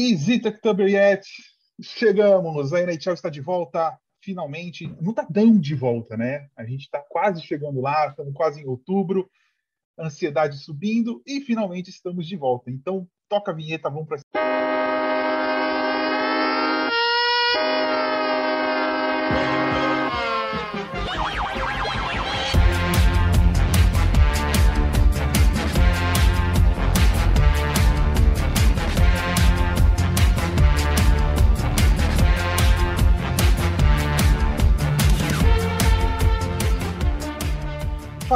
Easy Yet, chegamos, a NHL está de volta, finalmente. Não está tão de volta, né? A gente está quase chegando lá, estamos quase em outubro, ansiedade subindo e finalmente estamos de volta. Então, toca a vinheta, vamos para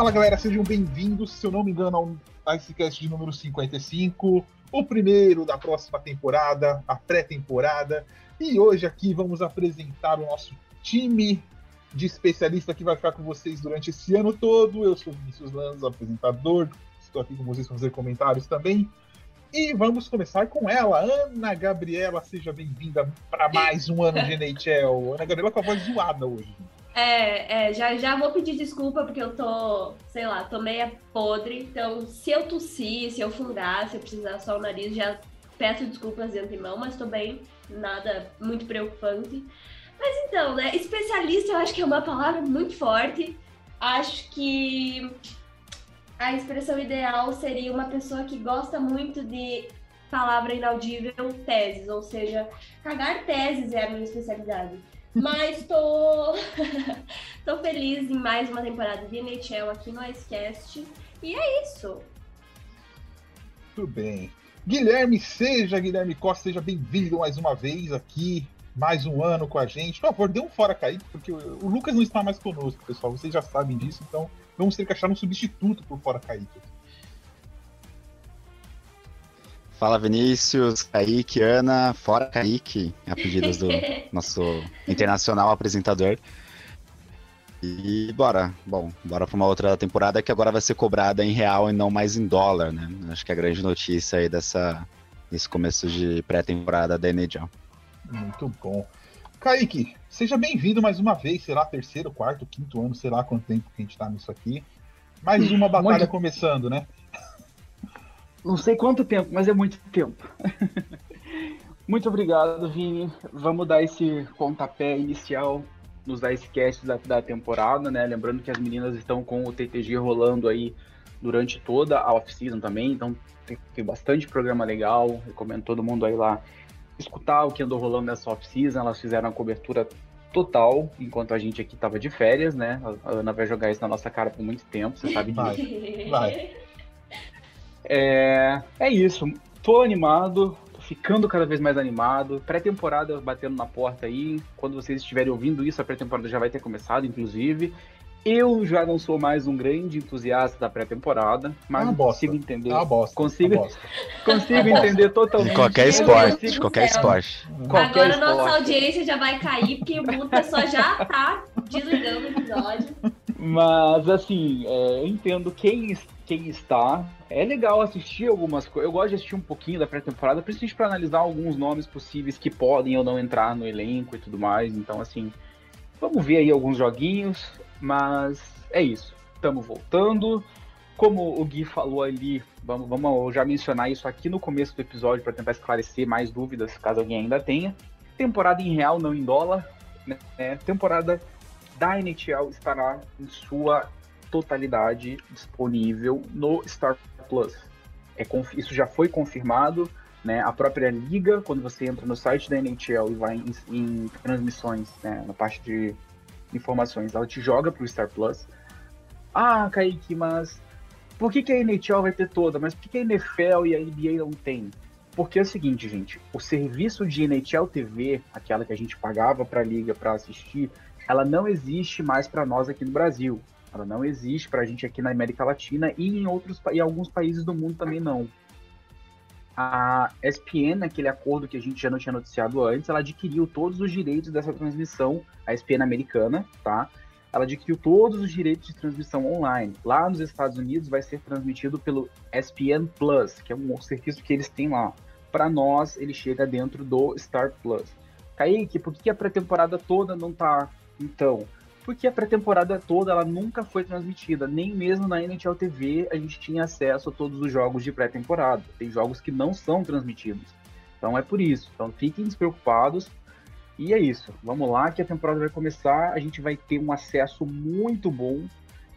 Fala galera, sejam bem-vindos. Se eu não me engano, ao Icecast de número 55, o primeiro da próxima temporada, a pré-temporada. E hoje aqui vamos apresentar o nosso time de especialista que vai ficar com vocês durante esse ano todo. Eu sou Vinícius Lanz, apresentador. Estou aqui com vocês para fazer comentários também. E vamos começar com ela, Ana Gabriela. Seja bem-vinda para mais um ano de NHL. Ana Gabriela com a voz zoada hoje. É, é, já, já vou pedir desculpa porque eu tô, sei lá, tô meia podre. Então, se eu tossir, se eu fungar, se eu precisar só o nariz, já peço desculpas de antemão, mas tô bem, nada muito preocupante. Mas então, né, especialista eu acho que é uma palavra muito forte. Acho que a expressão ideal seria uma pessoa que gosta muito de palavra inaudível teses, ou seja, cagar teses é a minha especialidade. Mas tô, tô feliz em mais uma temporada de NHL aqui no Icecast. E é isso. Tudo bem. Guilherme, seja Guilherme Costa, seja bem-vindo mais uma vez aqui, mais um ano com a gente. Por favor, dê um fora caído, porque o Lucas não está mais conosco, pessoal. Vocês já sabem disso, então vamos ter que achar um substituto por fora caído. Fala Vinícius, Kaique, Ana, fora Kaique, a pedidos do nosso internacional apresentador. E bora, bom, bora para uma outra temporada que agora vai ser cobrada em real e não mais em dólar, né? Acho que é a grande notícia aí dessa, desse começo de pré-temporada da NHL. Muito bom. Kaique, seja bem-vindo mais uma vez, sei lá, terceiro, quarto, quinto ano, sei lá quanto tempo que a gente tá nisso aqui. Mais uma batalha Muito... começando, né? Não sei quanto tempo, mas é muito tempo. muito obrigado, Vini. Vamos dar esse pontapé inicial nos Icecast da, da temporada, né? Lembrando que as meninas estão com o TTG rolando aí durante toda a off-season também, então tem, tem, bastante programa legal. Recomendo todo mundo aí lá escutar o que andou rolando nessa off-season. Elas fizeram a cobertura total, enquanto a gente aqui tava de férias, né? A Ana vai jogar isso na nossa cara por muito tempo, você sabe disso. Vai, vai. É, é isso. Tô animado, tô ficando cada vez mais animado. Pré-temporada batendo na porta aí. Quando vocês estiverem ouvindo isso, a pré-temporada já vai ter começado, inclusive. Eu já não sou mais um grande entusiasta da pré-temporada, mas é consigo entender. É uma bosta. Consigo, bosta. consigo é entender totalmente. De qualquer esporte. De qualquer esporte. Qualquer Agora esporte. nossa audiência já vai cair, porque o mundo pessoal já tá desligando o episódio. Mas, assim, é, eu entendo quem, quem está. É legal assistir algumas coisas. Eu gosto de assistir um pouquinho da pré-temporada, principalmente para analisar alguns nomes possíveis que podem ou não entrar no elenco e tudo mais. Então, assim, vamos ver aí alguns joguinhos. Mas é isso. Estamos voltando. Como o Gui falou ali, vamos, vamos já mencionar isso aqui no começo do episódio para tentar esclarecer mais dúvidas, caso alguém ainda tenha. Temporada em real, não em dólar. Né? Temporada da NHL estará em sua totalidade disponível no Star Plus. É, isso já foi confirmado, né? A própria liga, quando você entra no site da NHL e vai em, em transmissões, né? na parte de informações, ela te joga para o Star Plus. Ah, Kaique, mas por que, que a NHL vai ter toda? Mas por que, que a NFL e a NBA não tem? Porque é o seguinte, gente, o serviço de NHL TV, aquela que a gente pagava para a liga para assistir, ela não existe mais para nós aqui no Brasil. Ela não existe para a gente aqui na América Latina e em outros em alguns países do mundo também não. A ESPN, aquele acordo que a gente já não tinha noticiado antes, ela adquiriu todos os direitos dessa transmissão, a ESPN americana, tá? Ela adquiriu todos os direitos de transmissão online. Lá nos Estados Unidos vai ser transmitido pelo ESPN Plus, que é um serviço que eles têm lá. Para nós, ele chega dentro do Star Plus. Kaique, por que a pré-temporada toda não tá então, porque a pré-temporada toda ela nunca foi transmitida, nem mesmo na NHL TV a gente tinha acesso a todos os jogos de pré-temporada. Tem jogos que não são transmitidos. Então é por isso. Então fiquem despreocupados. E é isso. Vamos lá que a temporada vai começar. A gente vai ter um acesso muito bom.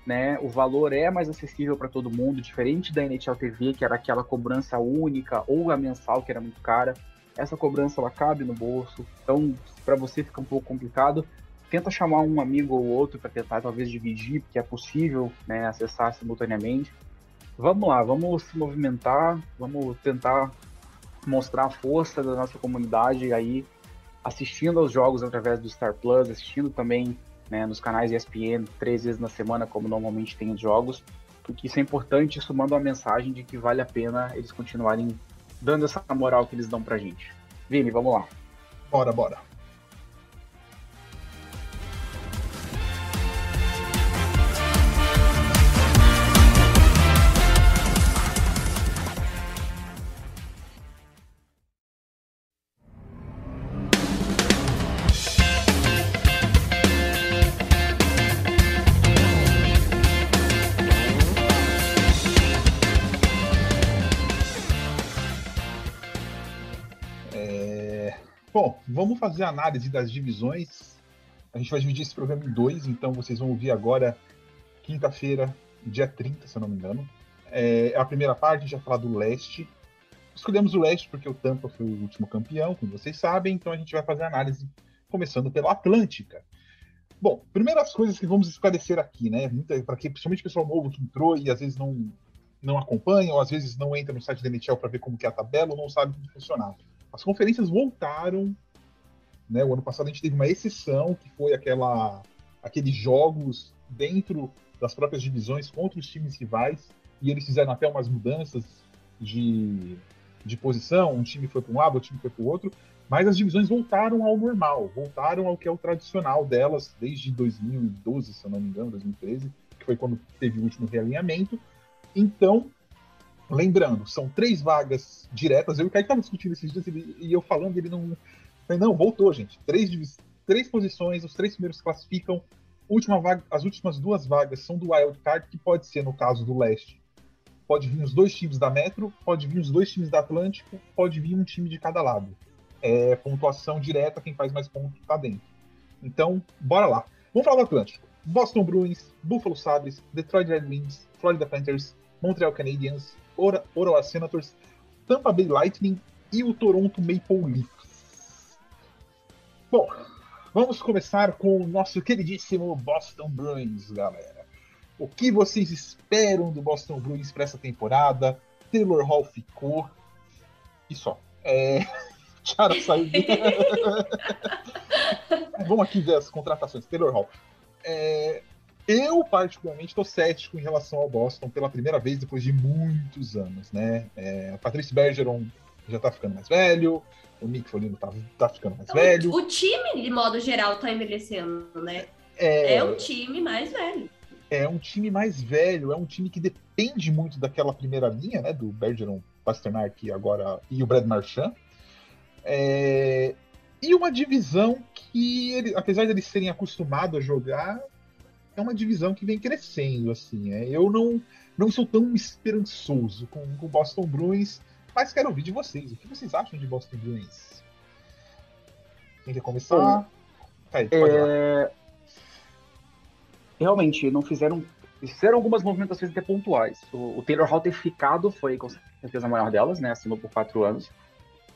Né? O valor é mais acessível para todo mundo, diferente da NHL TV, que era aquela cobrança única, ou a mensal, que era muito cara. Essa cobrança ela cabe no bolso. Então, para você fica um pouco complicado. Tenta chamar um amigo ou outro para tentar talvez dividir, porque é possível né, acessar simultaneamente. Vamos lá, vamos se movimentar, vamos tentar mostrar a força da nossa comunidade aí, assistindo aos jogos através do Star Plus, assistindo também né, nos canais ESPN três vezes na semana, como normalmente tem os jogos, porque isso é importante, isso manda uma mensagem de que vale a pena eles continuarem dando essa moral que eles dão pra gente. Vini, vamos lá. Bora, bora. Vamos fazer a análise das divisões. A gente vai dividir esse programa em dois, então vocês vão ouvir agora, quinta-feira, dia 30, se eu não me engano. É, a primeira parte, a gente vai falar do leste. Escolhemos o leste porque o Tampa foi o último campeão, como vocês sabem, então a gente vai fazer a análise começando pela Atlântica. Bom, primeiras coisas que vamos esclarecer aqui, né? Para que principalmente o pessoal novo que entrou e às vezes não, não acompanha, ou às vezes não entra no site da NHL para ver como que é a tabela, ou não sabe como funcionar. As conferências voltaram né? O ano passado a gente teve uma exceção, que foi aquela, aqueles jogos dentro das próprias divisões contra os times rivais, e eles fizeram até umas mudanças de, de posição, um time foi para um lado, outro time foi para o outro, mas as divisões voltaram ao normal, voltaram ao que é o tradicional delas desde 2012, se eu não me engano, 2013, que foi quando teve o último realinhamento. Então, lembrando, são três vagas diretas. Eu e o Kaique estava discutindo esses dias e eu falando, ele não, Falei, não, voltou, gente. Três, três posições, os três primeiros classificam. Última vaga, as últimas duas vagas são do Wild Card, que pode ser, no caso do leste, pode vir os dois times da Metro, pode vir os dois times da Atlântico, pode vir um time de cada lado. É pontuação direta, quem faz mais pontos está dentro. Então, bora lá. Vamos falar do Atlântico. Boston Bruins, Buffalo Sabres, Detroit Red Wings, Florida Panthers, Montreal Canadiens, Ottawa Senators, Tampa Bay Lightning e o Toronto Maple Leafs. Bom, vamos começar com o nosso queridíssimo Boston Bruins, galera. O que vocês esperam do Boston Bruins para essa temporada? Taylor Hall ficou. E só. É... Chara saiu. Vamos aqui ver as contratações. Taylor Hall. É... Eu, particularmente, estou cético em relação ao Boston pela primeira vez depois de muitos anos, né? É... Patrice Bergeron já está ficando mais velho o Nick Folino tá, tá ficando mais então, velho. O time, de modo geral, tá envelhecendo, né? É, é um time mais velho. É um time mais velho, é um time que depende muito daquela primeira linha, né? Do Bergeron, Pasternak agora e o Brad Marchand. É, e uma divisão que, ele, apesar de eles serem acostumados a jogar, é uma divisão que vem crescendo, assim. É. Eu não, não sou tão esperançoso com o Boston Bruins mas quero ouvir de vocês. O que vocês acham de Boston Bruins? Quem quer começar? Aí, é... Realmente, não fizeram. Fizeram algumas movimentações até pontuais. O, o Taylor Hall ter ficado foi com certeza a maior delas, né? Assinou por quatro anos.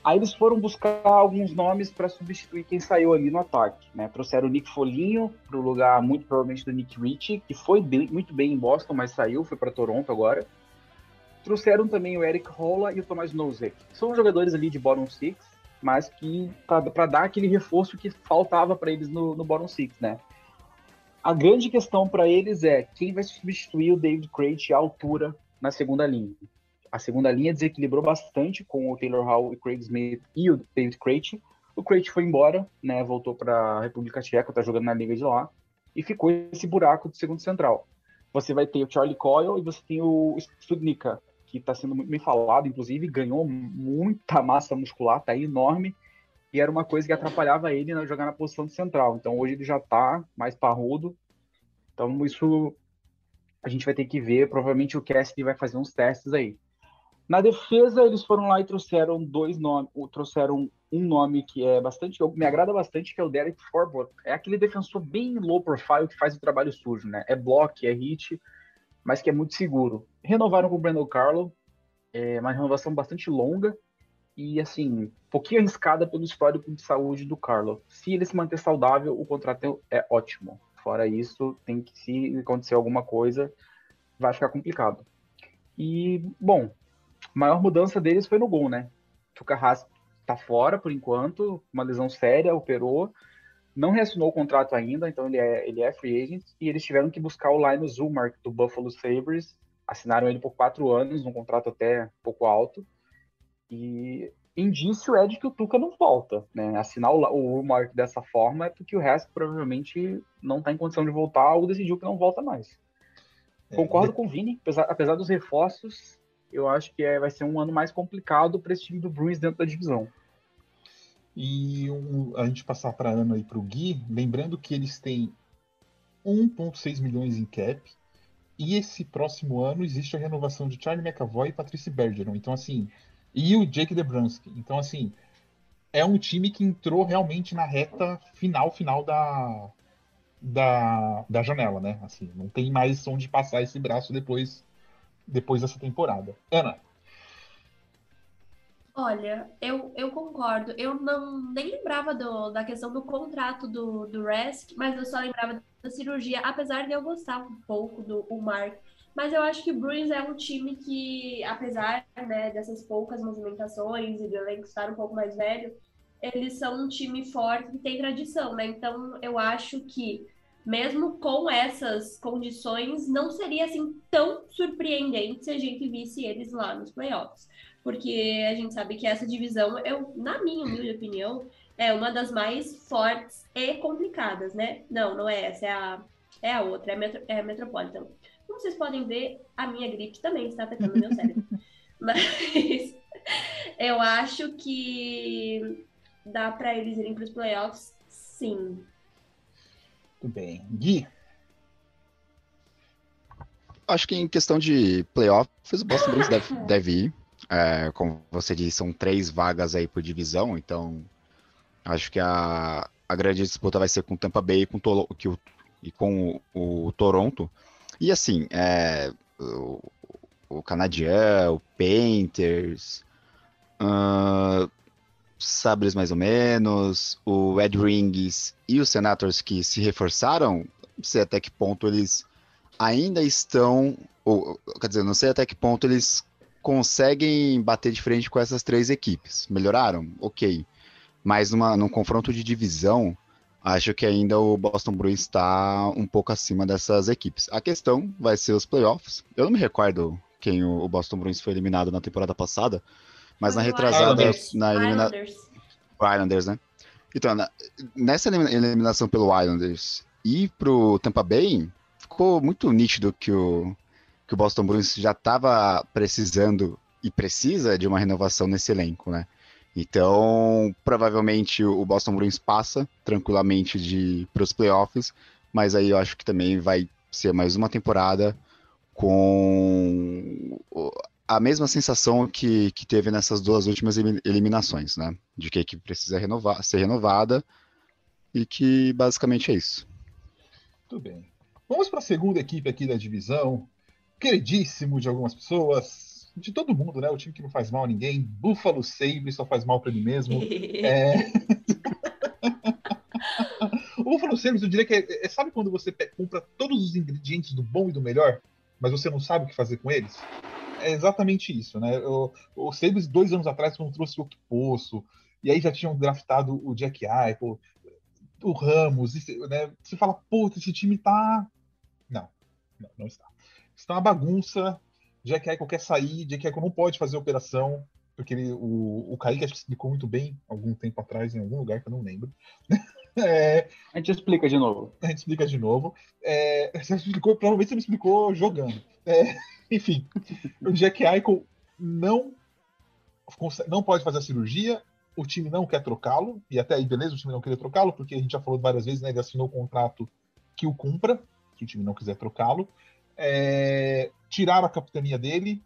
Aí eles foram buscar alguns nomes para substituir quem saiu ali no ataque. Né? Trouxeram o Nick Folinho para o lugar, muito provavelmente, do Nick Ritchie, que foi bem, muito bem em Boston, mas saiu, foi para Toronto agora. Trouxeram também o Eric Rolla e o Thomas Nosek. São jogadores ali de bottom six, mas que para dar aquele reforço que faltava para eles no, no bottom six, né? A grande questão para eles é quem vai substituir o David Crate à altura na segunda linha. A segunda linha desequilibrou bastante com o Taylor Hall e Craig Smith e o David Crate. O Crate foi embora, né? Voltou para a República Tcheca, tá jogando na liga de lá e ficou esse buraco de segundo central. Você vai ter o Charlie Coyle e você tem o Studnicka, que está sendo muito bem falado, inclusive ganhou muita massa muscular, tá enorme, e era uma coisa que atrapalhava ele a jogar na posição de central. Então hoje ele já está mais parrudo. Então isso a gente vai ter que ver. Provavelmente o Cassidy vai fazer uns testes aí. Na defesa, eles foram lá e trouxeram dois nomes, trouxeram um nome que é bastante, me agrada bastante, que é o Derek Forbort. É aquele defensor bem low profile que faz o trabalho sujo, né? É block, é hit, mas que é muito seguro. Renovaram com o Brandon Carlo, é uma renovação bastante longa e, assim, um pouquinho arriscada pelo histórico de saúde do Carlo. Se ele se manter saudável, o contrato é ótimo. Fora isso, tem que, se acontecer alguma coisa, vai ficar complicado. E, bom, a maior mudança deles foi no gol, né? O Carrasco tá fora por enquanto, uma lesão séria, operou, não reassinou o contrato ainda, então ele é, ele é free agent, e eles tiveram que buscar o Linus Zumark do Buffalo Sabres, assinaram ele por quatro anos, um contrato até um pouco alto, e indício é de que o Tuca não volta, né? Assinar o, o Mark dessa forma é porque o resto provavelmente não está em condição de voltar ou decidiu que não volta mais. É, Concordo com o Vini, apesar, apesar dos reforços, eu acho que é, vai ser um ano mais complicado para esse time do Bruins dentro da divisão. E um, a gente passar para ano aí para o Gui, lembrando que eles têm 1,6 milhões em cap, e esse próximo ano existe a renovação de Charlie McAvoy e Patrice Bergeron. Então, assim, e o Jake DeBrunsky. Então, assim, é um time que entrou realmente na reta final, final da, da, da janela, né? Assim, não tem mais onde passar esse braço depois depois dessa temporada. Ana. Olha, eu, eu concordo. Eu não nem lembrava do, da questão do contrato do, do Rest, mas eu só lembrava da cirurgia, apesar de eu gostar um pouco do o Mark. Mas eu acho que o Bruins é um time que, apesar né, dessas poucas movimentações e do elenco estar um pouco mais velho, eles são um time forte que tem tradição, né? Então eu acho que mesmo com essas condições, não seria assim tão surpreendente se a gente visse eles lá nos playoffs. Porque a gente sabe que essa divisão, eu, na minha humilde opinião, é uma das mais fortes e complicadas, né? Não, não é essa, é a, é a outra, é a, Metro, é a Metropolitan. Como vocês podem ver, a minha gripe também está atacando meu cérebro. Mas eu acho que dá para eles irem para os playoffs, sim. Muito bem. Gui? Acho que em questão de playoffs, o Boston Bruins deve, deve ir. É, como você disse, são três vagas aí por divisão, então acho que a, a grande disputa vai ser com Tampa Bay e com, Tolo, que o, e com o, o, Toronto. E assim, é, o, o Canadian, o Painters, uh, Sabres mais ou menos, o Ed Rings e os Senators que se reforçaram, não sei até que ponto eles ainda estão, ou, quer dizer, não sei até que ponto eles conseguem bater de frente com essas três equipes. Melhoraram? Ok. Mas numa, num confronto de divisão, acho que ainda o Boston Bruins está um pouco acima dessas equipes. A questão vai ser os playoffs. Eu não me recordo quem o Boston Bruins foi eliminado na temporada passada, mas na retrasada, Islanders. na eliminação. Islanders, né? Então, na, nessa eliminação pelo Islanders e pro Tampa Bay, ficou muito nítido que o, que o Boston Bruins já estava precisando e precisa de uma renovação nesse elenco, né? Então, provavelmente o Boston Bruins passa tranquilamente para os playoffs, mas aí eu acho que também vai ser mais uma temporada com a mesma sensação que, que teve nessas duas últimas eliminações, né? De que a equipe precisa renovar, ser renovada e que basicamente é isso. Tudo bem. Vamos para a segunda equipe aqui da divisão, queridíssimo de algumas pessoas, de todo mundo, né? O time que não faz mal a ninguém, Buffalo Sabres só faz mal para ele mesmo. é... o Buffalo Sabres, eu diria que é, é, sabe quando você compra todos os ingredientes do bom e do melhor, mas você não sabe o que fazer com eles? é exatamente isso, né? O, o Sabres, dois anos atrás, quando trouxe o Poço, e aí já tinham draftado o Jack Eichel, o Ramos, né? Você fala, puta, esse time tá. Não, não, não está. Está uma bagunça. Jack Eichel quer sair, Jack Eichel não pode fazer operação, porque ele, o, o Kaique acho que explicou muito bem algum tempo atrás, em algum lugar que eu não lembro. É, a gente explica de novo. A gente explica de novo. É, você explicou, provavelmente você me explicou jogando. É, enfim, o Jack Eichel não, não pode fazer a cirurgia, o time não quer trocá-lo, e até aí, beleza, o time não queria trocá-lo, porque a gente já falou várias vezes, né? Ele assinou o um contrato que o cumpra, se o time não quiser trocá-lo. É, tiraram a capitania dele,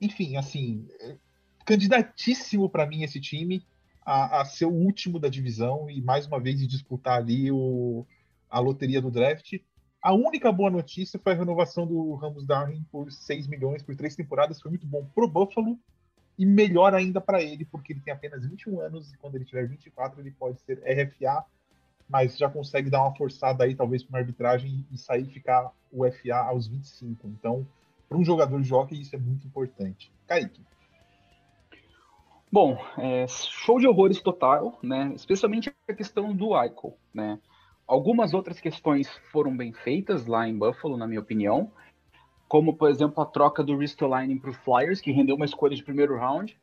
enfim, assim, é candidatíssimo para mim esse time a, a, ser o último da divisão e mais uma vez disputar ali o, a loteria do draft. A única boa notícia foi a renovação do Ramos Darwin por 6 milhões por três temporadas. Foi muito bom pro Buffalo e melhor ainda para ele, porque ele tem apenas 21 anos e quando ele tiver 24 ele pode ser RFA, mas já consegue dar uma forçada aí, talvez, para uma arbitragem e sair ficar o FA aos 25. Então, para um jogador de hockey, isso é muito importante. Kaique. Bom, é, show de horrores total, né? Especialmente a questão do Eichel, né? Algumas outras questões foram bem feitas lá em Buffalo, na minha opinião, como, por exemplo, a troca do Ristolainen para o Flyers, que rendeu uma escolha de primeiro round,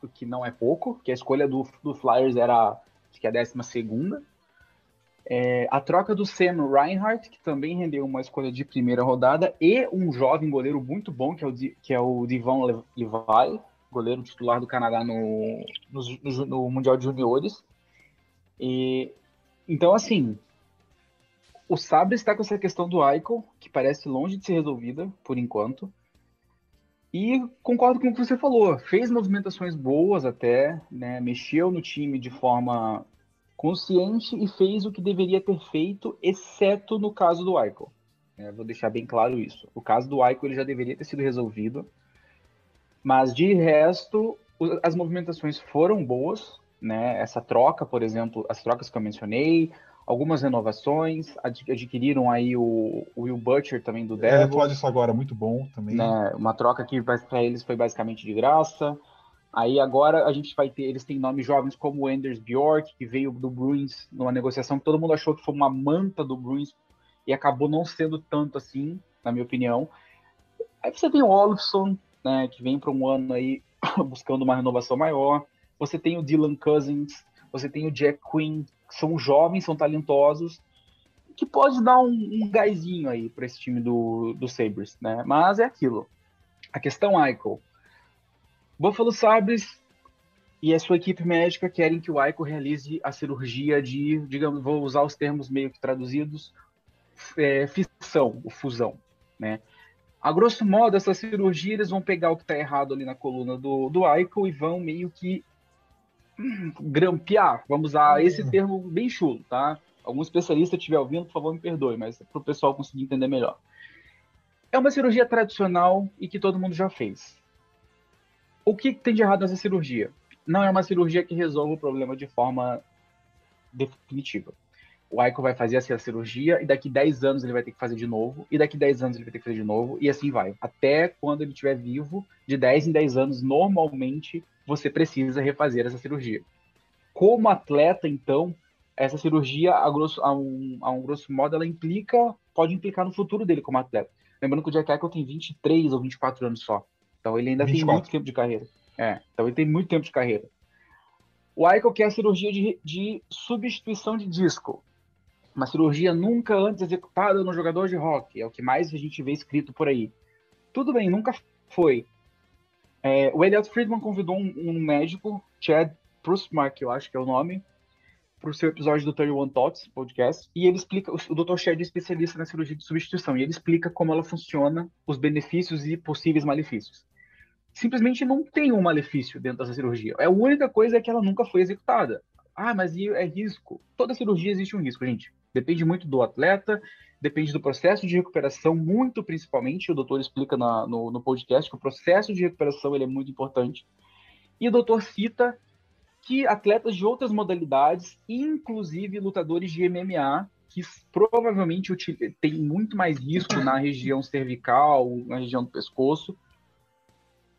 o que não é pouco, que a escolha do, do Flyers era, acho que a décima segunda. É, a troca do Sam Reinhardt, que também rendeu uma escolha de primeira rodada, e um jovem goleiro muito bom, que é o, que é o Divon Levi, goleiro titular do Canadá no, no, no Mundial de Juniores. E, então, assim, o Sabre está com essa questão do Eichel, que parece longe de ser resolvida, por enquanto. E concordo com o que você falou. Fez movimentações boas até, né? mexeu no time de forma consciente e fez o que deveria ter feito, exceto no caso do Eichel. É, vou deixar bem claro isso. O caso do Eichel ele já deveria ter sido resolvido. Mas de resto, as movimentações foram boas, né? Essa troca, por exemplo, as trocas que eu mencionei, algumas renovações, adquiriram aí o, o Will Butcher também do Devil. É, falar disso agora, muito bom também. Né? Uma troca que para eles foi basicamente de graça. Aí agora a gente vai ter, eles têm nomes jovens como Anders Bjork, que veio do Bruins numa negociação que todo mundo achou que foi uma manta do Bruins e acabou não sendo tanto assim, na minha opinião. Aí você tem o Olofsson, né, que vem para um ano aí buscando uma renovação maior. Você tem o Dylan Cousins, você tem o Jack Quinn, que são jovens, são talentosos, que pode dar um, um gásinho aí para esse time do, do Sabres, né? Mas é aquilo. A questão Eichel. Buffalo Sabres e a sua equipe médica querem que o Eichel realize a cirurgia de, digamos, vou usar os termos meio que traduzidos, é, fissão, o fusão, né? A grosso modo, essa cirurgia, eles vão pegar o que está errado ali na coluna do, do Eichel e vão meio que hum, grampear. Vamos usar uhum. esse termo bem chulo, tá? Algum especialista estiver ouvindo, por favor, me perdoe, mas para o pessoal conseguir entender melhor. É uma cirurgia tradicional e que todo mundo já fez. O que tem de errado nessa cirurgia? Não é uma cirurgia que resolve o problema de forma definitiva o Aiko vai fazer essa cirurgia e daqui 10 anos ele vai ter que fazer de novo, e daqui 10 anos ele vai ter que fazer de novo, e assim vai. Até quando ele estiver vivo, de 10 em 10 anos, normalmente você precisa refazer essa cirurgia. Como atleta, então, essa cirurgia, a, grosso, a, um, a um grosso modo, ela implica, pode implicar no futuro dele como atleta. Lembrando que o Jack Eichel tem 23 ou 24 anos só. Então ele ainda 24. tem muito tempo de carreira. É, então ele tem muito tempo de carreira. O Eichel quer a cirurgia de, de substituição de disco uma cirurgia nunca antes executada no jogador de rock, é o que mais a gente vê escrito por aí. Tudo bem, nunca foi. É, o Elliot Friedman convidou um, um médico, Chad Prusmark, eu acho que é o nome, para o seu episódio do 31 Thoughts podcast, e ele explica, o, o Dr. Chad é especialista na cirurgia de substituição, e ele explica como ela funciona, os benefícios e possíveis malefícios. Simplesmente não tem um malefício dentro dessa cirurgia. É a única coisa é que ela nunca foi executada. Ah, mas é risco. Toda cirurgia existe um risco, gente. Depende muito do atleta, depende do processo de recuperação, muito principalmente. O doutor explica na, no, no podcast que o processo de recuperação ele é muito importante. E o doutor cita que atletas de outras modalidades, inclusive lutadores de MMA, que provavelmente têm muito mais risco na região cervical, na região do pescoço,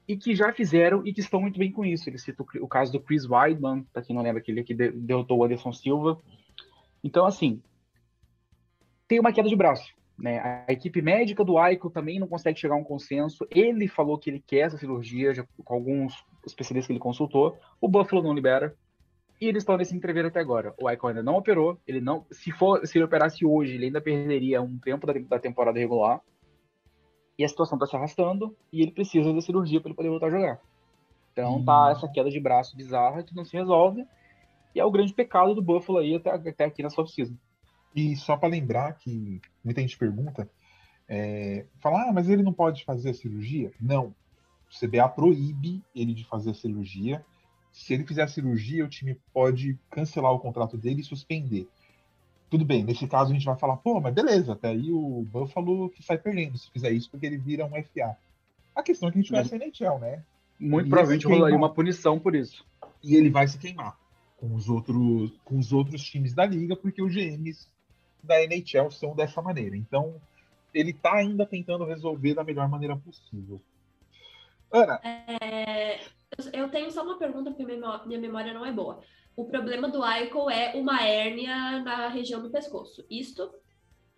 e que já fizeram e que estão muito bem com isso. Ele cita o, o caso do Chris Weidman, para quem não lembra, aquele que derrotou o Anderson Silva. Então, assim, tem uma queda de braço. Né? A equipe médica do Aiko também não consegue chegar a um consenso. Ele falou que ele quer essa cirurgia, já, com alguns especialistas que ele consultou. O Buffalo não libera. E eles estão nesse entrever até agora. O Aiko ainda não operou. Ele não, se for, se ele operasse hoje, ele ainda perderia um tempo da, da temporada regular. E a situação está se arrastando e ele precisa da cirurgia para ele poder voltar a jogar. Então hum. tá essa queda de braço bizarra que não se resolve. E é o grande pecado do Buffalo aí até, até aqui na off-season. E só para lembrar que muita gente pergunta, é, falar, ah, mas ele não pode fazer a cirurgia? Não. O CBA proíbe ele de fazer a cirurgia. Se ele fizer a cirurgia, o time pode cancelar o contrato dele e suspender. Tudo bem, nesse caso a gente vai falar, pô, mas beleza, até aí o Buffalo que sai perdendo se fizer isso, porque ele vira um FA. A questão é que a gente conhece a NHL, né? Muito provavelmente rolaria uma punição por isso. E ele vai se queimar com os outros, com os outros times da liga, porque os GMs da NHL são dessa maneira. Então, ele está ainda tentando resolver da melhor maneira possível. Ana. É, eu tenho só uma pergunta, porque minha memória não é boa. O problema do Eichel é uma hérnia na região do pescoço. Isto?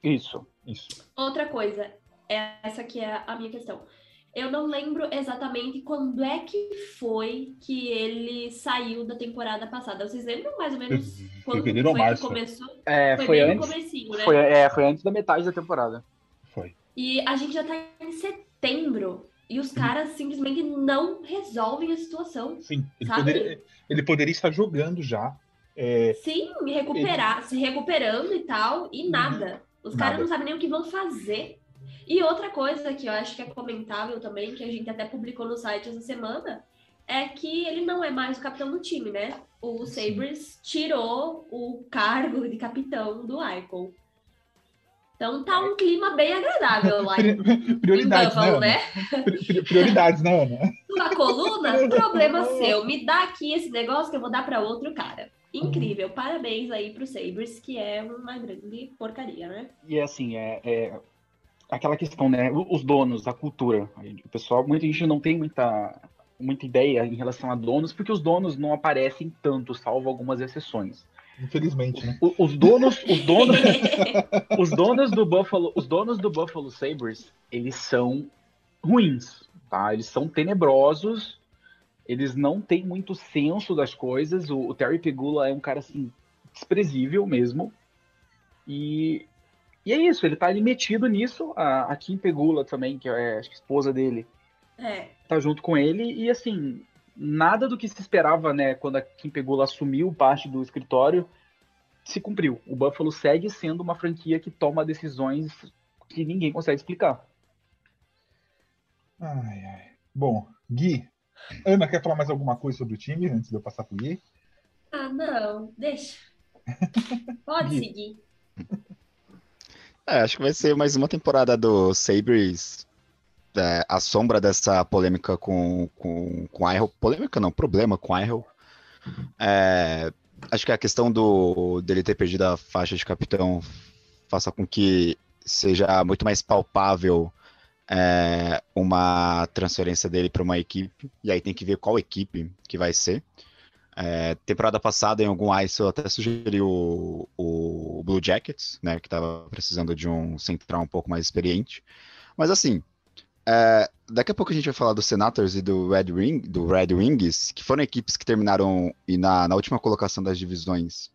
Isso, isso. Outra coisa, essa que é a minha questão. Eu não lembro exatamente quando é que foi que ele saiu da temporada passada. Vocês lembram mais ou menos quando Fevereiro foi que começou? É, foi, foi antes. Né? Foi, é, foi antes da metade da temporada. Foi. E a gente já tá em setembro. E os caras simplesmente não resolvem a situação. Sim, ele, poderia, ele poderia, estar jogando já. É... Sim, recuperar, ele... se recuperando e tal, e nada. Os caras não sabem nem o que vão fazer. E outra coisa que eu acho que é comentável também, que a gente até publicou no site essa semana, é que ele não é mais o capitão do time, né? O Sabres tirou o cargo de capitão do Eichel. Então tá um clima bem agradável lá Prioridades, em Buffalo, né? né? Prioridades, né, Ana? Sua coluna, problema seu. Me dá aqui esse negócio que eu vou dar para outro cara. Incrível. Parabéns aí pro Sabres, que é uma grande porcaria, né? E assim, é, é aquela questão, né? Os donos, a cultura. O pessoal, muita gente não tem muita, muita ideia em relação a donos, porque os donos não aparecem tanto, salvo algumas exceções. Infelizmente, né? Os donos, os donos, os donos do Buffalo, os donos do Buffalo Sabres, eles são ruins, tá? Eles são tenebrosos. Eles não têm muito senso das coisas. O, o Terry Pegula é um cara assim desprezível mesmo. E e é isso, ele tá ali metido nisso. A, a Kim Pegula também, que é acho que esposa dele, é. tá junto com ele. E assim, nada do que se esperava, né, quando a Kim Pegula assumiu parte do escritório, se cumpriu. O Buffalo segue sendo uma franquia que toma decisões que ninguém consegue explicar. Ai, ai. Bom, Gui, Ana quer falar mais alguma coisa sobre o time antes de eu passar pro Gui? Ah, não, deixa. Pode Gui. seguir. É, acho que vai ser mais uma temporada do Sabres é, a sombra dessa polêmica com, com, com Iroh. Polêmica não, problema com Iroh. É, acho que a questão do, dele ter perdido a faixa de capitão faça com que seja muito mais palpável é, uma transferência dele para uma equipe. E aí tem que ver qual equipe que vai ser. É, temporada passada, em algum ice, eu até sugeri o, o Blue Jackets, né, que estava precisando de um central um pouco mais experiente. Mas assim, é, daqui a pouco a gente vai falar do Senators e do Red, Ring, do Red Wings, que foram equipes que terminaram e na, na última colocação das divisões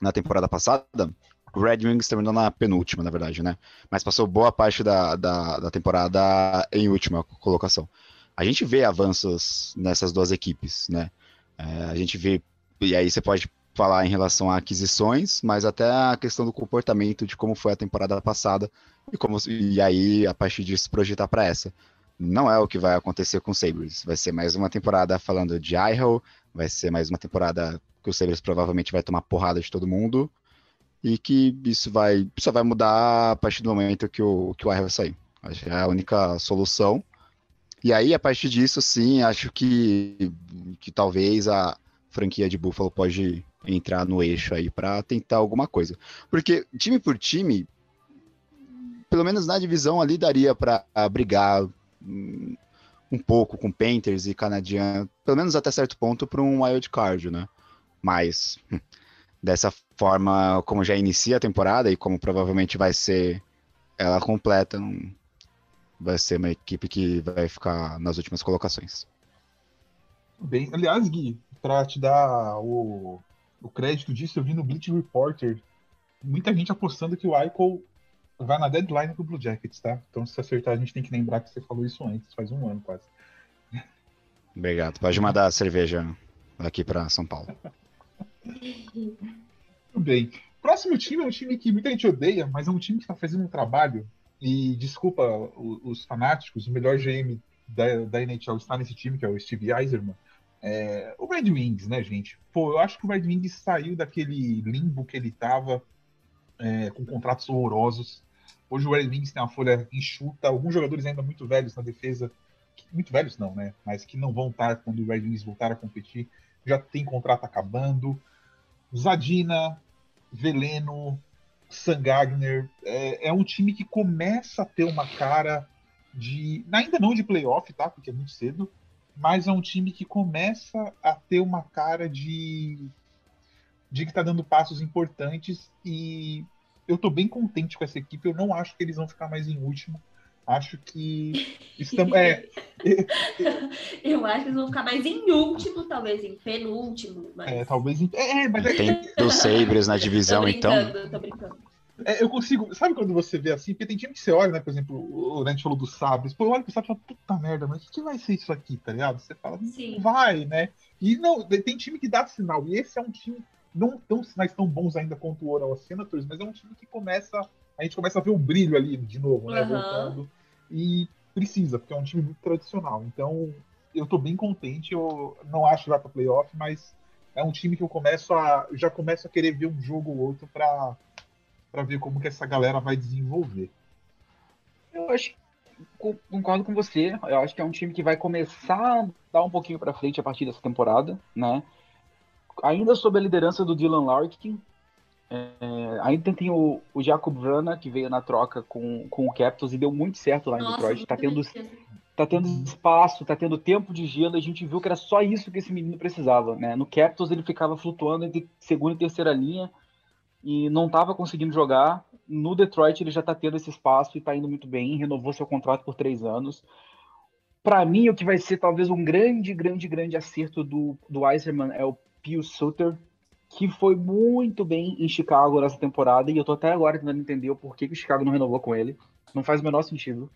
na temporada passada. O Red Wings terminou na penúltima, na verdade, né? Mas passou boa parte da, da, da temporada em última colocação. A gente vê avanços nessas duas equipes, né? É, a gente vê, e aí você pode falar em relação a aquisições, mas até a questão do comportamento de como foi a temporada passada e como e aí a partir disso projetar para essa. Não é o que vai acontecer com o Sabres. Vai ser mais uma temporada falando de Idaho, vai ser mais uma temporada que o Sabres provavelmente vai tomar porrada de todo mundo e que isso vai só vai mudar a partir do momento que o que o Idaho sair. Acho que é a única solução. E aí, a partir disso, sim, acho que, que talvez a franquia de Buffalo pode entrar no eixo aí para tentar alguma coisa. Porque time por time, pelo menos na divisão ali daria para brigar um, um pouco com Panthers e Canadian, pelo menos até certo ponto para um wild card, né? Mas dessa forma, como já inicia a temporada e como provavelmente vai ser ela completa, não, vai ser uma equipe que vai ficar nas últimas colocações. Bem, aliás, Gui, para te dar o, o crédito disso, eu vi no Bleach Reporter muita gente apostando que o Eichel vai na deadline pro Blue Jackets, tá? Então, se acertar, a gente tem que lembrar que você falou isso antes, faz um ano quase. Obrigado. Pode mandar a cerveja aqui para São Paulo. Muito bem. Próximo time é um time que muita gente odeia, mas é um time que está fazendo um trabalho e desculpa os fanáticos, o melhor GM da, da NHL está nesse time, que é o Steve Eiserman. É, o Red Wings, né, gente? Pô, eu acho que o Red Wings saiu daquele limbo que ele tava é, com contratos horrorosos. Hoje o Red Wings tem uma folha enxuta, alguns jogadores ainda muito velhos na defesa, muito velhos não, né? Mas que não vão estar quando o Red Wings voltar a competir, já tem contrato acabando. Zadina, Veleno, Sangagner, é, é um time que começa a ter uma cara de. Ainda não de playoff, tá? Porque é muito cedo. Mas é um time que começa a ter uma cara de. de que tá dando passos importantes. E eu tô bem contente com essa equipe. Eu não acho que eles vão ficar mais em último. Acho que estamos. É, eu acho que eles vão ficar mais em último, talvez em penúltimo. Mas... É, talvez em. É, mas é... Tem dos Sabres na divisão, tô então. Tô brincando. É, eu consigo. Sabe quando você vê assim? Porque tem time que você olha, né? Por exemplo, o Ned falou dos sabres. Pô, eu olho pro sabre e falo, puta merda, mas o que vai ser isso aqui, tá ligado? Você fala, Sim. vai, né? E não, tem time que dá sinal. E esse é um time, não tão sinais tão bons ainda quanto o Oral Senators, mas é um time que começa. A gente começa a ver o brilho ali de novo, né? Uhum. Voltando. E precisa, porque é um time muito tradicional. Então, eu tô bem contente. Eu não acho que vai pra playoff, mas é um time que eu começo a. Já começo a querer ver um jogo ou outro pra para ver como que essa galera vai desenvolver. Eu acho concordo com você. Eu acho que é um time que vai começar a dar um pouquinho para frente a partir dessa temporada, né? Ainda sob a liderança do Dylan Larkin, é, ainda tem o, o Jacob Vrana, que veio na troca com, com o Capitals e deu muito certo lá em Nossa, Detroit. Tá tendo, tá tendo espaço, tá tendo tempo de gelo. A gente viu que era só isso que esse menino precisava, né? No Capitals ele ficava flutuando entre segunda e terceira linha e não estava conseguindo jogar. No Detroit ele já está tendo esse espaço e está indo muito bem, renovou seu contrato por três anos. Para mim, o que vai ser talvez um grande, grande, grande acerto do, do Eiserman é o Pius Sutter, que foi muito bem em Chicago nessa temporada, e eu tô até agora tentando entender o porquê que o Chicago não renovou com ele. Não faz o menor sentido.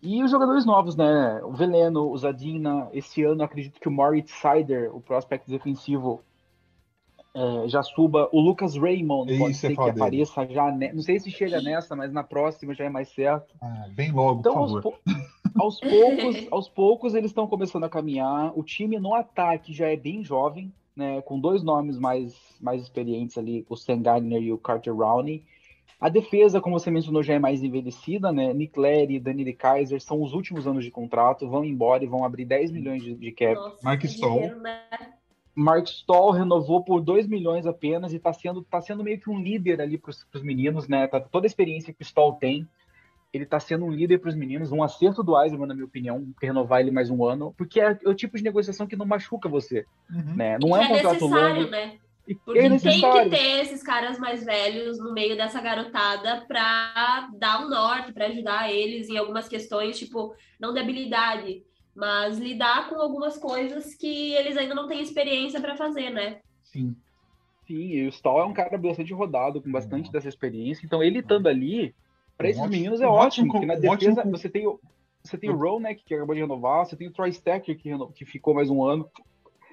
E os jogadores novos, né? O Veleno, o Zadina, esse ano acredito que o Moritz Sider, o prospect defensivo, é, já suba. O Lucas Raymond Isso, pode você ser que dele. apareça já. ne- Não sei se chega nessa, mas na próxima já é mais certo. Ah, bem logo, Então, por aos, favor. pou- aos poucos, aos poucos eles estão começando a caminhar. O time no ataque já é bem jovem, né? Com dois nomes mais, mais experientes ali, o Sam Gardner e o Carter Rowney. A defesa, como você mencionou, já é mais envelhecida, né? Nick Larry e Danny Kaiser são os últimos anos de contrato, vão embora e vão abrir 10 milhões de, de cap. Nossa, Mark Stoll. dinheiro, né? Mark Stoll renovou por 2 milhões apenas e está sendo, tá sendo meio que um líder ali para os meninos, né? Tá, toda a experiência que o Stoll tem, ele está sendo um líder para os meninos. Um acerto do Eisenman, na minha opinião, renovar ele mais um ano, porque é o tipo de negociação que não machuca você, Uhum. né? Não é um é contrato necessário, longo. né? E Porque é tem que ter esses caras mais velhos no meio dessa garotada pra dar um norte, pra ajudar eles em algumas questões, tipo, não de habilidade, mas lidar com algumas coisas que eles ainda não têm experiência pra fazer, né? Sim. Sim, e o Stoll é um cara bastante rodado, com bastante Uhum. dessa experiência. Então, ele estando ali, para esses ótimo- meninos é ótimo, ótimo porque na defesa ótimo você tem o. Você tem o Ronek, que acabou de renovar, você tem o Troy Stecker, que, reno- que ficou mais um ano,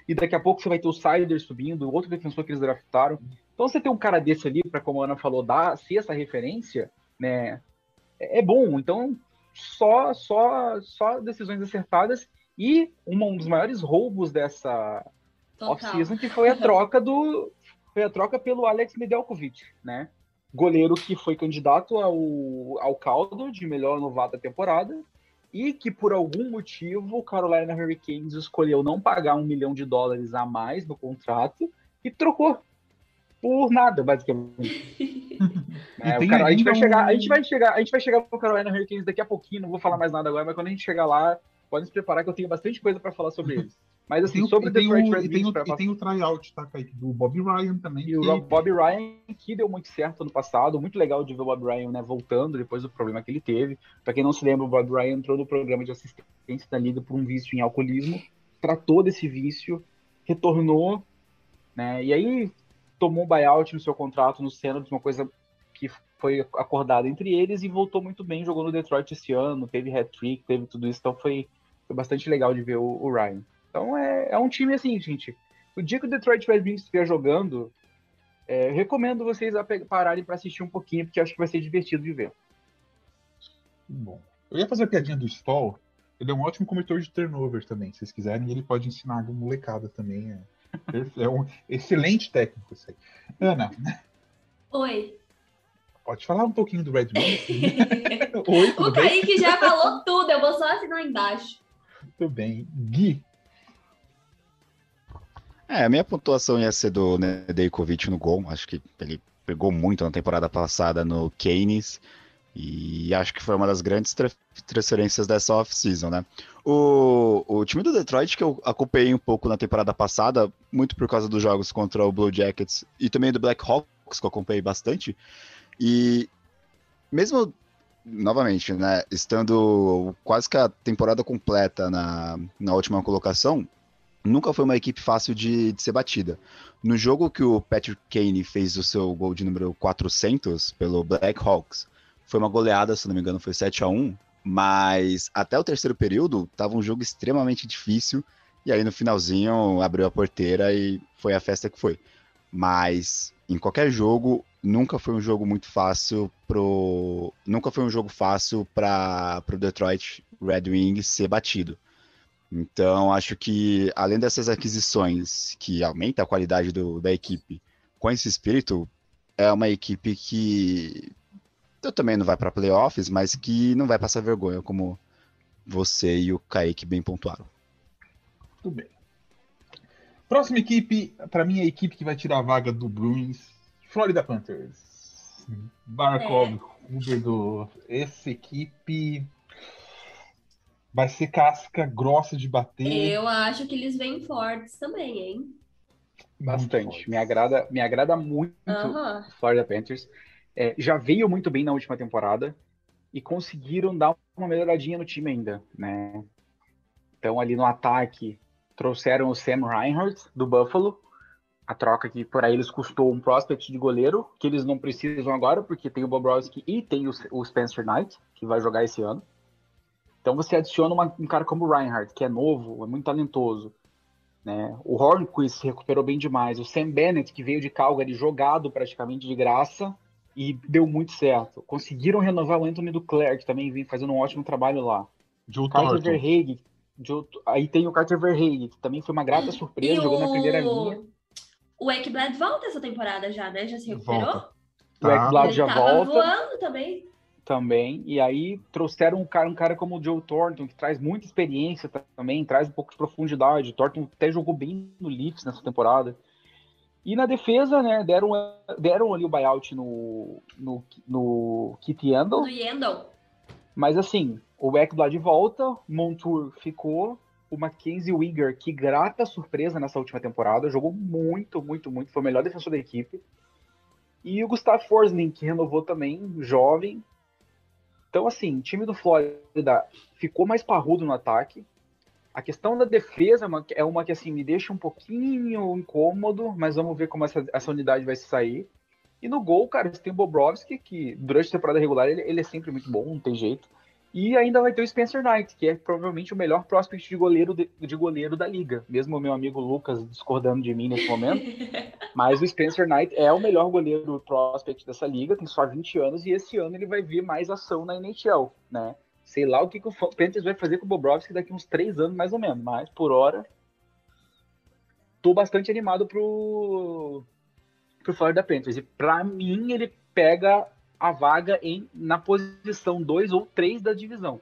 e daqui a pouco você vai ter o Sider subindo, outro defensor que eles draftaram. Então você tem um cara desse ali, para como a Ana falou, dar, ser essa referência, né, é é bom. Então, só, só, só decisões acertadas e uma- um dos maiores roubos dessa, off-season, que foi a troca do. Foi a troca pelo Alex Nedeljkovic, né? Goleiro que foi candidato ao, ao Caldo de melhor novato da temporada e que por algum motivo o Carolina Hurricanes escolheu não pagar um milhão de dólares a mais no contrato e trocou por nada, basicamente. É, o cara- a, gente vai chegar, a gente vai chegar, a gente vai chegar pro Carolina Hurricanes daqui a pouquinho, não vou falar mais nada agora, mas quando a gente chegar lá, podem se preparar que eu tenho bastante coisa para falar sobre eles. Mas assim, Tem o, sobre o tem Detroit o, Red e tem Wings o, pra e tem o tryout, tá, Kaique? Do Bob Ryan também. e o que- Rob- Bob Ryan, que deu muito certo ano passado, muito legal de ver o Bob Ryan né, voltando depois do problema que ele teve. Pra quem não se lembra, o Bob Ryan entrou no programa de assistência da liga por um vício em alcoolismo, tratou desse vício, retornou, né, e aí tomou um buyout no seu contrato no Senators, uma coisa que foi acordada entre eles e voltou muito bem, jogou no Detroit esse ano, teve hat-trick, teve tudo isso, então foi, foi bastante legal de ver o, o Ryan. Então é, é um time assim, gente. O dia que o Detroit Red Wings estiver jogando, é, recomendo vocês a pararem para assistir um pouquinho, porque acho que vai ser divertido de ver. Bom. Eu ia fazer a piadinha do Stoll, Ele é um ótimo cometor de turnover também. Se vocês quiserem, ele pode ensinar a molecada também. É, é um excelente técnico isso aí. Ana. Oi. Pode falar um pouquinho do Red Bull? Oi, o Kaique bem? já falou tudo, eu vou só assinar embaixo. Tudo bem. Gui. É, a minha pontuação ia ser do Nedeljkovic no gol. Acho que ele pegou muito na temporada passada no Keynes. E acho que foi uma das grandes tra transferências dessa off-season, né? O, o time do Detroit, que eu acompanhei um pouco na temporada passada, muito por causa dos jogos contra o Blue Jackets e também do Black Hawks, que eu acompanhei bastante. E mesmo, novamente, né, estando quase que a temporada completa na, na última colocação, nunca foi uma equipe fácil de, de ser batida. No jogo que o Patrick Kane fez o seu gol de número 400 pelo Black Hawks, foi uma goleada, se não me engano, foi 7 a 1 mas até o terceiro período tava um jogo extremamente difícil. E aí no finalzinho abriu a porteira e foi a festa que foi. Mas em qualquer jogo, nunca foi um jogo muito fácil pro. Nunca foi um jogo fácil para o Detroit Red Wings ser batido. Então, acho que além dessas aquisições que aumenta a qualidade do, da equipe, com esse espírito, é uma equipe que eu também não vai para playoffs, mas que não vai passar vergonha, como você e o Kaique bem pontuaram. Tudo bem. Próxima equipe, para mim, é a equipe que vai tirar a vaga do Bruins, Florida Panthers. Barkov, é. Essa equipe vai ser casca grossa de bater. Eu acho que eles vêm fortes também, hein? Bastante. Me agrada, me agrada muito uh -huh. Florida Panthers é, já veio muito bem na última temporada e conseguiram dar uma melhoradinha no time ainda, né? Então ali no ataque trouxeram o Sam Reinhardt do Buffalo, a troca que por aí eles custou um prospect de goleiro que eles não precisam agora porque tem o Bobrovsky e tem o, Spencer Knight que vai jogar esse ano. Então você adiciona uma, um cara como o Reinhardt que é novo, é muito talentoso. Né? O Hornquist se recuperou bem demais. O Sam Bennett, que veio de Calgary jogado praticamente de graça, e deu muito certo. Conseguiram renovar o Anthony Duclair, que também vem fazendo um ótimo trabalho lá. Joe Carter Verhage, aí tem o Carter Verhage, que também foi uma grata surpresa, e jogou o... na primeira linha. O Ekblad volta essa temporada já, né? Já se recuperou? Volta. O Ekblad já volta. voando também. Também. E aí trouxeram um cara, um cara como o Joe Thornton, que traz muita experiência também, traz um pouco de profundidade. O Thornton até jogou bem no Leafs nessa temporada. E na defesa, né, deram, deram ali o buyout no, no, no Kit Yandel. No Yandel. Mas assim, o Ekblad de volta, Montour ficou, o Mackenzie Wigger, que grata surpresa nessa última temporada, jogou muito, muito, muito, foi o melhor defensor da equipe. E o Gustavo Forsling, que renovou também, jovem. Então, assim, o time do Flórida ficou mais parrudo no ataque, a questão da defesa é uma, é uma que assim me deixa um pouquinho incômodo, mas vamos ver como essa, essa unidade vai sair. E no gol, cara, você tem o Bobrovski, que durante a temporada regular ele, ele é sempre muito bom, não tem jeito. E ainda vai ter o Spencer Knight, que é provavelmente o melhor prospect de goleiro, de, de, goleiro da liga. Mesmo o meu amigo Lucas discordando de mim nesse momento. mas o Spencer Knight é o melhor goleiro prospect dessa liga, tem só 20 anos, e esse ano ele vai ver mais ação na NHL, né? Sei lá o que, que o Panthers vai fazer com o Bobrovski daqui uns três anos, mais ou menos. Mas, por hora, tô bastante animado pro, pro Florida Panthers. E para mim, ele pega a vaga em, na posição 2 ou 3 da divisão.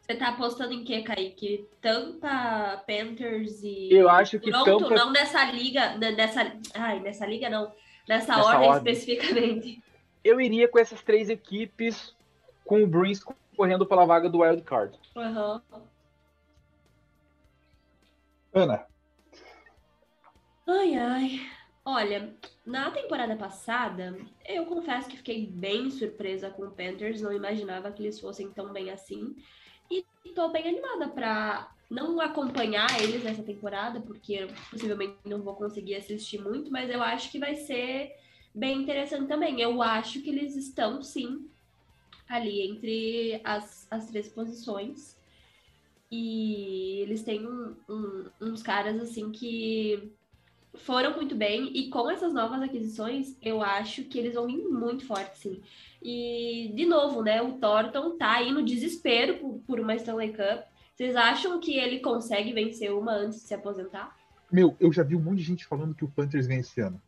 Você tá apostando em que, Kaique? Tampa, Panthers e. Eu acho que Toronto, Tampa... não nessa liga. Nessa, ai, nessa liga não. Nessa, nessa ordem, ordem especificamente. Eu iria com essas três equipes, com o Bruins correndo pela vaga do Wild Card. Uhum. Ana. Ai, ai. Olha, na temporada passada, eu confesso que fiquei bem surpresa com o Panthers, não imaginava que eles fossem tão bem assim. E tô bem animada para não acompanhar eles nessa temporada, porque possivelmente não vou conseguir assistir muito, mas eu acho que vai ser bem interessante também. Eu acho que eles estão sim ali entre as, as três posições. E eles têm um, um, uns caras assim que foram muito bem e com essas novas aquisições, eu acho que eles vão vir muito forte, sim. E, de novo, né, o Thornton tá aí no desespero por, por uma Stanley Cup. Vocês acham que ele consegue vencer uma antes de se aposentar? Meu, eu já vi um monte de gente falando que o Panthers vem esse ano.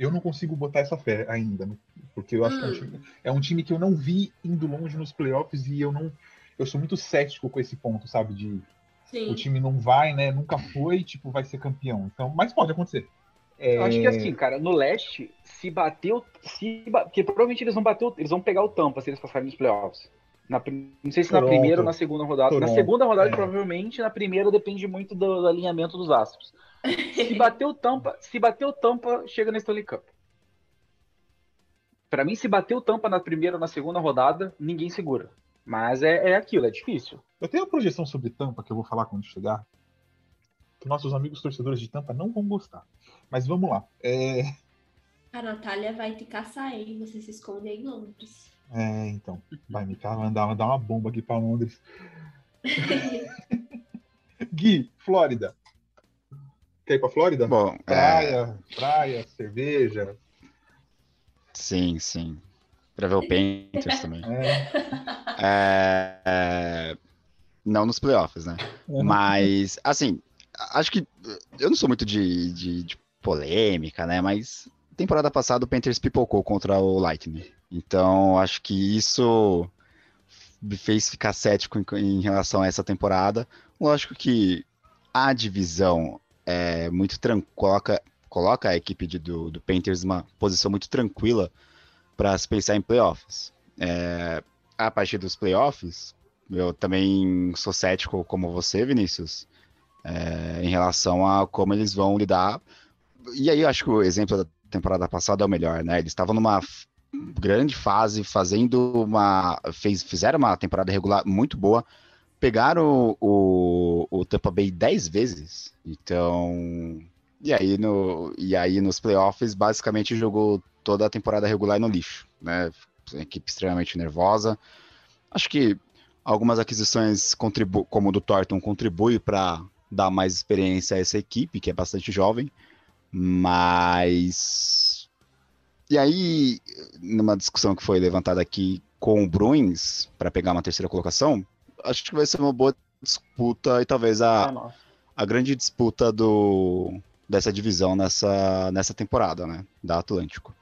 Eu não consigo botar essa fé ainda, né? porque eu acho hum. que é um, time, é um, time, que eu não vi indo longe nos playoffs e eu não. Eu sou muito cético com esse ponto, sabe? De Sim. o time não vai, né? Nunca foi, tipo, vai ser campeão. Então, mas pode acontecer. É... Eu acho que assim, cara, no leste, se bateu. Se, porque provavelmente eles vão bater, eles vão pegar o tampa se eles passarem nos playoffs. Na, não sei se Toronto. na primeira ou na segunda rodada. Toronto. Na segunda rodada, é. provavelmente, na primeira depende muito do, do alinhamento dos astros. Se bateu tampa, se bateu tampa, chega na Stanley Cup. Para mim, se bateu tampa na primeira ou na segunda rodada, ninguém segura. Mas é, é aquilo, é difícil. Eu tenho uma projeção sobre tampa que eu vou falar quando chegar. Que nossos amigos torcedores de tampa não vão gostar. Mas vamos lá. É... A Natália vai te caçar, hein? Você se esconde em Londres. É, então. Vai me mandar, mandar uma bomba aqui para Londres. Gui, Flórida. Quer ir pra Flórida? Bom, praia, é... praia, cerveja. Sim, sim. Pra ver o Panthers também. É. É... é não nos playoffs, né? Uhum. Mas, assim, acho que. Eu não sou muito de, de, de, polêmica, né? Mas temporada passada o Panthers pipocou contra o Lightning. Então, acho que isso me fez ficar cético em, em relação a essa temporada. Lógico que a divisão é, muito coloca, coloca a equipe de, do, do Panthers numa posição muito tranquila para se pensar em playoffs. É, a partir dos playoffs, eu também sou cético como você, Vinícius, é, em relação a como eles vão lidar. E aí eu acho que o exemplo da temporada passada é o melhor, né? Eles estavam numa grande fase, fazendo uma. Fez, fizeram uma temporada regular muito boa, pegaram o, o, o Tampa Bay 10 vezes. Então. E aí, no, e aí nos playoffs, basicamente jogou toda a temporada regular no lixo, né? Equipe extremamente nervosa. Acho que algumas aquisições, como o do Thornton, contribuem para dar mais experiência a essa equipe, que é bastante jovem. Mas. E aí, numa discussão que foi levantada aqui com o Bruins, para pegar uma terceira colocação, acho que vai ser uma boa disputa e talvez a, é a grande disputa do, dessa divisão nessa, nessa temporada, né? Da Atlântico.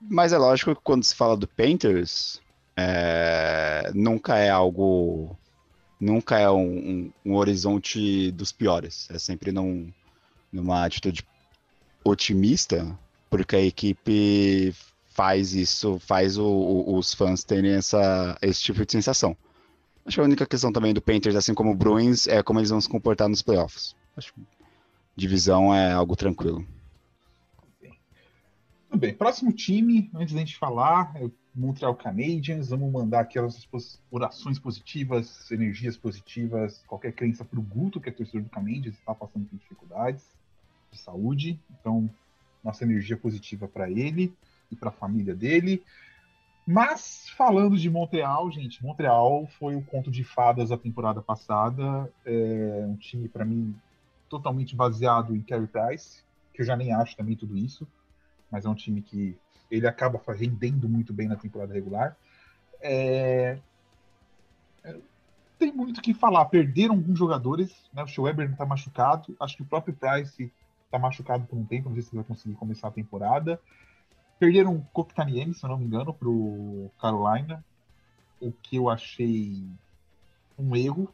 Mas é lógico que quando se fala do Painters, é, nunca é algo. Nunca é um, um, um, horizonte dos piores. É sempre num, numa atitude otimista, porque a equipe faz isso, faz o, o, os fãs terem essa, esse tipo de sensação. Acho que a única questão também do Panthers, assim como o Bruins, é como eles vão se comportar nos playoffs. Acho que divisão é algo tranquilo. Tudo bem. Próximo time, antes da gente falar, é o Montreal Canadiens. Vamos mandar aquelas orações positivas, energias positivas, qualquer crença para o Guto, que é torcedor do Canadiens, está passando por dificuldades de saúde. Então, nossa energia positiva para ele e para a família dele. Mas, falando de Montreal, gente, Montreal foi o conto de fadas da temporada passada. É um time, para mim, totalmente baseado em Carey Price, que eu já nem acho também tudo isso, mas é um time que ele acaba rendendo muito bem na temporada regular. É... tem muito o que falar. Perderam alguns jogadores, né? O Schweber está machucado. Acho que o próprio Price está machucado por um tempo. Não sei se vai conseguir começar a temporada. Perderam o Koktaniemi, se eu não me engano, para o Carolina. O que eu achei um erro.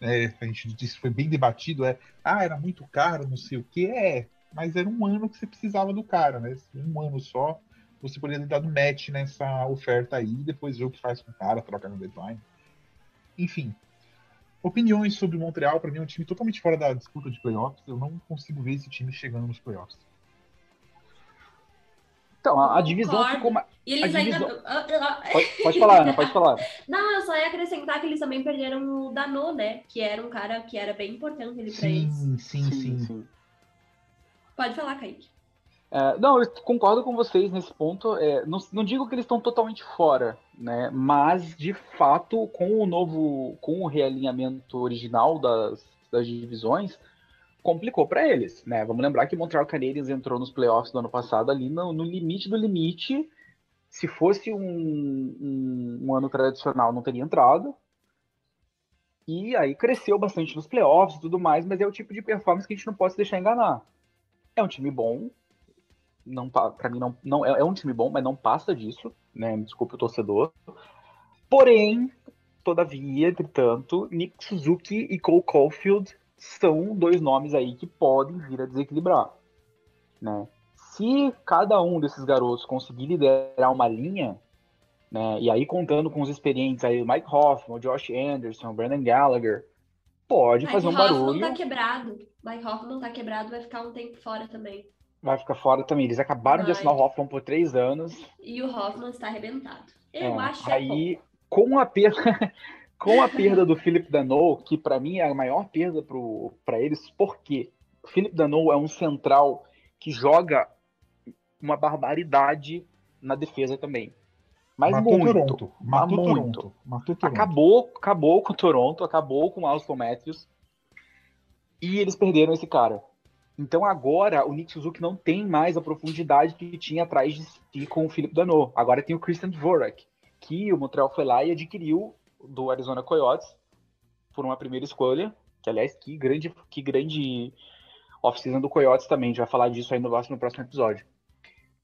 É, a gente disse foi bem debatido. É, ah, era muito caro, não sei o que. É, mas era um ano que você precisava do cara, né? Um ano só. Você poderia ter dado match nessa oferta aí, depois ver o que faz com o cara, troca no deadline. Enfim, opiniões sobre o Montreal, para mim é um time totalmente fora da disputa de playoffs. Eu não consigo ver esse time chegando nos playoffs. Então, a, a divisão ficou mais. E eles divisão... ainda. Pode, pode, falar, Ana, pode falar. Não, eu só ia acrescentar que eles também perderam o Danô, né? Que era um cara que era bem importante ali pra eles. Sim, sim, sim, sim. Pode falar, Kaique. É, não, eu concordo com vocês nesse ponto. É, não, não, digo que eles estão totalmente fora, né? Mas de fato, com o novo, com o realinhamento original das, das divisões, complicou para eles, né? Vamos lembrar que Montreal Canadiens entrou nos playoffs do ano passado ali no, no limite do limite. Se fosse um, um, um, ano tradicional, não teria entrado. E aí cresceu bastante nos playoffs e tudo mais, mas é o tipo de performance que a gente não pode deixar enganar. É um time bom, não para mim não, não é, é, um time bom, mas não passa disso, né? Me desculpe o torcedor. Porém, todavia, entretanto, Nick Suzuki e Cole Caulfield são dois nomes aí que podem vir a desequilibrar, né? Se cada um desses garotos conseguir liderar uma linha, né, e aí contando com os experientes aí, Mike Hoffman, Josh Anderson, Brandon Gallagher, pode Mike fazer um Hoffman barulho. tá quebrado. Mike Hoffman tá quebrado, vai ficar um tempo fora também. Vai ficar fora também. Eles acabaram vai. de assinar o Hoffman por três anos. E o Hoffman está arrebentado. Eu é, acho aí, é com a perda com a perda do Philip Dano, que para mim é a maior perda para eles, porque o Philip Dano é um central que joga uma barbaridade na defesa também. Mas Matou muito. Toronto. Matou muito. Toronto. Matou Toronto. Acabou, acabou com o Toronto, acabou com o Austin Matthews. E eles perderam esse cara. Então agora o Nick Suzuki não tem mais a profundidade que tinha atrás de si com o Philip Dano. Agora tem o Christian Dvorak, que o Montreal foi lá e adquiriu do Arizona Coyotes por uma primeira escolha. Que, aliás, que grande, que grande off-season do Coyotes também. A gente vai falar disso aí no próximo, no próximo episódio.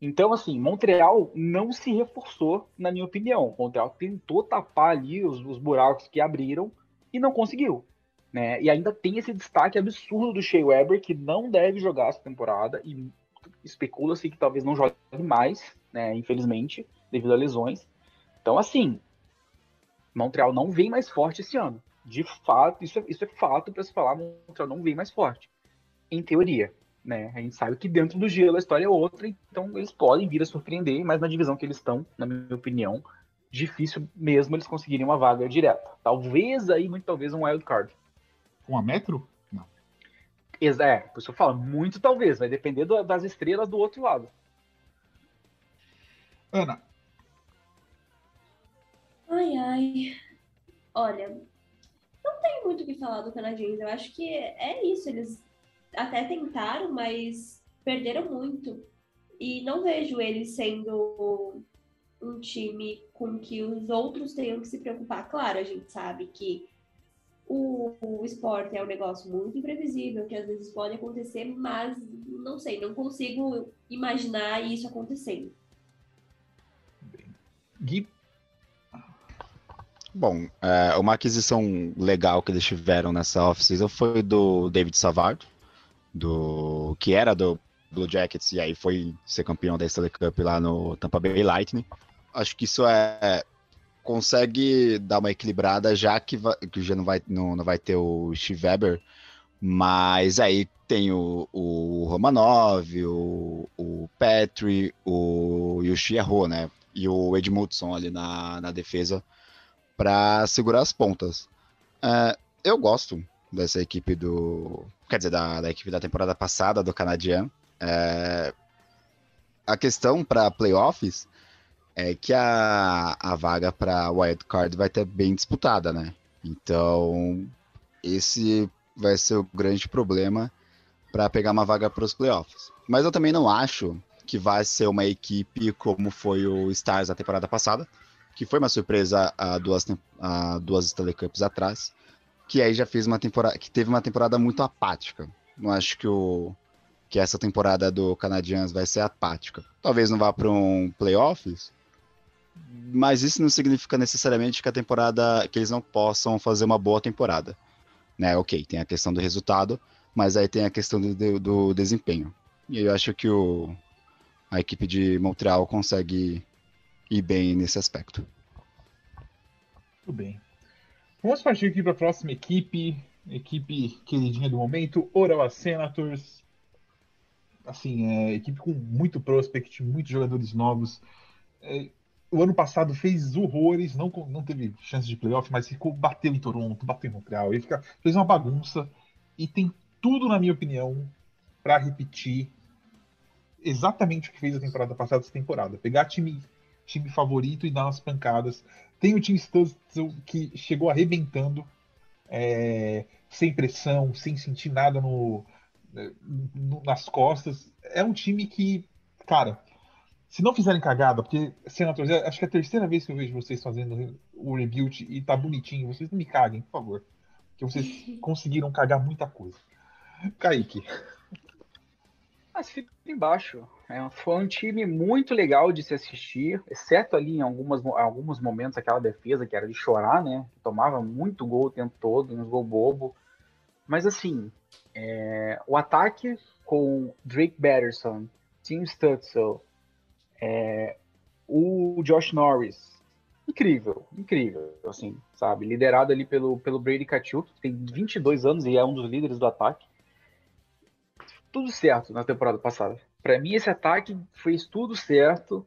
Então, assim, Montreal não se reforçou, na minha opinião. Montreal tentou tapar ali os, os buracos que abriram e não conseguiu. Né? E ainda tem esse destaque absurdo do Shea Weber, que não deve jogar essa temporada, e especula-se que talvez não jogue mais, né? infelizmente, devido a lesões. Então, assim, Montreal não vem mais forte esse ano. De fato, isso é, isso é fato para se falar, Montreal não vem mais forte. Em teoria. Né? A gente sabe que dentro do gelo a história é outra, então eles podem vir a surpreender, mas na divisão que eles estão, na minha opinião, difícil mesmo eles conseguirem uma vaga direta. Talvez aí, muito talvez, um wild card. Uma metro? Não. É, por isso eu falo, muito talvez, vai depender do, das estrelas do outro lado. Ana. Ai, ai. Olha, não tem muito o que falar do Canadiense. Eu acho que é isso. Eles até tentaram, mas perderam muito. E não vejo eles sendo um time com que os outros tenham que se preocupar. Claro, a gente sabe que o, o esporte é um negócio muito imprevisível, que às vezes pode acontecer, mas não sei, não consigo imaginar isso acontecendo. Gui? Bom, é, uma aquisição legal que eles tiveram nessa off-season foi do David Savard, do que era do Blue Jackets e aí foi ser campeão da Stanley Cup lá no Tampa Bay Lightning. Acho que isso é consegue dar uma equilibrada já que, vai, que já não vai não, não vai ter o Steve Weber, mas aí tem o, o Romanov, o, o Petri, o Yoshi Erro, né? E o Edmundson ali na, na defesa para segurar as pontas. É, eu gosto dessa equipe do. Quer dizer, da, da equipe da temporada passada do Canadian. É, a questão para playoffs é que a, a vaga para wild card vai ter bem disputada, né? Então, esse vai ser o grande problema para pegar uma vaga para os playoffs. Mas eu também não acho que vai ser uma equipe como foi o Stars na temporada passada, que foi uma surpresa há duas, há duas Stanley Cups atrás que aí já fez uma temporada que teve uma temporada muito apática. Não acho que o que essa temporada do Canadiens vai ser apática. Talvez não vá para um playoffs, mas isso não significa necessariamente que a temporada que eles não possam fazer uma boa temporada, né? Ok, tem a questão do resultado, mas aí tem a questão do, do desempenho. E eu acho que o, a equipe de Montreal consegue ir bem nesse aspecto. Tudo bem. Vamos partir aqui para a próxima equipe, equipe queridinha do momento, Ottawa Senators. Assim, é, equipe com muito prospect, muitos jogadores novos. É, o ano passado fez horrores, não, não teve chance de playoff, mas ficou bateu em Toronto, bateu em Montreal, ele fica, fez uma bagunça e tem tudo, na minha opinião, para repetir exatamente o que fez a temporada passada essa temporada. Pegar time, time favorito e dar umas pancadas. Tem o Tim Stutzel que chegou arrebentando, é, sem pressão, sem sentir nada no, né, nas costas. É um time que, cara, se não fizerem cagada, porque, senadores, acho que é a terceira vez que eu vejo vocês fazendo o rebuild e tá bonitinho, vocês não me caguem, por favor. Que vocês conseguiram cagar muita coisa. Kaique. Mas fica embaixo. É, foi um time muito legal de se assistir, exceto ali em algumas, alguns momentos aquela defesa que era de chorar, né? Tomava muito gol o tempo todo, uns gol bobo. Mas assim, é, o ataque com Drake Batterson, Tim Stutzel, é, o Josh Norris, incrível, incrível, assim, sabe? Liderado ali pelo, pelo Brady Kachuk, que tem 22 anos e é um dos líderes do ataque. Tudo certo na temporada passada. Para mim, esse ataque fez tudo certo,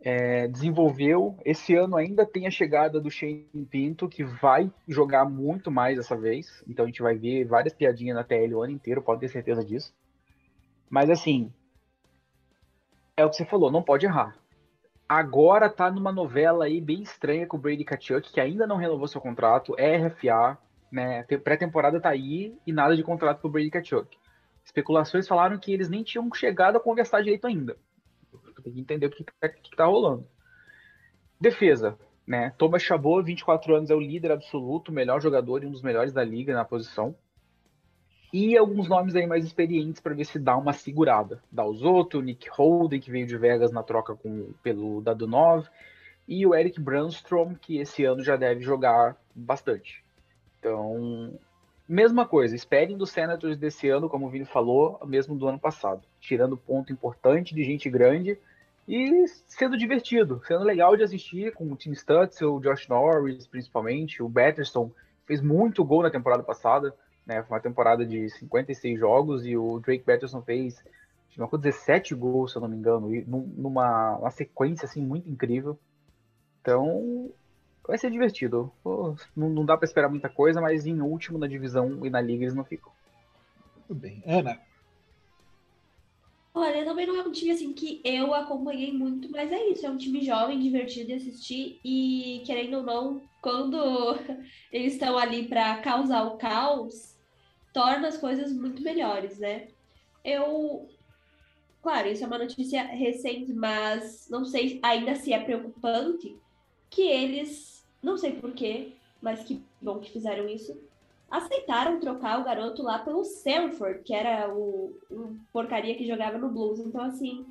é, desenvolveu. Esse ano ainda tem a chegada do Shane Pinto, que vai jogar muito mais dessa vez. Então a gente vai ver várias piadinhas na TL o ano inteiro, pode ter certeza disso. Mas assim, é o que você falou, não pode errar. Agora tá numa novela aí bem estranha com o Brady Kachuk, que ainda não renovou seu contrato, é RFA, né? Pré-temporada tá aí e nada de contrato pro Brady Kachuk. Especulações falaram que eles nem tinham chegado a conversar direito ainda. Tem que entender o que, que, que tá rolando. Defesa, né? Thomas Chabot, 24 anos, é o líder absoluto, melhor jogador e um dos melhores da liga na posição e alguns nomes aí mais experientes para ver se dá uma segurada. Dalzotto, Nick Holden, que veio de Vegas na troca com, pelo Dadunov, e o Eric Brandstrom, que esse ano já deve jogar bastante. Então, mesma coisa, esperem dos Senators desse ano, como o Vini falou, mesmo do ano passado. Tirando ponto importante de gente grande e sendo divertido, sendo legal de assistir com o Tim Stutzel, o Josh Norris, principalmente, o Batterson fez muito gol na temporada passada, né? Foi uma temporada de 56 jogos e o Drake Patterson fez marcou 17 gols, se eu não me engano, e numa uma sequência assim muito incrível. Então, vai ser divertido. Pô, não, não, dá para esperar muita coisa, mas em último na divisão e na liga eles não ficam. Muito bem. Ana. Olha, também não é um time assim que eu acompanhei muito, mas é isso, é um time jovem, divertido de assistir e querendo ou não, quando eles estão ali para causar o caos, torna as coisas muito melhores, né? Eu. Claro, isso é uma notícia recente, mas não sei ainda se é preocupante que eles, não sei porquê, mas que bom que fizeram isso, aceitaram trocar o garoto lá pelo Sanford, que era o, o porcaria que jogava no Blues. Então, assim,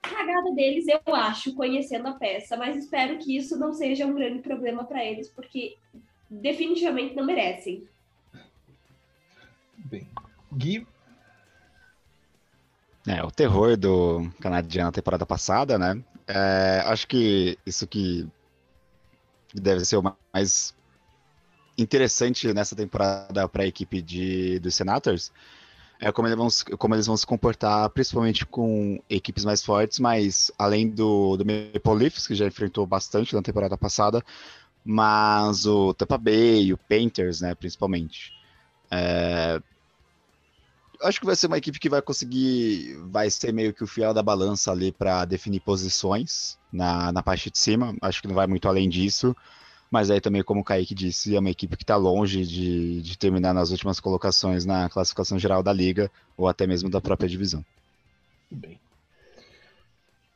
cagada deles, eu acho, conhecendo a peça, mas espero que isso não seja um grande problema para eles, porque definitivamente não merecem. Bem, Gui. É, o terror do canadiano na temporada passada, né? É, acho que isso que deve ser o mais interessante nessa temporada para a equipe de, dos Senators é como eles, vão, como eles vão se comportar, principalmente com equipes mais fortes, mas além do, do Maple Leafs, que já enfrentou bastante na temporada passada, mas o Tampa Bay, o Painters, né, principalmente. É, acho que vai ser uma equipe que vai conseguir, vai ser meio que o fiel da balança ali para definir posições na, na parte de cima. Acho que não vai muito além disso. Mas aí também, como o Kaique disse, é uma equipe que está longe de, de terminar nas últimas colocações na classificação geral da liga ou até mesmo da própria divisão. Bem.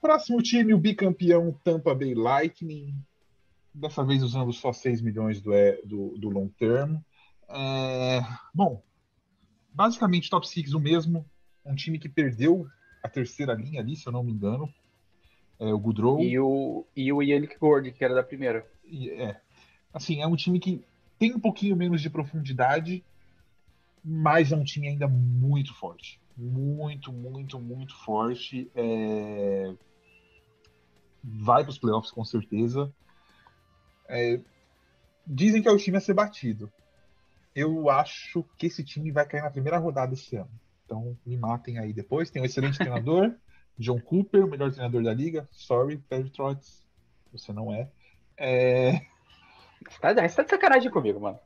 Próximo time, o bicampeão Tampa Bay Lightning. Dessa vez usando só 6 milhões do, do, do long term. É, bom, basicamente top 6 o mesmo. Um time que perdeu a terceira linha ali, se eu não me engano. É, o Goodrow. E o, e o Yannick Gord, que era da primeira. É. Assim, é um time que tem um pouquinho menos de profundidade, mas é um time ainda muito forte. Muito, muito, muito forte. É... Vai para os playoffs com certeza. É... Dizem que é o time a ser batido eu acho que esse time vai cair na primeira rodada esse ano. Então me matem aí depois. Tem um excelente treinador, John Cooper, o melhor treinador da liga. Sorry, Pedro Trotz, você não é. é... Você tá, você tá de sacanagem comigo, mano.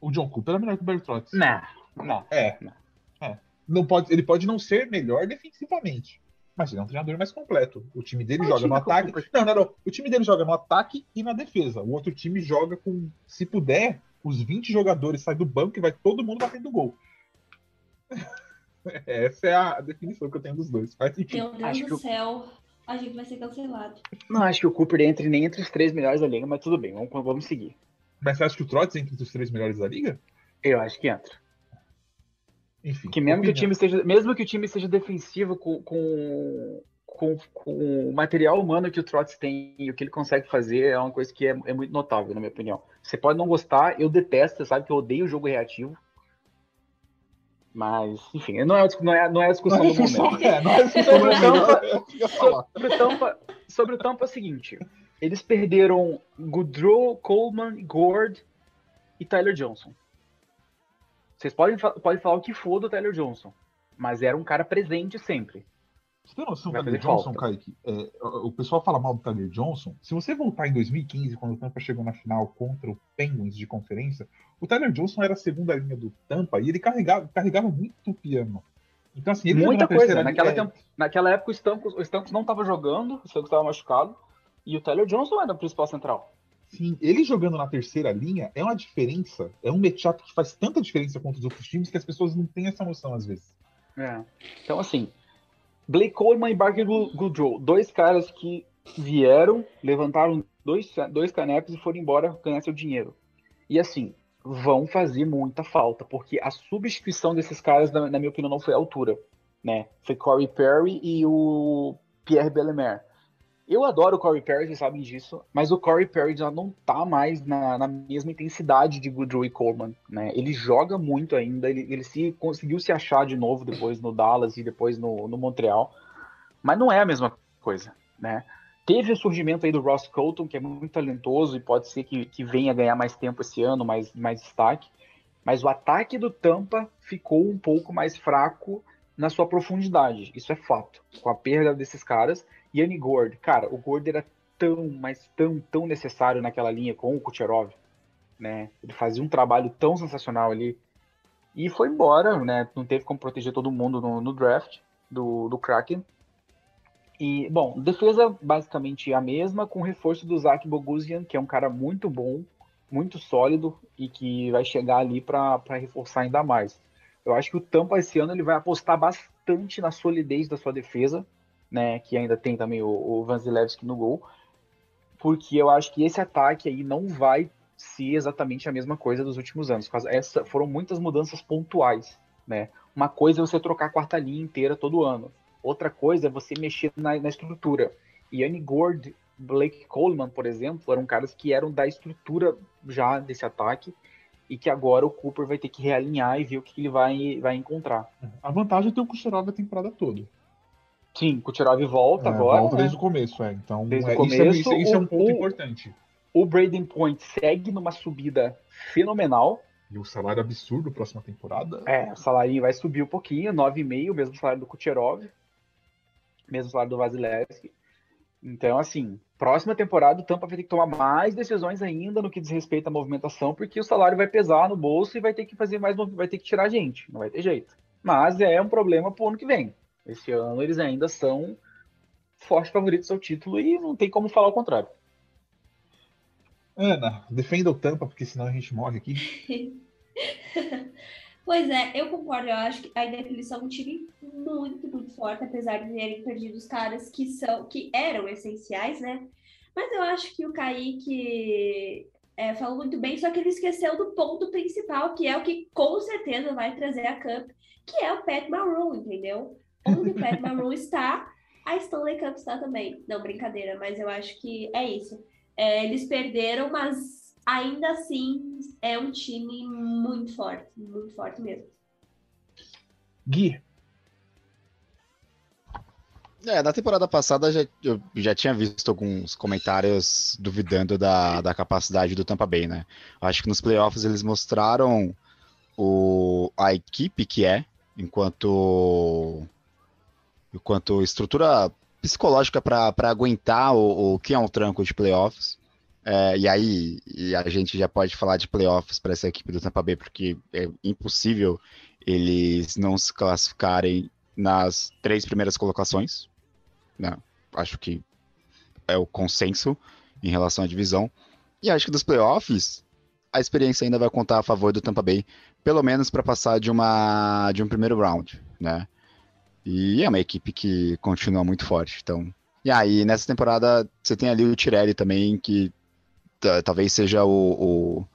O John Cooper é melhor que o Pedro Trotz. Não, não. É. Não. é. Não pode, ele pode não ser melhor defensivamente, mas ele é um treinador mais completo. O time dele ah, joga no ataque. Não, não, não. O time dele joga no ataque e na defesa. O outro time joga com, se puder, os 20 jogadores saem do banco e vai todo mundo batendo gol. Essa é a definição que eu tenho dos dois. Faz sentido. Meu Deus Acho do que eu- céu. A gente vai ser cancelado. Não acho que o Cooper entre nem entre os três melhores da liga, mas tudo bem, vamos, vamos seguir. Mas você acha que o Trotz entra entre os três melhores da liga? Eu acho que entra. Enfim. Que mesmo que o time seja, mesmo que o time seja defensivo com, com, com, com o material humano que o Trotz tem e o que ele consegue fazer é uma coisa que é, é muito notável, na minha opinião. Você pode não gostar, eu detesto, você sabe que eu odeio o jogo reativo. Mas, enfim, não é, a não é, não é a discussão Não do discussão, momento. é, não é discussão momento. Eu ia falar. Sobre o Tampa, sobre o Tampa é o seguinte: eles perderam Goodrow, Coleman, Gord e Tyler Johnson. Vocês podem, podem falar o que for do Tyler Johnson, mas era um cara presente sempre. Você tem noção do Tyler Johnson, falta. Kaique? É, o pessoal fala mal do Tyler Johnson. Se você voltar em 2015, quando o Tampa chegou na final contra o Penguins de conferência, o Tyler Johnson era a segunda linha do Tampa e ele carregava, carregava muito o piano. Então, assim, ele Muita coisa. Naquela, linha- temp- naquela época o Stamkos, o Stamkos não estava jogando, o Stamkos estava machucado, e o Tyler Johnson era o principal central. Sim, ele jogando na terceira linha é uma diferença, é um matchup que faz tanta diferença contra os outros times que as pessoas não têm essa noção às vezes. É. Então, assim, Blake Coleman e Barker Goodrow, dois caras que vieram, levantaram dois, dois canepes e foram embora ganhar seu dinheiro. E assim, vão fazer muita falta, porque a substituição desses caras, na, na minha opinião, não foi à altura. Né? Foi Corey Perry e o Pierre Bellemare. Eu adoro o Corey Perry, vocês sabem disso, mas o Corey Perry já não tá mais na, na mesma intensidade de Goodrow Coleman, né? Ele joga muito ainda, ele, ele se conseguiu se achar de novo depois no Dallas e depois no, no Montreal, mas não é a mesma coisa, né? Teve o surgimento aí do Ross Colton, que é muito talentoso e pode ser que, que venha ganhar mais tempo esse ano, mais, mais destaque, mas o ataque do Tampa ficou um pouco mais fraco na sua profundidade, isso é fato, com a perda desses caras. Yanni Gord, cara, o Gord era tão, mas tão, tão necessário naquela linha com o Kucherov, né? Ele fazia um trabalho tão sensacional ali. E foi embora, né? Não teve como proteger todo mundo no, no draft do, do Kraken. E, bom, defesa basicamente a mesma, com reforço do Zach Bogusian, que é um cara muito bom, muito sólido e que vai chegar ali para reforçar ainda mais. Eu acho que o Tampa esse ano ele vai apostar bastante na solidez da sua defesa, né? Que ainda tem também o, o Vasilevski no gol, porque eu acho que esse ataque aí não vai ser exatamente a mesma coisa dos últimos anos. Essa foram muitas mudanças pontuais, né? Uma coisa é você trocar a quarta linha inteira todo ano. Outra coisa é você mexer na, na estrutura. Yanni Gord, Blake Coleman, por exemplo, eram caras que eram da estrutura já desse ataque e que agora o Cooper vai ter que realinhar e ver o que ele vai, vai encontrar. A vantagem é ter o Kucherov a temporada toda. Sim, Kucherov volta É, agora. volta né? desde o começo, é. Então, Desde é, o é, começo, isso é- isso é um o- ponto o- importante. O Braden Point segue numa subida fenomenal. E o salário absurdo próxima temporada. É, o salário vai subir um pouquinho, 9,5, mesmo salário do Kucherov, mesmo salário do Vasilevski. Então, assim, próxima temporada o Tampa vai ter que tomar mais decisões ainda no que diz respeito à movimentação, porque o salário vai pesar no bolso e vai ter que fazer mais, vai ter que tirar gente, não vai ter jeito. Mas é um problema pro ano que vem. Esse ano eles ainda são fortes favoritos ao título e não tem como falar o contrário. Ana, defenda o Tampa, porque senão a gente morre aqui. Pois é, eu concordo. Eu acho que ainda eles são um time muito, muito forte, apesar de terem perdido os caras que são, que eram essenciais, né? Mas eu acho que o Kaique é, falou muito bem, só que ele esqueceu do ponto principal, que é o que com certeza vai trazer a Cup, que é o Pat Maroon, entendeu? Onde o Pat Maroon está, a Stanley Cup está também. Não, brincadeira, mas eu acho que é isso. É, eles perderam, mas ainda assim é um time muito forte, muito forte mesmo. Gui, É, na temporada passada já, eu já tinha visto alguns comentários duvidando da, da capacidade do Tampa Bay, né? Acho que nos playoffs eles mostraram o, a equipe que é, enquanto, enquanto estrutura psicológica para aguentar o, o que é um tranco de playoffs. É, e aí e a gente já pode falar de playoffs para essa equipe do Tampa Bay, porque é impossível eles não se classificarem nas três primeiras colocações. Né? Acho que é o consenso em relação à divisão. E acho que dos playoffs, a experiência ainda vai contar a favor do Tampa Bay, pelo menos para passar de uma de um primeiro round, né? E é uma equipe que continua muito forte, então. E aí nessa temporada você tem ali o Tirelli também que talvez seja o, o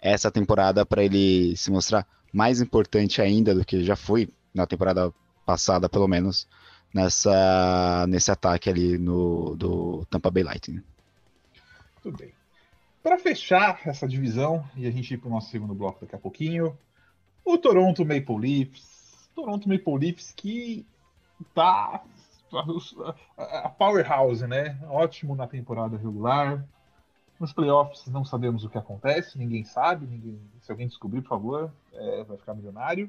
essa temporada para ele se mostrar mais importante ainda do que já foi na temporada passada, pelo menos, nessa, nesse ataque ali no, do Tampa Bay Lightning. Tudo bem. Para fechar essa divisão e a gente ir para o nosso segundo bloco daqui a pouquinho, o Toronto Maple Leafs. Toronto Maple Leafs que tá a powerhouse, né? Ótimo na temporada regular, nos playoffs não sabemos o que acontece, ninguém sabe, ninguém, se alguém descobrir, por favor, é, vai ficar milionário.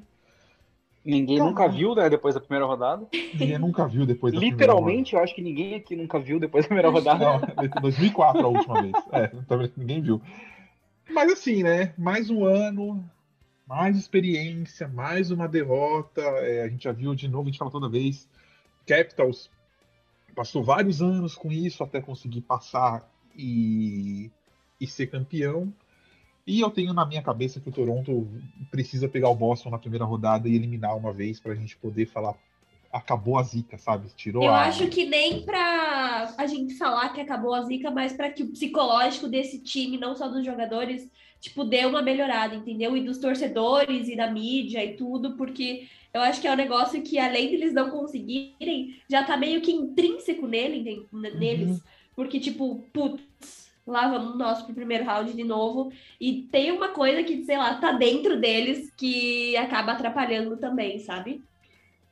Ninguém então, nunca viu, né, depois da primeira rodada. Ninguém nunca viu depois da Literalmente, eu acho que ninguém aqui nunca viu depois da primeira rodada. Não, 2004 a última vez. É, ninguém viu. Mas assim, né, mais um ano, mais experiência, mais uma derrota. É, a gente já viu de novo, a gente fala toda vez, Capitals passou vários anos com isso até conseguir passar e, e ser campeão. E eu tenho na minha cabeça que o Toronto precisa pegar o Boston na primeira rodada e eliminar uma vez para a gente poder falar acabou a zica, sabe? Tirou Eu a... acho que nem para a gente falar que acabou a zica, mas para que o psicológico desse time, não só dos jogadores, tipo, dê uma melhorada, entendeu? E dos torcedores e da mídia e tudo, porque eu acho que é um negócio que além deles não conseguirem, já tá meio que intrínseco nele, neles. Uhum porque, tipo, putz, lá vamos nós pro primeiro round de novo. E tem uma coisa que, sei lá, tá dentro deles que acaba atrapalhando também, sabe?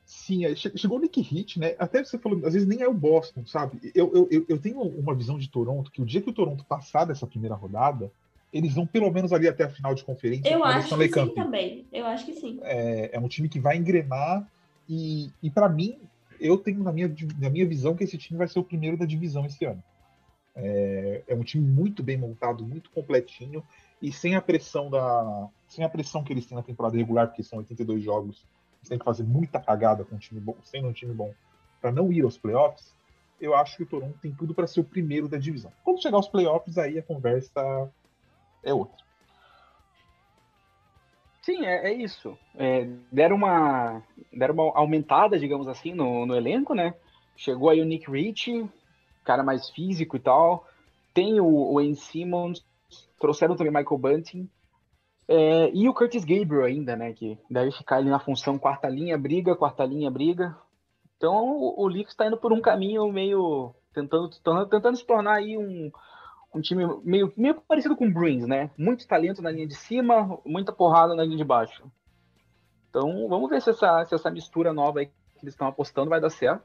Sim, chegou o Nick Hit, né? Até você falou, às vezes nem é o Boston, sabe? Eu, eu, eu tenho uma visão de Toronto que o dia que o Toronto passar dessa primeira rodada, eles vão pelo menos ali até a final de conferência. Eu acho que sim também. Eu acho que sim. É, é um time que vai engrenar e, e para mim, eu tenho na minha, na minha visão que esse time vai ser o primeiro da divisão esse ano. É, é, um time muito bem montado, muito completinho e sem a pressão da, sem a pressão que eles têm na temporada regular, porque são 82 jogos, eles têm que fazer muita cagada com um time bom, sendo um time bom, para não ir aos playoffs. Eu acho que o Toronto tem tudo para ser o primeiro da divisão. Quando chegar aos playoffs, aí a conversa é outra. Sim, é, é isso. É, deram, uma, deram uma aumentada, digamos assim, no, no elenco, né? Chegou aí o Nick Rich, cara mais físico e tal. Tem o, o Simmons, trouxeram também Michael Bunting. É, e o Curtis Gabriel ainda, né? Que deve ficar ali na função quarta linha, briga, quarta linha, briga. Então o, o Leafs está indo por um caminho meio. tentando, tentando se tornar aí um, um time meio, meio parecido com o Bruins, né? Muito talento na linha de cima, muita porrada na linha de baixo. Então vamos ver se essa, se essa mistura nova que eles estão apostando vai dar certo.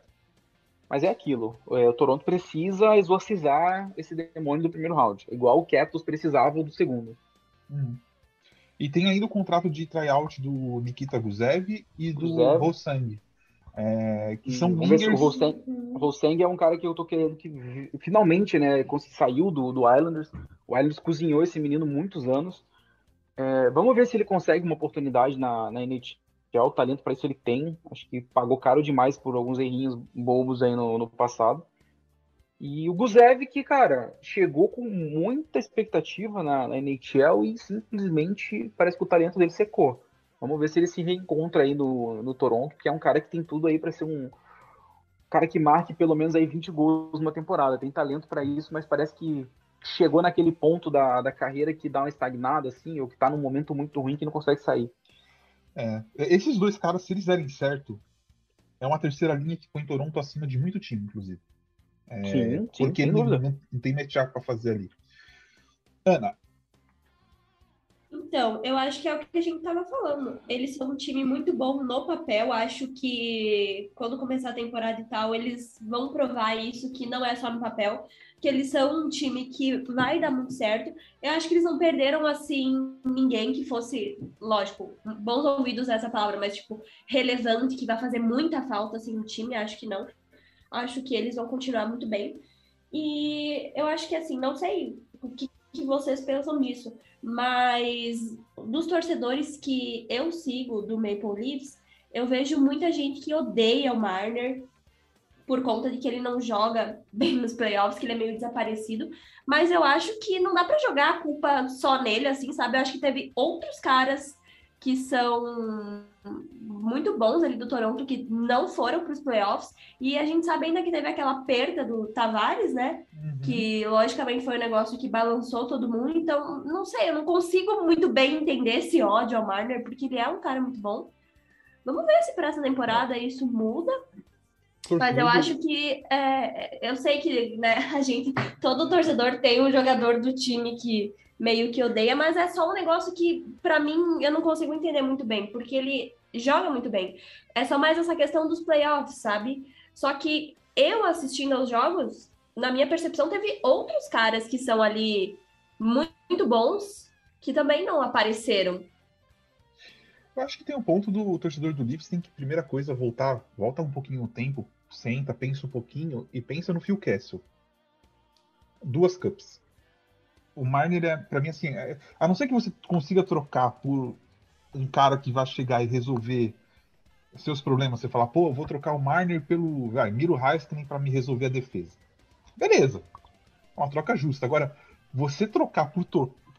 Mas é aquilo. É, o Toronto precisa exorcizar esse demônio do primeiro round. Igual o Capitals precisava do segundo. Hum. E tem ainda o contrato de tryout do Nikita Gusev e do Rossang. É, que são wingers... O Rossang é um cara que eu tô querendo que finalmente, né, saiu do, do Islanders. O Islanders cozinhou esse menino muitos anos. É, vamos ver se ele consegue uma oportunidade na, na NHL o talento para isso ele tem. Acho que pagou caro demais por alguns errinhos bobos aí no, no passado. E o Guzev, que, cara, chegou com muita expectativa na, na, NHL e simplesmente parece que o talento dele secou. Vamos ver se ele se reencontra aí no, no Toronto, que é um cara que tem tudo aí para ser um cara que marque pelo menos aí 20 gols numa temporada. Tem talento para isso, mas parece que chegou naquele ponto da, da carreira que dá uma estagnada, assim, ou que tá num momento muito ruim que não consegue sair. É, esses dois caras, se eles derem certo, é uma terceira linha que põe Toronto acima de muito time, inclusive. É, sim, sim, porque não, não, tem matchup para fazer ali. Ana. Então, eu acho que é o que a gente estava falando. Eles são um time muito bom no papel. Acho que quando começar a temporada e tal, eles vão provar isso, que não é só no papel que eles são um time que vai dar muito certo. Eu acho que eles não perderam, assim, ninguém que fosse, lógico, bons ouvidos essa palavra, mas, tipo, relevante, que vai fazer muita falta, assim, no time. Acho que não. Acho que eles vão continuar muito bem. E eu acho que, assim, não sei o que, que vocês pensam nisso, mas dos torcedores que eu sigo do Maple Leafs, eu vejo muita gente que odeia o Marner, por conta de que ele não joga bem nos playoffs, que ele é meio desaparecido. Mas eu acho que não dá para jogar a culpa só nele, assim, sabe? Eu acho que teve outros caras que são muito bons ali do Toronto, que não foram para os playoffs. E a gente sabe ainda que teve aquela perda do Tavares, né? Uhum. Que logicamente foi um negócio que balançou todo mundo. Então, não sei, eu não consigo muito bem entender esse ódio ao Marner, porque ele é um cara muito bom. Vamos ver se para essa temporada isso muda. Por Mas eu acho que é, eu sei que né, a gente, todo torcedor tem um jogador do time que meio que odeia, mas é só um negócio que, para mim, eu não consigo entender muito bem, porque ele joga muito bem. É só mais essa questão dos playoffs, sabe? Só que eu assistindo aos jogos, na minha percepção, teve outros caras que são ali muito bons que também não apareceram. Eu acho que tem um ponto do torcedor do Leafs tem que, primeira coisa, voltar, volta um pouquinho no tempo, senta, pensa um pouquinho e pensa no Phil Castle. Duas cups. O Marner é, pra mim, assim, é, a não ser que você consiga trocar por um cara que vai chegar e resolver seus problemas, você falar, pô, eu vou trocar o Marner pelo vai, Miro Heiskanen para me resolver a defesa. Beleza. É uma troca justa. Agora, você trocar por,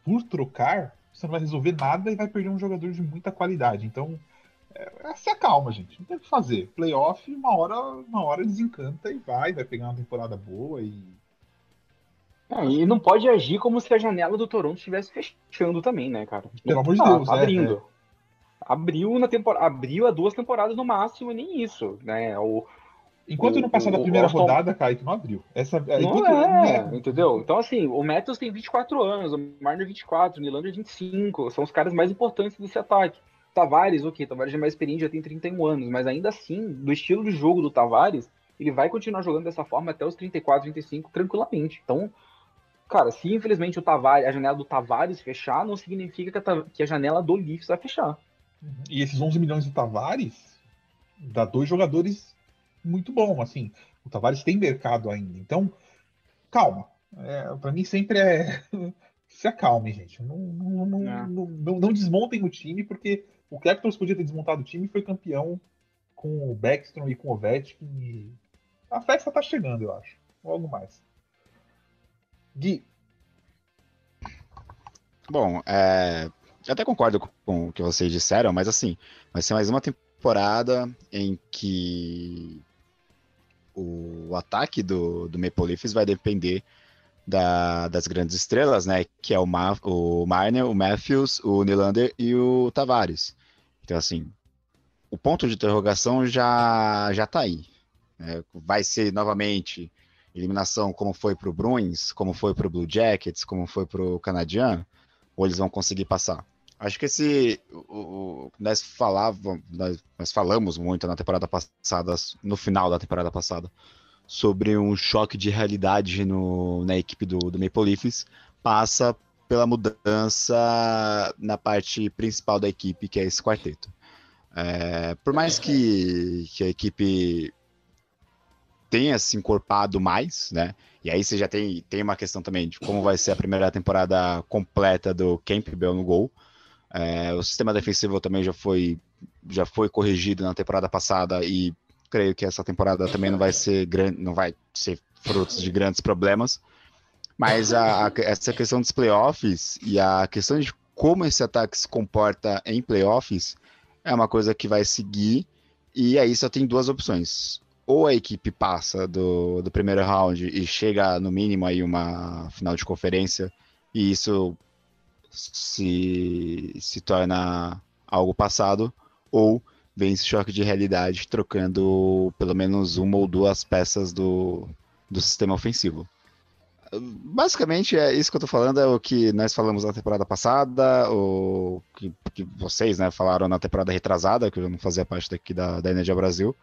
por trocar, você não vai resolver nada e vai perder um jogador de muita qualidade. Então, é, se acalma, gente. Não tem o que fazer. Playoff, uma hora, uma hora desencanta e vai, vai pegar uma temporada boa e. É, e não pode agir como se a janela do Toronto estivesse fechando também, né, cara? Pelo amor de Deus, tá abrindo. É, é. Abriu na temporada, abriu a duas temporadas no máximo, nem isso, né? O, Enquanto o, não passar da primeira Austin... rodada, Kaique, não abriu. Essa, não enquanto... é, é, entendeu? Então, assim, o Matthews tem 24 anos, o Marner 24, o Nylander 25, são os caras mais importantes desse ataque. Tavares, ok, Tavares é mais experiente, já tem 31 anos, mas ainda assim, do estilo de jogo do Tavares, ele vai continuar jogando dessa forma até os 34, 35, tranquilamente. Então, cara, se infelizmente o Tavares, a janela do Tavares fechar, não significa que a, que a janela do Leafs vai fechar. E esses 11 milhões do Tavares dá dois jogadores muito bom, assim. O Tavares tem mercado ainda. Então, calma. É, para mim sempre é se acalme, gente. Não, não, não, é. não, não, desmontem o time, porque o Capitals podia ter desmontado o time e foi campeão com o Backstrom e com o Ovechkin. E a festa tá chegando, eu acho. Logo mais. Gui. Bom, é, eu até concordo com o que vocês disseram, mas assim, vai ser mais uma temporada em que o ataque do, do Maple Leafs vai depender da, das grandes estrelas, né? Que é o, Ma, o Marner, o Matthews, o Nylander e o Tavares. Então, assim, o ponto de interrogação já, já tá aí. Né? Vai ser novamente eliminação como foi para o Bruins, como foi para o Blue Jackets, como foi para o Canadian, ou eles vão conseguir passar? Acho que esse. O, o, nós falávamos, nós, nós, falamos muito na temporada passada, no final da temporada passada, sobre um choque de realidade no, na equipe do, do Maple Leafs. Passa pela mudança na parte principal da equipe, que é esse quarteto. É, por mais que, que a equipe tenha se encorpado mais, né? E aí você já tem, tem uma questão também de como vai ser a primeira temporada completa do Campbell no gol. É, o sistema defensivo também já foi, já foi corrigido na temporada passada e creio que essa temporada também não vai ser grande, não vai ser frutos de grandes problemas. Mas a, a, essa questão dos playoffs e a questão de como esse ataque se comporta em playoffs é uma coisa que vai seguir. E aí só tem duas opções. Ou a equipe passa do, do primeiro round e chega no mínimo aí uma final de conferência, e isso se, se torna algo passado, ou vem esse choque de realidade trocando pelo menos uma ou duas peças do, do sistema ofensivo. Basicamente, é isso que eu tô falando, é o que nós falamos na temporada passada, o que, que vocês né, falaram na temporada retrasada, que eu não fazia parte daqui da, da Energia Brasil.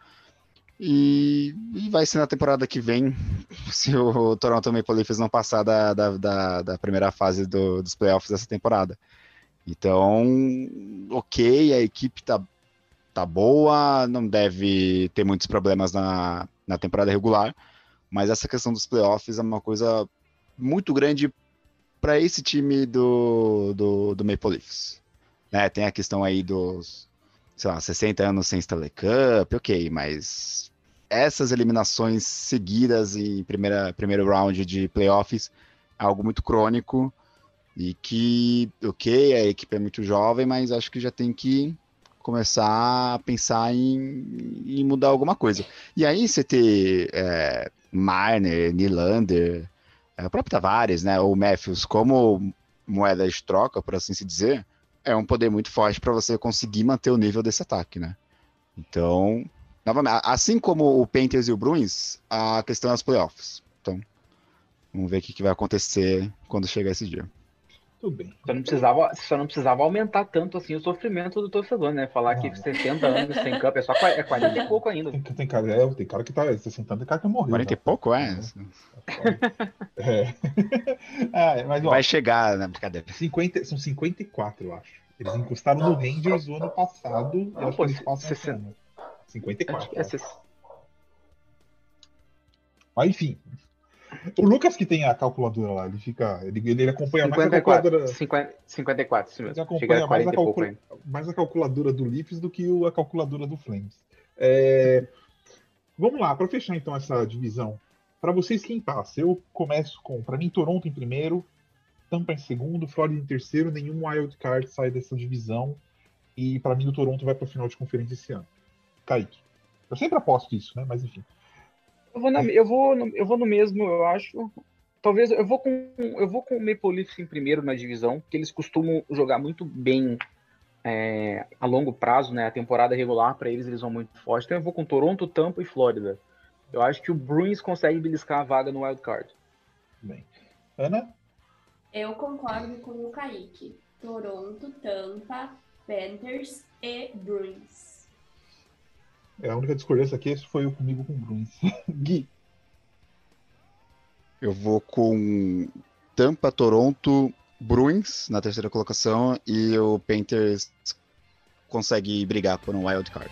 E, e, vai ser na temporada que vem, se o Toronto Maple Leafs não passar da, da, da, da primeira fase do, dos playoffs dessa temporada. Então, ok, a equipe tá, tá boa, não deve ter muitos problemas na, na temporada regular, mas essa questão dos playoffs é uma coisa muito grande para esse time do, do, do Maple Leafs. Né, tem a questão aí dos, sei lá, 60 anos sem Stanley Cup, ok, mas essas eliminações seguidas em primeira, primeiro round de playoffs é algo muito crônico E que, ok, a equipe é muito jovem, mas acho que já tem que começar a pensar em, em mudar alguma coisa. E aí você ter é, Marner, Nylander, é, o próprio Tavares, né, ou Matthews como moeda de troca, por assim se dizer, é um poder muito forte para você conseguir manter o nível desse ataque, né? Então, novamente, assim como o Panthers e o Bruins, a questão é os playoffs. Então, vamos ver o que, que vai acontecer quando chegar esse dia. Tudo bem. Só não, precisava, só não precisava aumentar tanto assim o sofrimento do torcedor, né? Falar que 60 anos sem campo é só é 40 e pouco ainda. Tem, tem, cara, é, tem cara que tá 60 anos, tem cara que morreu. 40 né? e pouco, é? É. ah, mas, ó, Vai chegar, né? Brincadeira. 50, são 54, eu acho. Eles encostaram no Rangers o ano passado. Ah, pô, que eles passam 60. esse ano. 54. É, é, Mas enfim. O Lucas que tem a calculadora lá, ele fica. Ele, ele acompanha mais a 54, calculadora. 50, 54, isso Ele acompanha mais, 40 a ainda. mais a calculadora do Leafs do que o- a calculadora do Flames. É, Vamos lá, para fechar então essa divisão. Para vocês, quem passa? Eu começo com, para mim, Toronto em primeiro, Tampa em segundo, Florida em terceiro, nenhum wild card sai dessa divisão. E para mim, o Toronto vai para a final de conferência esse ano. Kaique. Eu sempre aposto isso, né? Mas enfim. Eu vou, na- eu, vou no, eu vou no mesmo, eu acho. Talvez eu vou com eu vou com o Maple Leafs em primeiro na divisão, porque eles costumam jogar muito bem é, a longo prazo, né? A temporada regular para eles eles vão muito forte. Então eu vou com Toronto, Tampa e Flórida. Eu acho que o Bruins consegue beliscar a vaga no wild card. Bem. Ana? Eu concordo com o Kaique. Toronto, Tampa, Panthers e Bruins. É, a única discordância aqui foi eu comigo com o Bruins. Gui. Eu vou com Tampa, Toronto, Bruins na terceira colocação e o Panthers consegue brigar por um wild card.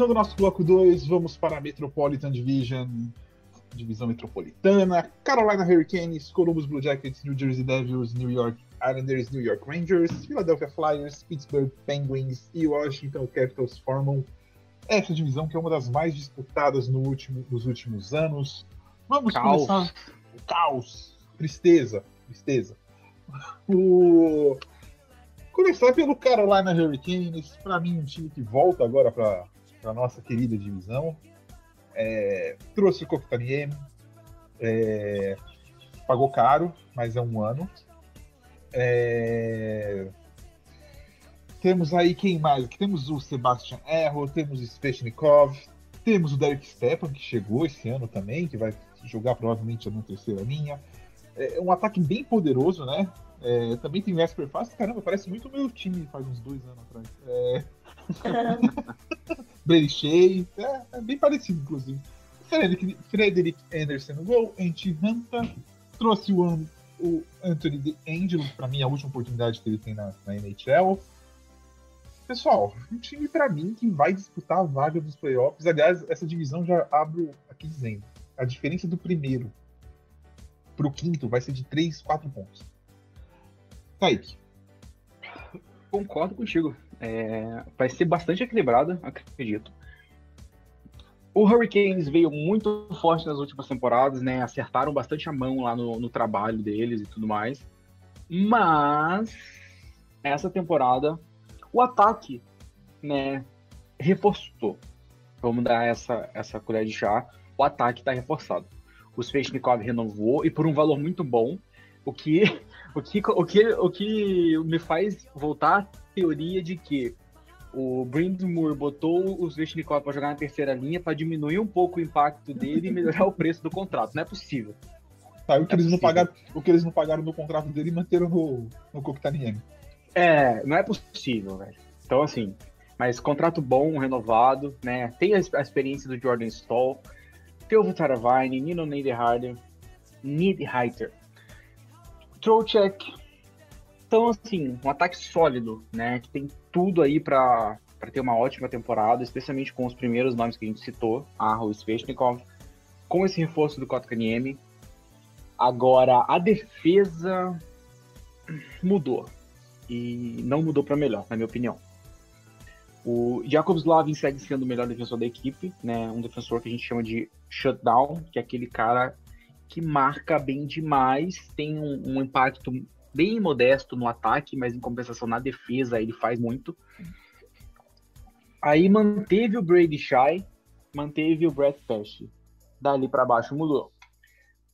Começando o nosso bloco 2, vamos para a Metropolitan Division, divisão metropolitana, Carolina Hurricanes, Columbus Blue Jackets, New Jersey Devils, New York Islanders, New York Rangers, Philadelphia Flyers, Pittsburgh Penguins e Washington Capitals formam essa divisão que é uma das mais disputadas no último- nos últimos anos. Vamos Caos. começar caos, tristeza, tristeza. O... Começar pelo Carolina Hurricanes, para mim um time que volta agora para a nossa querida divisão. É, trouxe o Kotkaniemi, é, pagou caro, mas é um ano. É, temos aí quem mais? Temos o Sebastian Erro, temos o Svechnikov, temos o Derek Stepan, que chegou esse ano também, que vai jogar provavelmente na terceira linha. É um ataque bem poderoso, né? É, também tem o Jasper Fast, caramba, parece muito o meu time faz uns dois anos atrás. É, Shea, é, é bem parecido, inclusive. Frederick, Frederick Anderson no gol, Antti Ranta, trouxe o, o Anthony De Angelo, pra mim, a última oportunidade que ele tem na, na NHL. Pessoal, um time pra mim que vai disputar a vaga dos playoffs. Aliás, essa divisão já abro aqui dizendo: a diferença do primeiro pro quinto vai ser de 3, 4 pontos. Kaique, Concordo contigo. É, vai ser bastante equilibrada, acredito. O Hurricanes veio muito forte nas últimas temporadas, né? Acertaram bastante a mão lá no, no trabalho deles e tudo mais. Mas essa temporada o ataque, né, reforçou. Vamos dar essa, essa colher de chá. O ataque está reforçado. O Svechnikov renovou e por um valor muito bom, o que o que, o que, o que me faz voltar à teoria de que o Brindamore botou o Svechnikov para jogar na terceira linha para diminuir um pouco o impacto dele e melhorar o preço do contrato. Não é possível. tá, o, que É eles não possível. pagaram, o que eles não pagaram no contrato dele manteram no, no Kotkaniemi. É, não é possível, velho. Então, assim, mas contrato bom, renovado, né? Tem a, a experiência do Jordan Stall, tem o Vitaravine, Nino Niederreiter, Niederreiter, Trocheck. Então, assim, um ataque sólido, né? Que tem tudo aí para ter uma ótima temporada, especialmente com os primeiros nomes que a gente citou, Arro e com esse reforço do Kotkaniemi. Agora, a defesa mudou. E não mudou para melhor, na minha opinião. O Jacob Slavin segue sendo o melhor defensor da equipe, né? Um defensor que a gente chama de shutdown, que é aquele cara que marca bem demais, tem um, um impacto bem modesto no ataque, mas em compensação na defesa ele faz muito. Aí manteve o Brady Shy, manteve o Brett Pesce. Dali para baixo mudou.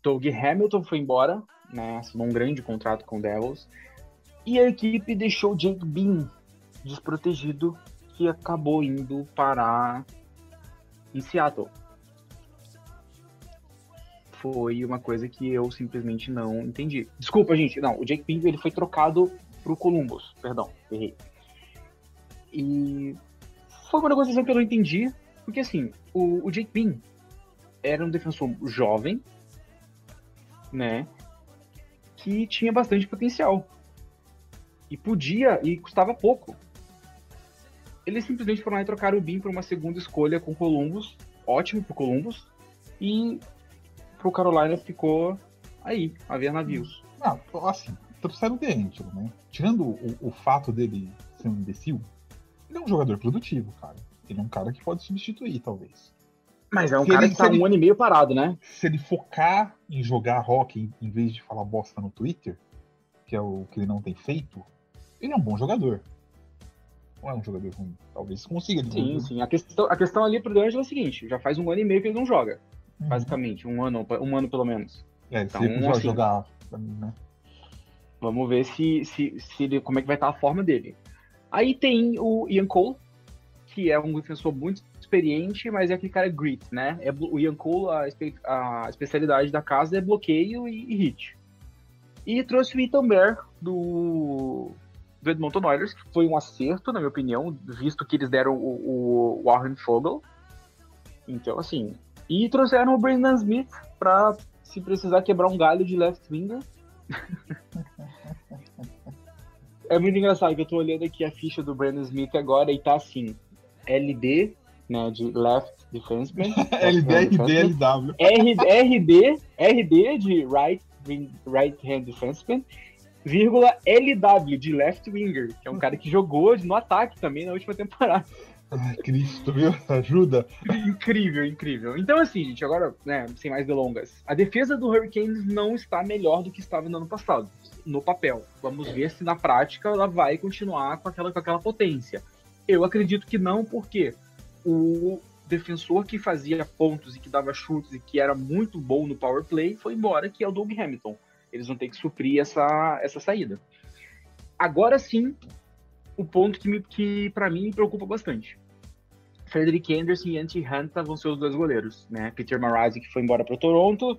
Doug Hamilton foi embora, né? Assinou um grande contrato com o Devils. E a equipe deixou o Jake Bean desprotegido, que acabou indo parar em Seattle. Foi uma coisa que eu simplesmente não entendi. Desculpa, gente. Não, o Jake Bean ele foi trocado pro Columbus. Perdão, errei. E foi uma negociação que eu não entendi, porque assim, o, o Jake Bean era um defensor jovem, né? Que tinha bastante potencial. E podia, e custava pouco. Eles simplesmente foram lá e trocaram o Bean por uma segunda escolha com o Columbus. Ótimo pro Columbus. E pro Carolina ficou aí, a ver navios. Não, assim, trouxeram o D'Angelo, né? Tirando o, o fato dele ser um imbecil, ele é um jogador produtivo, cara. Ele é um cara que pode substituir, talvez. Mas é um Se cara ele- que tá ele- um ano e meio parado, né? Se ele focar em jogar rock em vez de falar bosta no Twitter, que é o que ele não tem feito, ele é um bom jogador. Não é um jogador ruim. Talvez consiga. Sim, desenvolver. sim. A questão, a questão ali pro D'Angelo é o seguinte: já faz um ano e meio que ele não joga, Uhum. basicamente. Um ano, um ano pelo menos. É, Então, se ele for assim- jogar, né? Vamos ver se, se, se ele, como é que vai estar a forma dele. Aí tem o Ian Cole, que é um defensor muito experiente, mas é aquele cara grit, né? É, o Ian Cole, a, espe- a especialidade da casa é bloqueio e, e hit. E trouxe o Ethan Bear do, do Edmonton Oilers, que foi um acerto, na minha opinião, visto que eles deram o, o Warren Fogle. Então, assim. E trouxeram o Brendan Smith pra, se precisar, quebrar um galho de left winger. É muito engraçado que eu tô olhando aqui a ficha do Brandon Smith agora e tá assim: LD, né, de Left Defenseman. LD, LD, LW. RD, RD de Right, right Hand Defenseman, vírgula LW de Left Winger, que é um cara que jogou no ataque também na última temporada. Ai, Cristo, viu? Ajuda. incrível, incrível. Então, assim, gente, agora, né, sem mais delongas, a defesa do Hurricanes não está melhor do que estava no ano passado, no papel. Vamos ver se na prática ela vai continuar com aquela, com aquela potência. Eu acredito que não, porque o defensor que fazia pontos e que dava chutes e que era muito bom no power play foi embora, que é o Doug Hamilton. Eles vão ter que suprir essa, essa saída. Agora sim, o ponto que, que para mim me preocupa bastante. Frederick Anderson e Antti Hanta vão ser os dois goleiros, né? Peter Mrazek que foi embora para Toronto,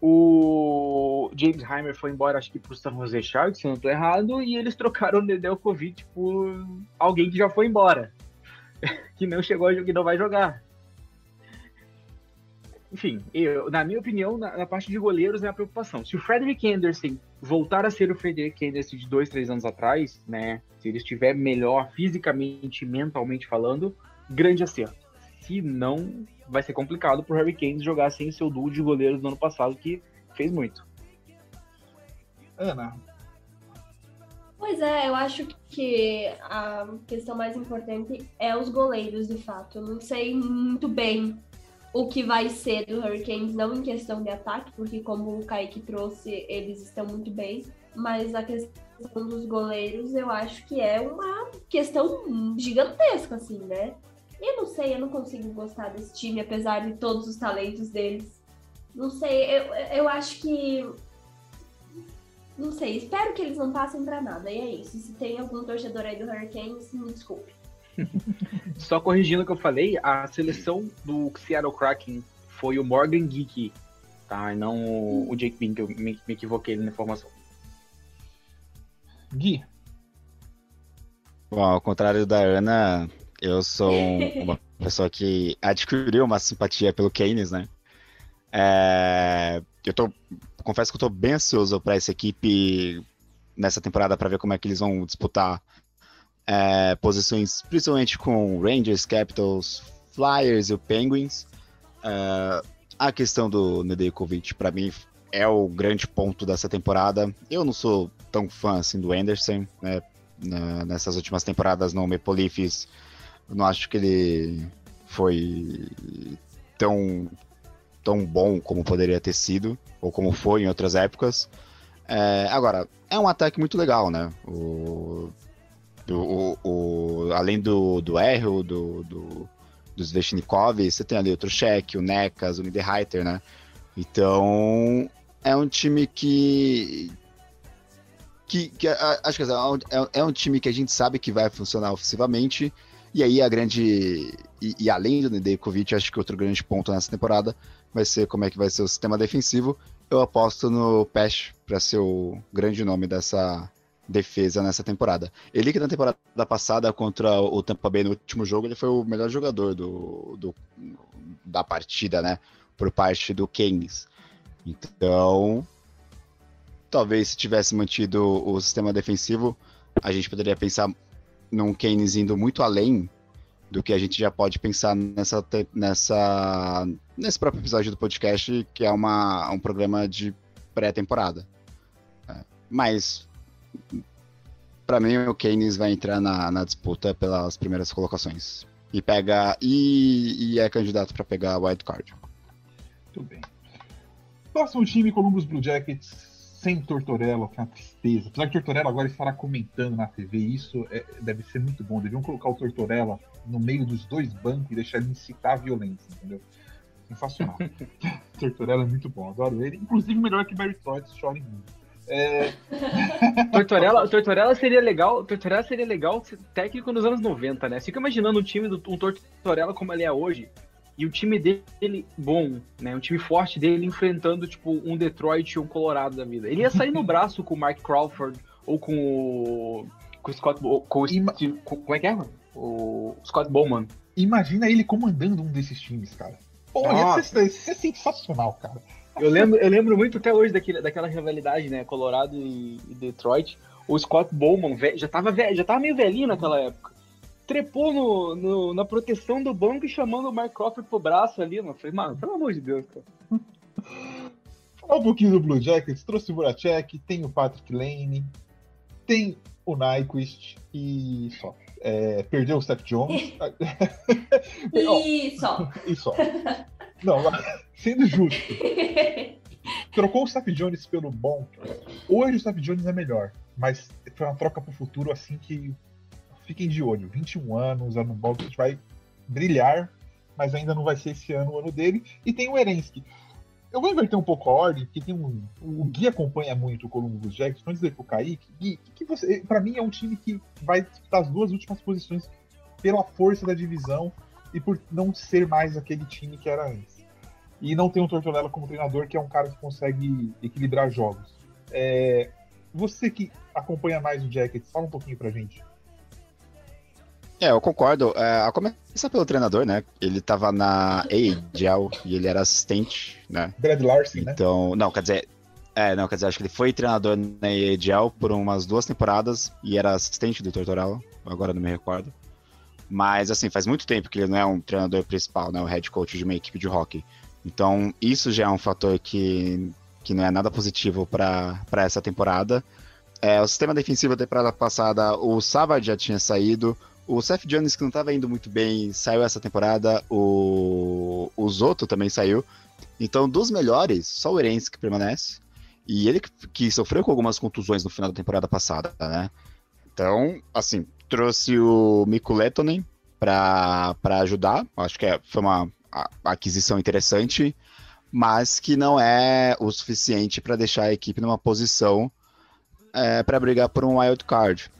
o James Heimer foi embora, acho que pro San Jose Sharks, se não tô errado, e eles trocaram o Nedeljkovic por alguém que já foi embora, que não chegou que não vai jogar. Enfim, eu, na minha opinião, na, na parte de goleiros é a preocupação. Se o Frederick Anderson voltar a ser o Frederick Anderson de dois, três anos atrás, né? Se ele estiver melhor fisicamente e mentalmente falando, grande acerto. Se não, vai ser complicado pro Hurricanes jogar sem seu duo de goleiros do ano passado, que fez muito. Ana, Pois é, eu acho que a questão mais importante é os goleiros, de fato. Eu não sei muito bem o que vai ser do Hurricanes, não em questão de ataque, porque como o Kaique trouxe, eles estão muito bem, mas a questão dos goleiros eu acho que é uma questão gigantesca, assim, né? Eu não sei, eu não consigo gostar desse time, apesar de todos os talentos deles. Não sei, eu, eu acho que não sei, espero que eles não passem pra nada. E é isso. Se tem algum torcedor aí do Hurricanes, me desculpe. Só corrigindo o que eu falei, a seleção do Seattle Kraken foi o Morgan Geeky, tá? E não o, o Jake Bean, que eu me, me equivoquei na informação. Gui, Bom, ao contrário da Ana, eu sou uma pessoa que adquiriu uma simpatia pelo Keynes, né? É, eu tô, confesso que eu tô bem ansioso para essa equipe nessa temporada para ver como é que eles vão disputar é, posições, principalmente com Rangers, Capitals, Flyers e o Penguins. É, a questão do Nedeljkovic, para mim, é o grande ponto dessa temporada. Eu não sou tão fã assim do Anderson, né? Nessas últimas temporadas no Maple Leafs, não acho que ele foi tão, tão bom como poderia ter sido, ou como foi em outras épocas. É, agora, é um ataque muito legal, né? O, o, o, além do, do Erro, do, do, do Sveshnikov, você tem ali o Truchek, o Nekas, o Niederreiter, né? Então, é um time que. que, que acho que é, é, é um time que a gente sabe que vai funcionar ofensivamente. E aí a grande. E, e além do Nedeljkovic, acho que outro grande ponto nessa temporada vai ser como é que vai ser o sistema defensivo. Eu aposto no Pesh para ser o grande nome dessa defesa nessa temporada. Ele que na temporada passada contra o Tampa Bay no último jogo, ele foi o melhor jogador do, do da partida, né? Por parte do Kings. Então, talvez se tivesse mantido o sistema defensivo, a gente poderia pensar num Keynes indo muito além do que a gente já pode pensar nessa, nessa, nesse próprio episódio do podcast, que é uma, um programa de pré-temporada. É, mas, para mim, o Keynes vai entrar na, na disputa pelas primeiras colocações. E pega e, e é candidato para pegar wild card. Muito bem. Próximo time, Columbus Blue Jackets, sem Tortorella, que é uma tristeza. Apesar que Tortorella agora estará comentando na TV, isso é, deve ser muito bom. Deviam colocar o Tortorella no meio dos dois bancos e deixar ele incitar a violência, entendeu? Sensacional. Tortorella é muito bom, adoro ele. Inclusive melhor que Barry Trotz, chora em mim. É... Tortorella, Tortorella seria legal, Tortorella seria legal técnico nos anos 90, né? Fica imaginando um time do um Tortorella como ele é hoje, e o time dele bom, né? Um time forte dele enfrentando, tipo, um Detroit e um Colorado da vida. Ele ia sair no braço com o Mark Crawford ou com o. com o Scott. Com o, com, como é que é, mano? O Scott Bowman. Imagina ele comandando um desses times, cara. Pô, ia ser, ia ser sensacional, cara. Eu lembro, eu lembro muito até hoje daquele, daquela rivalidade, né? Colorado e, e Detroit. O Scott Bowman já tava, já tava meio velhinho naquela época trepou no, no, na proteção do banco e chamando o Mark Crawford pro braço ali, mano. Falei, mano, pelo amor de Deus, cara. Falar um pouquinho do Blue Jackets, trouxe o Buracek, tem o Patrick Lane, tem o Nyquist e só. É, perdeu o Steph Jones. e só. E só. Não, sendo justo. Trocou o Steph Jones pelo bom. Hoje o Steph Jones é melhor, mas foi uma troca pro futuro assim que fiquem de olho. 21 anos, ano bom que vai brilhar, mas ainda não vai ser esse ano o ano dele. E tem o Erensky. Eu vou inverter um pouco a ordem, porque tem um, o Gui acompanha muito o Columbus Jackson. Então dizer pro Kaique, Gui, que, que você, para mim é um time que vai disputar as duas últimas posições pela força da divisão e por não ser mais aquele time que era antes. E não tem o Tortorella como treinador, que é um cara que consegue equilibrar jogos. É, você que acompanha mais o Jackets, fala um pouquinho pra gente. É, eu concordo. É, a começar pelo treinador, né? Ele tava na AHL e ele era assistente, né? Brad Larson, né? Então, não, quer dizer, é, não, quer dizer, acho que ele foi treinador na AHL por umas duas temporadas e era assistente do Tortorella, agora não me recordo. Mas, assim, faz muito tempo que ele não é um treinador principal, né? O head coach de uma equipe de hockey. Então, isso já é um fator que, que não é nada positivo para essa temporada. É, o sistema defensivo da temporada passada, o Savard já tinha saído, o Seth Jones, que não estava indo muito bem, saiu essa temporada. O, o Zoto também saiu. Então, dos melhores, só o Erense que permanece. E ele que, que, sofreu com algumas contusões no final da temporada passada, né? Então, assim, trouxe o Miku Letonen para ajudar. Acho que é, foi uma aquisição interessante, mas que não é o suficiente para deixar a equipe numa posição é, para brigar por um wild card.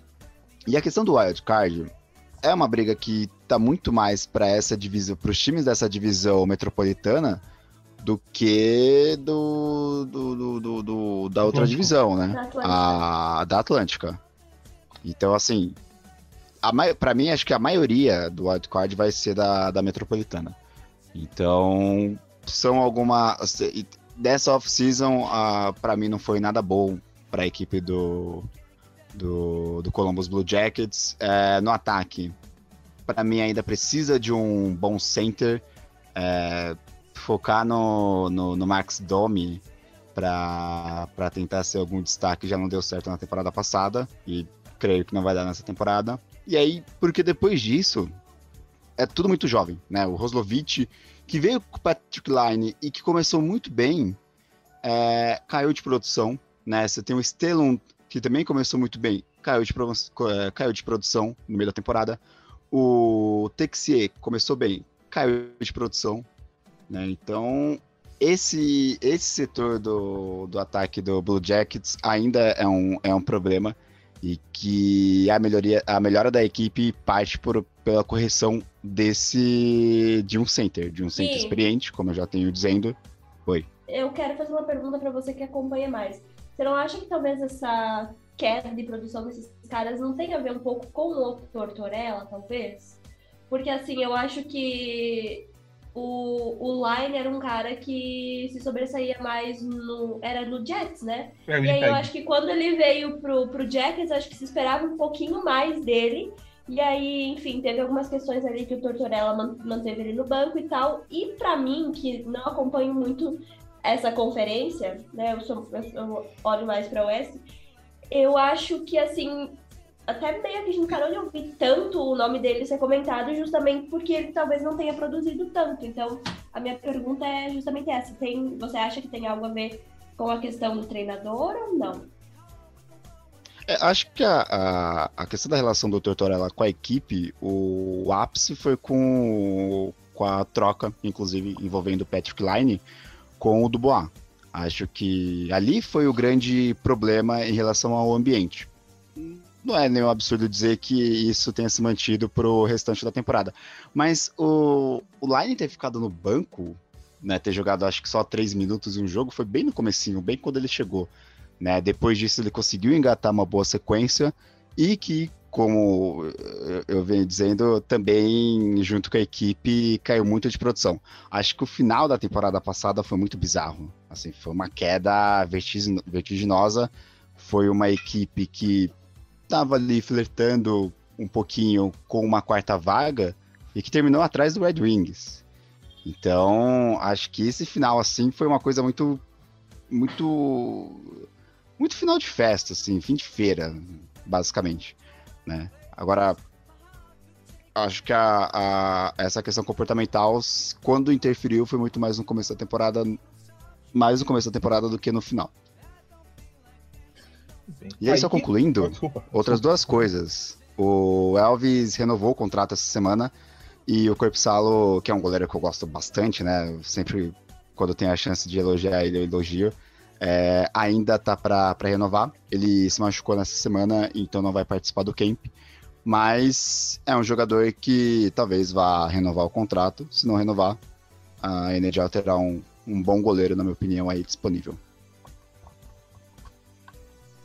E a questão do wild card, é uma briga que tá muito mais para essa divisão, para os times dessa divisão metropolitana do que do, do, do, do, do da outra divisão, né? Da a da Atlântica. Então, assim, para mim, acho que a maioria do wildcard vai ser da, da Metropolitana. Então, são algumas. Dessa off-season, uh, para mim, não foi nada bom para a equipe do, do, do Columbus Blue Jackets. É, no ataque, para mim, ainda precisa de um bom center. É, focar no, no, no Max Domi para tentar ser algum destaque já não deu certo na temporada passada. E creio que não vai dar nessa temporada. E aí, porque depois disso, é tudo muito jovem, né? O Roslovic, que veio com o Patrick Line e que começou muito bem, é, caiu de produção, né? Você tem o Stellum, que também começou muito bem, caiu de, é, caiu de produção no meio da temporada. O Texier começou bem, caiu de produção, né? Então, esse, esse setor do, do ataque do Blue Jackets ainda é um, é um problema e que a melhoria a melhora da equipe parte por, pela correção desse de um center, de um center Sim. experiente, como eu já tenho dizendo. Oi. Eu quero fazer uma pergunta para você que acompanha mais. Você não acha que talvez essa queda de produção desses caras não tenha a ver um pouco com o Tortorella, talvez? Porque assim, eu acho que o, o Line era um cara que se sobressaía mais no. Era no Jets, né? É, e aí eu acho que quando ele veio pro, pro Jets, acho que se esperava um pouquinho mais dele. E aí, enfim, teve algumas questões ali que o Tortorella manteve ele no banco e tal. E para mim, que não acompanho muito essa conferência, né? Eu, sou, eu olho mais para o Oeste. Eu acho que assim até meio que gente parou de ouvir tanto o nome dele ser comentado justamente porque ele talvez não tenha produzido tanto. Então, a minha pergunta é justamente essa. Tem, você acha que tem algo a ver com a questão do treinador ou não? É, acho que a, a, a, questão da relação do Tortorella com a equipe, o, o ápice foi com, com a troca, inclusive envolvendo o Patrick Line, com o Dubois. Acho que ali foi o grande problema em relação ao ambiente não é nenhum absurdo dizer que isso tenha se mantido pro restante da temporada. Mas o, o Line ter ficado no banco, né, ter jogado acho que só três minutos em um jogo, foi bem no comecinho, bem quando ele chegou. Né? Depois disso ele conseguiu engatar uma boa sequência e que, como eu venho dizendo, também junto com a equipe caiu muito de produção. Acho que o final da temporada passada foi muito bizarro. Assim, foi uma queda vertiginosa. Foi uma equipe que estava ali flertando um pouquinho com uma quarta vaga e que terminou atrás do Red Wings. Então, acho que esse final assim foi uma coisa muito muito muito final de festa assim, fim de feira, basicamente, né? Agora acho que a, a, essa questão comportamental, quando interferiu, foi muito mais no começo da temporada, mais no começo da temporada do que no final. E aí, só concluindo, oh, desculpa, outras duas coisas. O Elvis renovou o contrato essa semana e o Corpsalo, que é um goleiro que eu gosto bastante, né? Sempre quando tem a chance de elogiar ele, eu elogio. É, ainda tá para renovar. Ele se machucou nessa semana, então não vai participar do camp. Mas é um jogador que talvez vá renovar o contrato. Se não renovar, a NHL terá um, um bom goleiro, na minha opinião, aí disponível.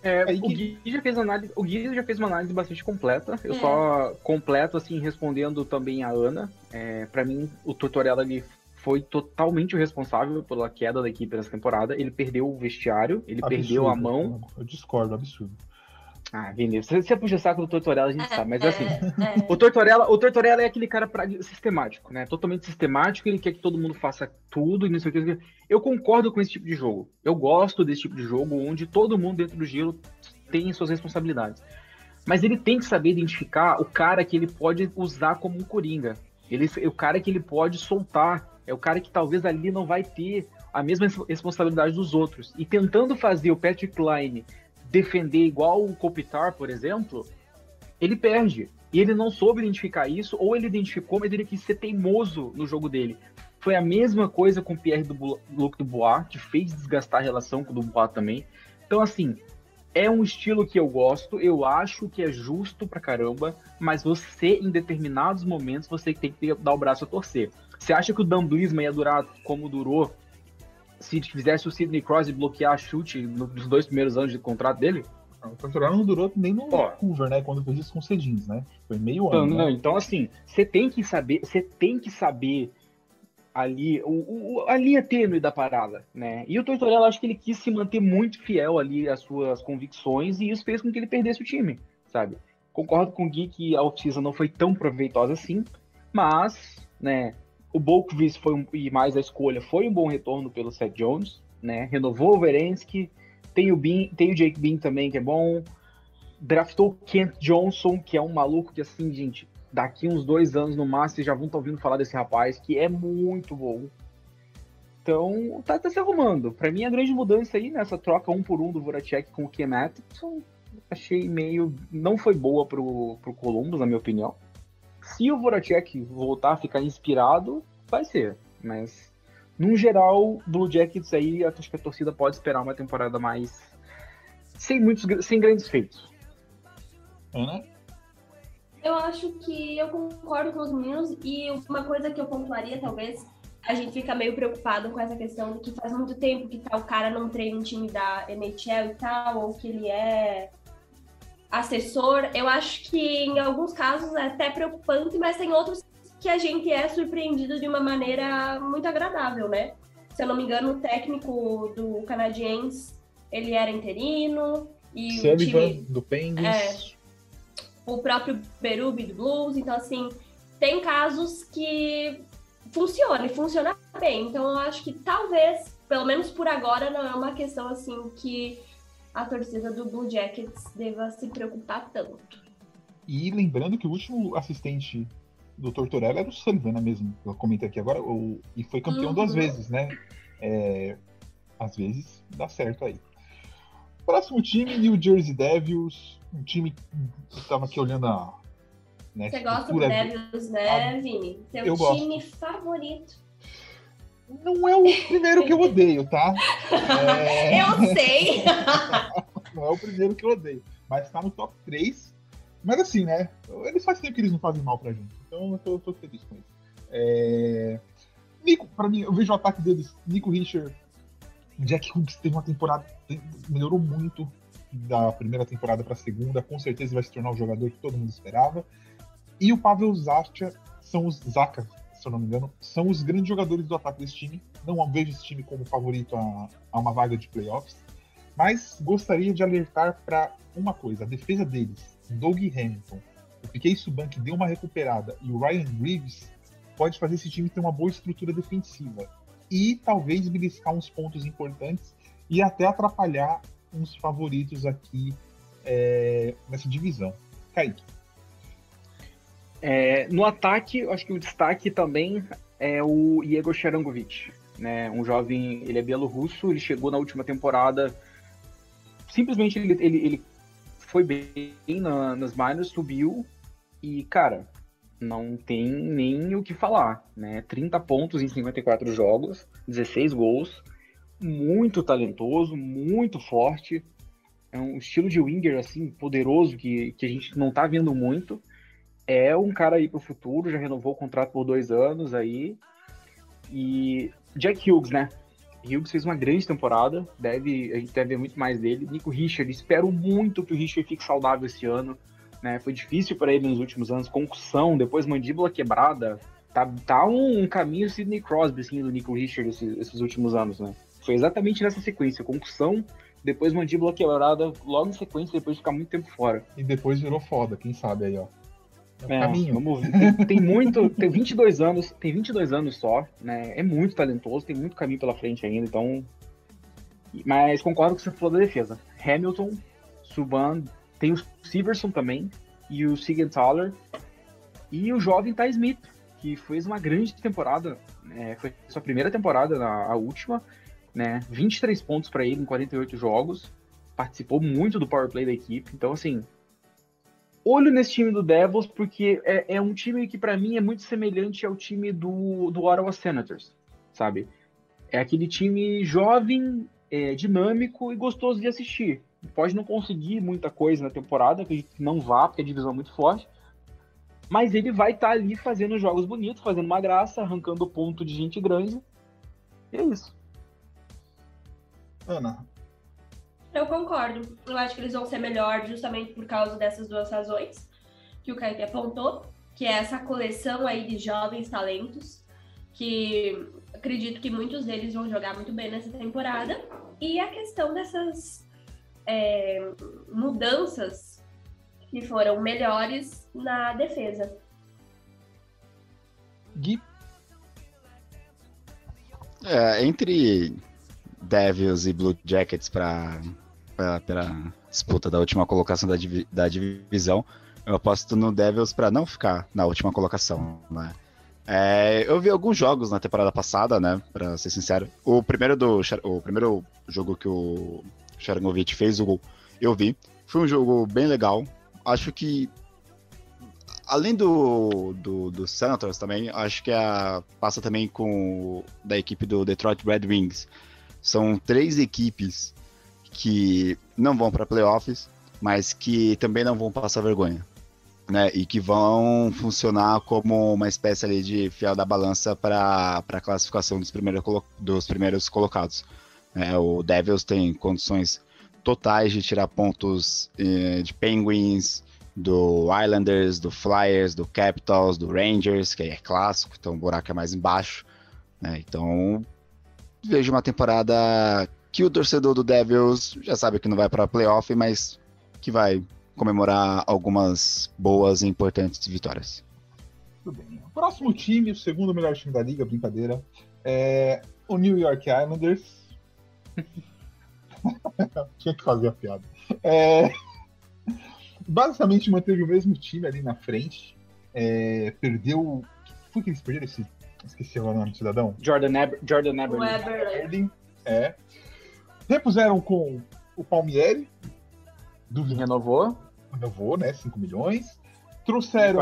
É, o, Gui já fez análise, o Gui já fez uma análise bastante completa. Eu é. só completo, assim, respondendo também a Ana. É, para mim, o Tortorella ele foi totalmente o responsável pela queda da equipe nessa temporada. Ele perdeu o vestiário, ele absurdo, perdeu a mão. Eu discordo, absurdo. Ah, Vinícius, você puxa saco do Tortorella, a gente é, sabe, mas é, assim, é. o Tortorella, o Tortorella é aquele cara pra, sistemático, né? Totalmente sistemático, ele quer que todo mundo faça tudo e não sei o que. Eu concordo com esse tipo de jogo. Eu gosto desse tipo de jogo onde todo mundo dentro do giro tem suas responsabilidades. Mas ele tem que saber identificar o cara que ele pode usar como um coringa. Ele, o cara que ele pode soltar. É o cara que talvez ali não vai ter a mesma responsabilidade dos outros. E tentando fazer o Patrick Line defender igual o Kopitar, por exemplo, ele perde. E ele não soube identificar isso, ou ele identificou, mas ele quis ser teimoso no jogo dele. Foi a mesma coisa com o Pierre do Luc Dubois, que fez desgastar a relação com o Dubois também. Então, assim, é um estilo que eu gosto, eu acho que é justo pra caramba, mas você, em determinados momentos, você tem que dar o braço a torcer. Você acha que o Dan Blisman ia durar como durou se fizesse o Sidney Crosby bloquear chute nos dois primeiros anos de contrato dele? O Tortorella não durou nem no. Vancouver, né? Quando fez isso com o Cedins, né? Foi meio Então, ano. não, né? então assim, você tem que saber, você tem que saber ali o, o- a linha tênue da parada, né? E o Tortorella, acho que ele quis se manter muito fiel ali às suas convicções e isso fez com que ele perdesse o time, sabe? Concordo com o Gui que a off-season não foi tão proveitosa assim, mas, né, o Bolkvis foi um, e mais a escolha foi um bom retorno pelo Seth Jones, né? Renovou o Verensky, tem o Bean, tem o Jake Bean também que é bom, draftou o Kent Johnson, que é um maluco que, assim, gente, daqui uns dois anos no máximo, vocês já vão estar ouvindo falar desse rapaz, que é muito bom. Então, tá, tá se arrumando. Pra mim, a grande mudança aí, nessa troca um por um do Voracek com o Atkinson, achei meio... não foi boa pro, pro Columbus, na minha opinião. Se o Voracek voltar a ficar inspirado, vai ser. Mas, no geral, Blue Jackets aí, acho que a torcida pode esperar uma temporada mais... sem muitos, sem grandes feitos. Ana? Eu acho que eu concordo com os meninos e uma coisa que eu pontuaria, talvez, a gente fica meio preocupado com essa questão de que faz muito tempo que tal cara não treina um time da NHL e tal, ou que ele é assessor. Eu acho que em alguns casos é até preocupante, mas tem outros que a gente é surpreendido de uma maneira muito agradável, né? Se eu não me engano, o técnico do canadiense, ele era interino e o Sullivan, time do Penguins. o próprio Berube do Blues. Então, assim, tem casos que funciona e funciona bem. Então, eu acho que talvez, pelo menos por agora, não é uma questão assim que a torcida do Blue Jackets deva se preocupar tanto. E lembrando que o último assistente do Tortorella era o Sullivan, né, mesmo? Eu comentei aqui agora. O, e foi campeão Uhum. duas vezes, né? É, às vezes dá certo aí. Próximo time, New Jersey Devils. Um time que eu tava aqui olhando a. Né, Você gosta do Devils, né, Vini? Seu eu gosto. time favorito. Não é o primeiro que eu odeio, tá? É, Eu sei! não é o primeiro que eu odeio. Mas tá no top 3. Mas assim, né? Eles faz tempo que eles não fazem mal pra gente. Então eu tô, tô feliz com isso. É... Nico, pra mim, eu vejo o ataque deles. Nico Richard, Jack Hughes teve uma temporada. Melhorou muito da primeira temporada pra segunda. Com certeza vai se tornar o jogador que todo mundo esperava. E o Pavel Zacha são os. Zaka, se eu não me engano, são os grandes jogadores do ataque desse time. Não vejo esse time como favorito a, a uma vaga de playoffs. Mas gostaria de alertar para uma coisa: a defesa deles, Doug Hamilton, o Piquet Subban que deu uma recuperada e o Ryan Reeves pode fazer esse time ter uma boa estrutura defensiva e talvez beliscar uns pontos importantes e até atrapalhar uns favoritos aqui é, nessa divisão. Kaique. É, no ataque, acho que o destaque também é o Igor Sharangovic, né? Um jovem, ele é bielorrusso, ele chegou na última temporada, simplesmente ele, ele, ele foi bem na, nas minors, subiu e, cara, não tem nem o que falar, né? 30 pontos em 54 jogos, 16 gols, muito talentoso, muito forte, é um estilo de winger, assim, poderoso, que, que a gente não tá vendo muito, é um cara aí pro futuro, já renovou o contrato por dois anos aí. E Jack Hughes, né? Hughes fez uma grande temporada, deve, a gente deve ver muito mais dele. Nico Richard, espero muito que o Richard fique saudável esse ano. Né? Foi difícil para ele nos últimos anos, concussão, depois mandíbula quebrada. Tá, tá um, um caminho Sidney Crosby, assim, do Nico Richard esses, esses últimos anos, né? Foi exatamente nessa sequência, concussão, depois mandíbula quebrada, logo em sequência, depois de ficar muito tempo fora. E depois virou foda, quem sabe aí, ó. É É, caminho. vamos ver. Tem, tem muito, tem 22 anos, tem 22 anos só, né? É muito talentoso, tem muito caminho pela frente ainda, então. Mas concordo com o que você falou da defesa. Hamilton, Subban, tem o Severson também, e o Sigenthaler, e o jovem Ty Smith, que fez uma grande temporada, né? foi sua primeira temporada, na, a última, né? 23 pontos para ele em 48 jogos, participou muito do power play da equipe, então assim, olho nesse time do Devils, porque é, é um time que para mim é muito semelhante ao time do, do Ottawa Senators, sabe? É aquele time jovem, é, dinâmico e gostoso de assistir. Pode não conseguir muita coisa na temporada, que não vá, porque a divisão é muito forte. Mas ele vai estar ali fazendo jogos bonitos, fazendo uma graça, arrancando ponto de gente grande. E é isso. Ana, Eu concordo. Eu acho que eles vão ser melhor justamente por causa dessas duas razões que o Kaique apontou, que é essa coleção aí de jovens talentos, que acredito que muitos deles vão jogar muito bem nessa temporada. E a questão dessas é, mudanças que foram melhores na defesa. Gui? É, entre Devils e Blue Jackets para pela disputa da última colocação da, divi da divisão, eu aposto no Devils para não ficar na última colocação, né? É, eu vi alguns jogos na temporada passada, né? Pra ser sincero. O primeiro, do, o primeiro jogo que o Sharangovic fez o gol, eu vi. Foi um jogo bem legal. Acho que. Além do, do, do Senators também, acho que a, passa também com da equipe do Detroit Red Wings. São três equipes que não vão para playoffs, mas que também não vão passar vergonha né, e que vão funcionar como uma espécie ali de fiel da balança para a classificação dos, primeiros dos primeiros colocados. É, o Devils tem condições totais de tirar pontos eh, de Penguins, do Islanders, do Flyers, do Capitals, do Rangers, que aí é clássico, então o buraco é mais embaixo. Né, então vejo uma temporada que o torcedor do Devils já sabe que não vai para playoff, mas que vai comemorar algumas boas e importantes vitórias. Tudo bem. O próximo time, o segundo melhor time da liga, brincadeira, é o New York Islanders. Tinha que fazer a piada. É... Basicamente manteve o mesmo time ali na frente. É... Perdeu. Foi que eles perderam esse. Esqueci o nome do cidadão. Jordan, Eber... Jordan. Eberle. É. Repuseram com o Palmieri, do renovou. Renovou, né? 5 milhões. Trouxeram.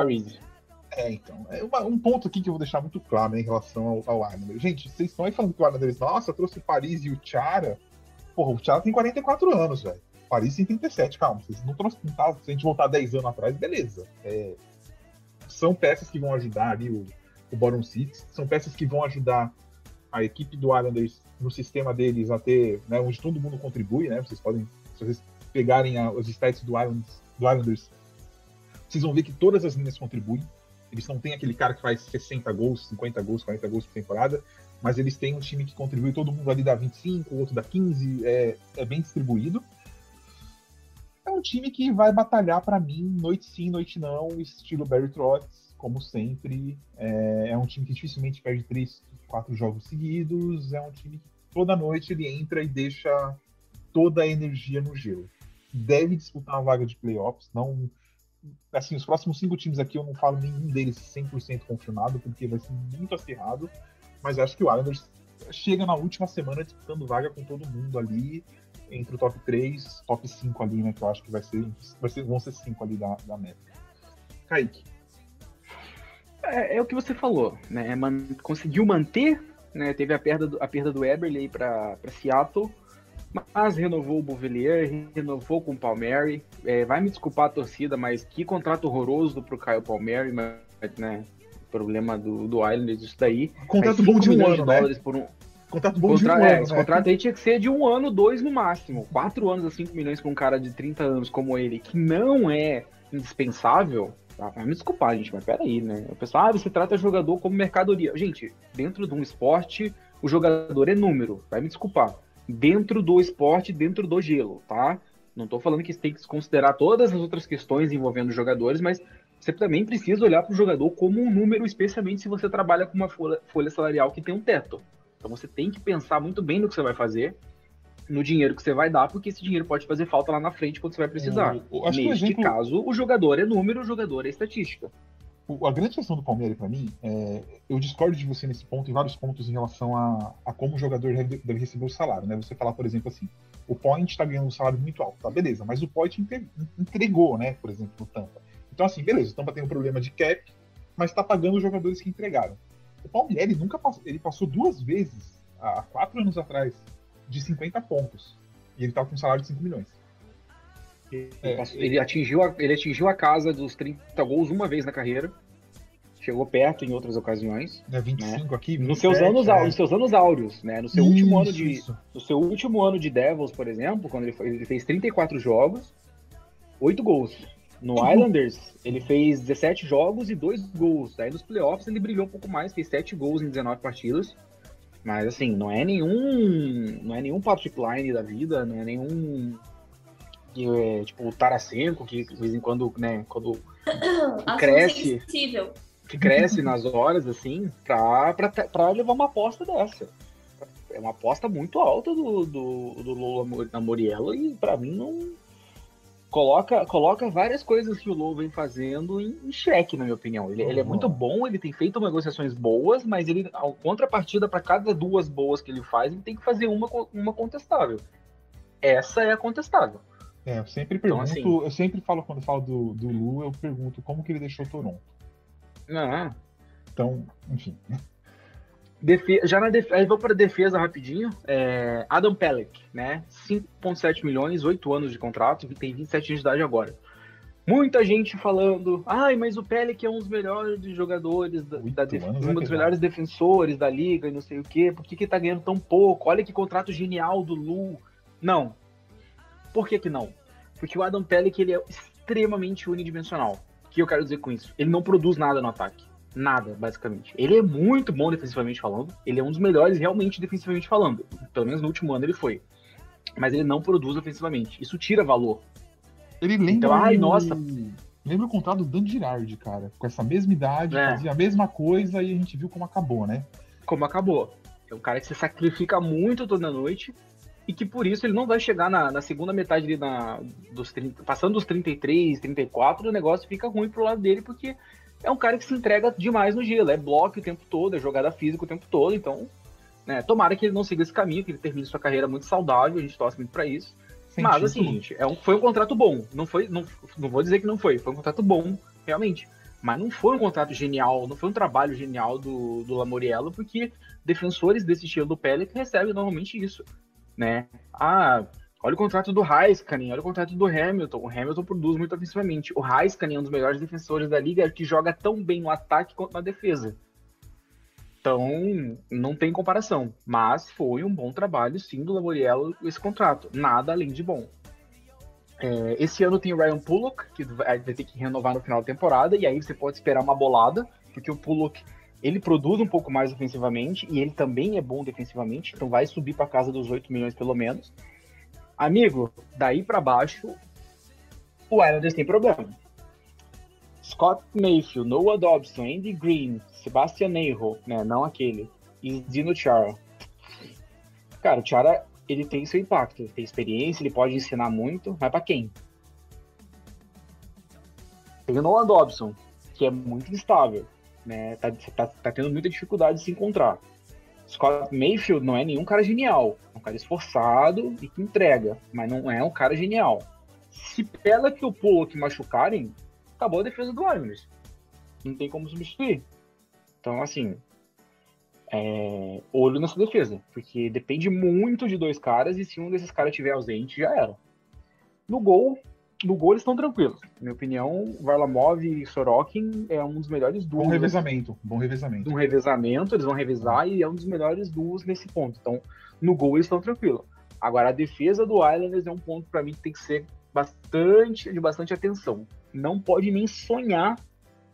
É, então. É uma, um ponto aqui que eu vou deixar muito claro né, em relação ao, ao Arnold. Gente, vocês estão aí falando que o Arnold, nossa, trouxe o Paris e o Chara. Porra, o Chara tem 44 anos, velho. Paris tem 37, calma. Vocês não trouxeram. Tá, se a gente voltar 10 anos atrás, beleza. É, são peças que vão ajudar ali o, o Bottom Six. São peças que vão ajudar a equipe do Islanders no sistema deles a ter, né, onde todo mundo contribui, né? Vocês podem, se vocês pegarem a, os stats do Islanders, do Islanders, vocês vão ver que todas as linhas contribuem. Eles não têm aquele cara que faz 60 gols, 50 gols, 40 gols por temporada, mas eles têm um time que contribui, todo mundo ali dá 25, o outro dá 15, é, é bem distribuído. É um time que vai batalhar para mim, noite sim, noite não, estilo Barry Trotz, como sempre. É, é um time que dificilmente perde 3, 4 jogos seguidos, é um time que toda noite ele entra e deixa toda a energia no gelo deve disputar uma vaga de playoffs. Não, assim, os próximos cinco times aqui eu não falo nenhum deles 100% confirmado, porque vai ser muito acirrado. Mas acho que o Islanders chega na última semana disputando vaga com todo mundo ali, entre o top 3, top 5 ali, né? Que eu acho que vai ser, vai ser vão ser 5 ali da, da meta. Kaique. É, é, o que você falou, né? Man, conseguiu manter, né? Teve a perda do, a perda do Eberle para Seattle mas renovou o Bouvillier, renovou com o Palmieri. É, vai me desculpar a torcida, mas que contrato horroroso pro Caio Palmieri, mas, né? Problema do, do Islanders, isso daí. Contrato bom de um ano, né? Por um... Contrato bom Contra... de um é, ano. Esse né? contrato aí tinha que ser de um ano, dois no máximo. Quatro anos a cinco milhões para um cara de 30 anos como ele, que não é indispensável. Vai me desculpar, gente, mas peraí, né? O pessoal, ah, você trata jogador como mercadoria. Gente, dentro de um esporte, o jogador é número. Vai me desculpar dentro do esporte, dentro do gelo, tá? Não estou falando que você tem que considerar todas as outras questões envolvendo jogadores, mas você também precisa olhar para o jogador como um número, especialmente se você trabalha com uma folha, folha salarial que tem um teto. Então você tem que pensar muito bem no que você vai fazer, no dinheiro que você vai dar, porque esse dinheiro pode fazer falta lá na frente quando você vai precisar. Neste exemplo... caso, o jogador é número, o jogador é estatística a grande questão do Palmeiras para mim, é, eu discordo de você nesse ponto, em vários pontos em relação a, a como o jogador deve, deve, receber o salário, né? Você falar, por exemplo, assim, o Point está ganhando um salário muito alto, tá? Beleza, mas o Point entregou, né? Por exemplo, no Tampa. Então, assim, beleza, o Tampa tem um problema de cap, mas está pagando os jogadores que entregaram. O Palmeiras nunca passou, ele passou duas vezes, há quatro anos atrás, de 50 pontos. E ele estava com um salário de 5 milhões. É, ele, atingiu a, ele atingiu a casa dos 30 gols uma vez na carreira. chegou perto em outras ocasiões. É 25 aqui, 27, Nos seus anos, é. nos seus anos áureos, né? No seu último ano Isso, de, isso. no seu último ano de Devils, por exemplo, quando ele, foi- ele fez 34 jogos, 8 gols. No Uhum. Islanders, ele fez 17 jogos e 2 gols. Aí nos playoffs ele brilhou um pouco mais, fez 7 gols em 19 partidas. Mas assim, não é nenhum. Não é nenhum Patrick Line da vida, não é nenhum. que é, tipo o Tarasenko, que de vez em quando, né, quando Assunto cresce. que cresce nas horas, assim, pra, pra, pra levar uma aposta dessa. É uma aposta muito alta do, do, do Lula Mo- na Moriello e pra mim não. Coloca, coloca várias coisas que o Lou vem fazendo em, em xeque, na minha opinião. Ele, ele é Uhum. muito bom, ele tem feito negociações boas, mas ele, a contrapartida para cada duas boas que ele faz, ele tem que fazer uma, uma contestável. Essa é a contestável. É, eu sempre Então, pergunto, assim- eu sempre falo, quando eu falo do, do Lu, eu pergunto como que ele deixou Toronto. Ah, Então, enfim. Defe- já na defesa, aí vou para defesa rapidinho. É, Adam Pelech, né? 5,7 milhões, 8 anos de contrato, tem 27 anos de idade agora. Muita gente falando, ai, mas o Pelech é um dos melhores jogadores da, da def- anos um é dos melhores defensores da liga e não sei o quê. Por que, que tá ganhando tão pouco? Olha que contrato genial do Lu. Não. Por que que não? Porque o Adam Pelech ele é extremamente unidimensional. O que eu quero dizer com isso? Ele não produz nada no ataque. Nada, basicamente. Ele é muito bom defensivamente falando. Ele é um dos melhores realmente defensivamente falando. Pelo menos no último ano ele foi. Mas ele não produz ofensivamente. Isso tira valor. Ele lembra. Então, ai, nossa. Lembra o contrato do Dan Girardi, cara. Com essa mesma idade, É. fazia a mesma coisa e a gente viu como acabou, né? Como acabou. É um cara que se sacrifica muito toda noite. E que por isso ele não vai chegar na, na segunda metade ali na, dos 30, passando dos 33, 34, o negócio fica ruim pro lado dele, porque é um cara que se entrega demais no gelo. É bloco o tempo todo, é jogada física o tempo todo. Então, né, tomara que ele não siga esse caminho, que ele termine sua carreira muito saudável. A gente torce muito pra isso. Sem Mas assim, gente, é um, foi um contrato bom. Não foi, não, não vou dizer que não foi, foi um contrato bom, realmente. Mas não foi um contrato genial, não foi um trabalho genial do, do Lamoriello, porque defensores desse estilo do Pellet recebem normalmente isso, né? Ah, olha o contrato do Heiskanen, olha o contrato do Hamilton. O Hamilton produz muito ofensivamente. O Heiskanen é um dos melhores defensores da liga que joga tão bem no ataque quanto na defesa. Então, não tem comparação. Mas foi um bom trabalho, sim, do Lamoriello esse contrato. Nada além de bom. É, esse ano tem o Ryan Pullock, que vai ter que renovar no final da temporada, e aí você pode esperar uma bolada, porque o Pullock ele produz um pouco mais ofensivamente, e ele também é bom defensivamente, então vai subir para casa dos 8 milhões pelo menos. Amigo, daí para baixo, o Islanders tem problema. Scott Mayfield, Noah Dobson, Andy Green, Sebastian Neiro, né, não aquele, e Dino Chara. Cara, o Chara, ele tem seu impacto, ele tem experiência, ele pode ensinar muito, mas pra quem? Tem o Noah Dobson, que é muito instável, né, tá, tá, tá tendo muita dificuldade de se encontrar. Scott Mayfield não é nenhum cara genial, é um cara esforçado e que entrega, mas não é um cara genial. Se Pela que o que machucarem, acabou a defesa do Islanders. Não tem como substituir. Então, assim, é, olho nessa defesa, porque depende muito de dois caras e se um desses caras estiver ausente, já era. No gol, no gol eles estão tranquilos. Na minha opinião, Varlamov e Sorokin é um dos melhores Bom duos revezamento, bom revezamento. um revezamento, eles vão revezar e é um dos melhores duos nesse ponto. Então, no gol eles estão tranquilos. Agora, a defesa do Islanders é um ponto para mim que tem que ser bastante de bastante atenção. Não pode nem sonhar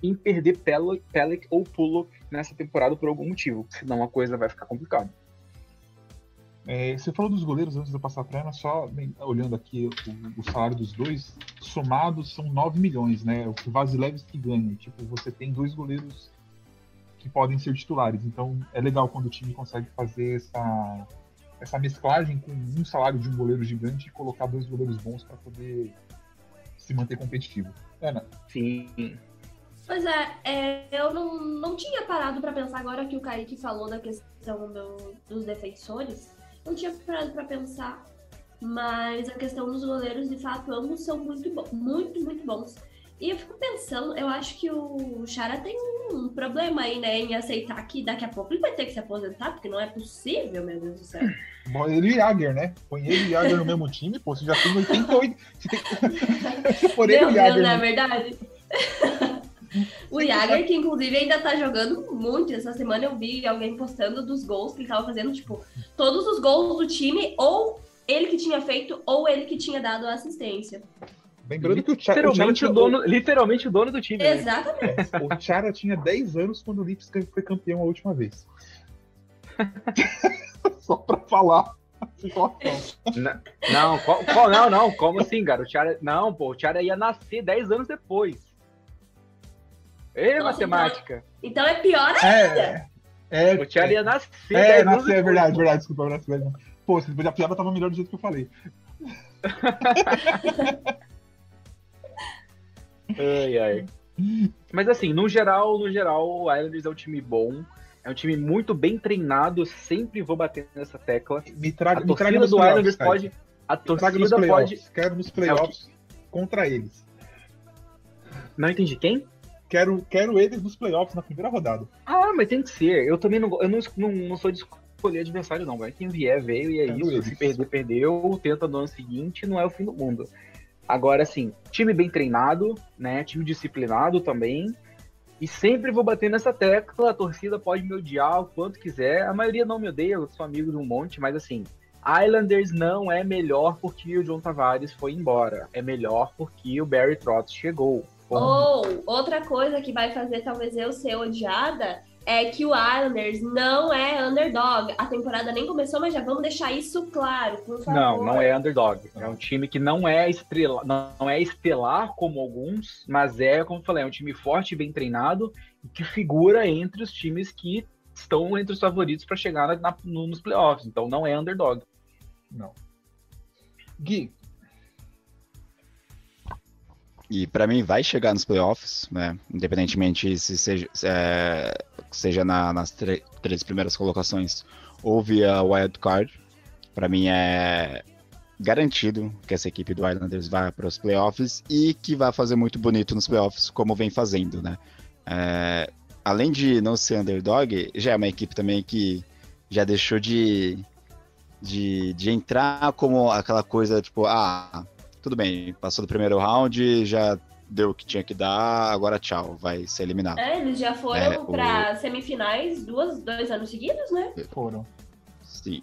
em perder Pelec ou Pullock nessa temporada por algum motivo, senão a coisa vai ficar complicada. É, você falou dos goleiros antes de eu passar para ela, só bem, olhando aqui o, o salário dos dois, somados são 9 milhões, né? O que o Vasilevski ganha. Tipo, você tem dois goleiros que podem ser titulares. Então é legal quando o time consegue fazer essa, essa mesclagem com um salário de um goleiro gigante e colocar dois goleiros bons para poder se manter competitivo. Ana, Sim. Pois é, é, eu não, não tinha parado pra pensar agora que o Kaique falou da questão do- dos defensores. Não tinha parado pra pensar, mas a questão dos goleiros, de fato, ambos são muito, muito, muito bons. E eu fico pensando, eu acho que o Chara tem um problema aí, né, em aceitar que daqui a pouco ele vai ter que se aposentar, porque não é possível, meu Deus do céu. bom, ele e Jagger, né? Põe ele e Jagger no mesmo time, pô, você já tem 88. Você tem... Por ele e não é verdade? O Jagger, que inclusive ainda tá jogando muito. Essa semana eu vi alguém postando dos gols que ele tava fazendo, tipo, todos os gols do time, ou ele que tinha feito, ou ele que tinha dado a assistência. Lembrando que o Chara, Literalmente o, tinha- dono, literalmente o dono do time. né? Exatamente. o Chara tinha 10 anos quando o Lipska foi campeão a última vez. Só pra falar a situação. N- Não, qual, qual- não, não, como assim, cara? O Tiara, não, pô, o Tiara ia nascer 10 anos depois. Ei, Nossa, matemática. Então é pior É. É, O Tiara ia nascer é, 10 anos nasceu, é verdade, verdade, desculpa, é verdade. Pô, se depois a piada tava melhor do jeito que eu falei. Ai, ai. Mas assim, no geral, no geral, o Islanders é um time bom. É um time muito bem treinado. Sempre vou bater nessa tecla. Me traga, A me traga torcida do playoffs, Islanders cara. pode. A Me torcida playoffs. pode. Quero nos playoffs contra eles. Não entendi quem? Quero, quero eles nos playoffs na primeira rodada. Ah, mas tem que ser. Eu também não, eu não, não, não sou de escolher adversário, não. Vai quem vier, veio e é Quero isso. eles. Se perder, perdeu. Tenta no ano seguinte, não é o fim do mundo. Agora, assim, time bem treinado, né? Time disciplinado também. E sempre vou bater nessa tecla. A torcida pode me odiar o quanto quiser. A maioria não me odeia, eu sou amigo de um monte, mas assim. Islanders não é melhor porque o John Tavares foi embora. É melhor porque o Barry Trotz chegou. Ou outra coisa que vai fazer talvez eu ser odiada é que o Islanders não é underdog. A temporada nem começou, mas já vamos deixar isso claro, por favor. Não, não é underdog. É um time que não é estrela, não é estelar como alguns, mas é, como eu falei, é um time forte, bem treinado e que figura entre os times que estão entre os favoritos para chegar na- na- no- nos playoffs. Então não é underdog. Não. Gui, E pra mim vai chegar nos playoffs, né? Independentemente se seja, se, é, seja na- nas três primeiras colocações ou via wild card. Pra mim é garantido que essa equipe do Islanders vá para os playoffs e que vai fazer muito bonito nos playoffs, como vem fazendo, né? É, além de não ser underdog, já é uma equipe também que já deixou de, de, de entrar como aquela coisa tipo, ah, tudo bem, passou do primeiro round, já deu o que tinha que dar, agora tchau, vai ser eliminado. É, eles já foram É, o- pra semifinais duas, dois anos seguidos, né? foram. Sim.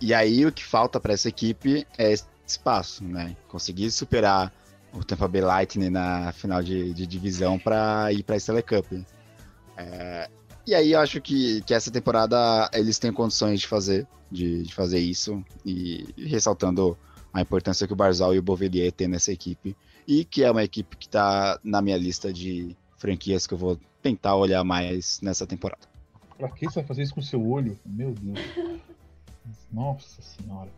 E aí o que falta para essa equipe é esse espaço, né? Conseguir superar o Tampa Bay Lightning na final de, de divisão para ir para a Stanley Cup. É, e aí eu acho que, que essa temporada eles têm condições de fazer, de, de fazer isso e, e ressaltando a importância que o Barzal e o Bovelier têm nessa equipe e que é uma equipe que está na minha lista de franquias que eu vou tentar olhar mais nessa temporada. Pra que você vai fazer isso com o seu olho? Meu Deus. Nossa senhora.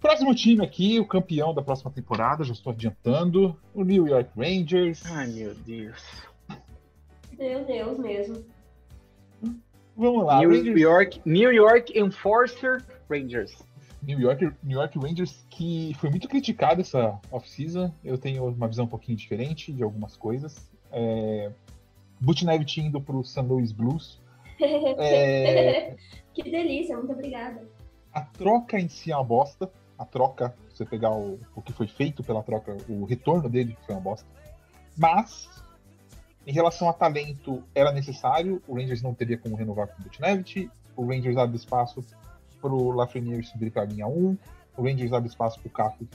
Próximo time aqui, o campeão da próxima temporada, já estou adiantando. O New York Rangers. Ai, meu Deus. Meu Deus mesmo. Vamos lá. New Rangers- York, New York Enforcer Rangers. New York, New York Rangers, que foi muito criticado essa off-season. Eu tenho uma visão um pouquinho diferente de algumas coisas. É... Butnevich indo pro St. Louis Blues. É, que delícia, muito obrigada. A troca em si é uma bosta. A troca, se você pegar o, o que foi feito pela troca, o retorno dele foi uma bosta. Mas, em relação a talento, era necessário. O Rangers não teria como renovar com o Butnevich. O Rangers abre espaço pro Lafreniere subir para a linha 1. O Rangers abre espaço pro Caco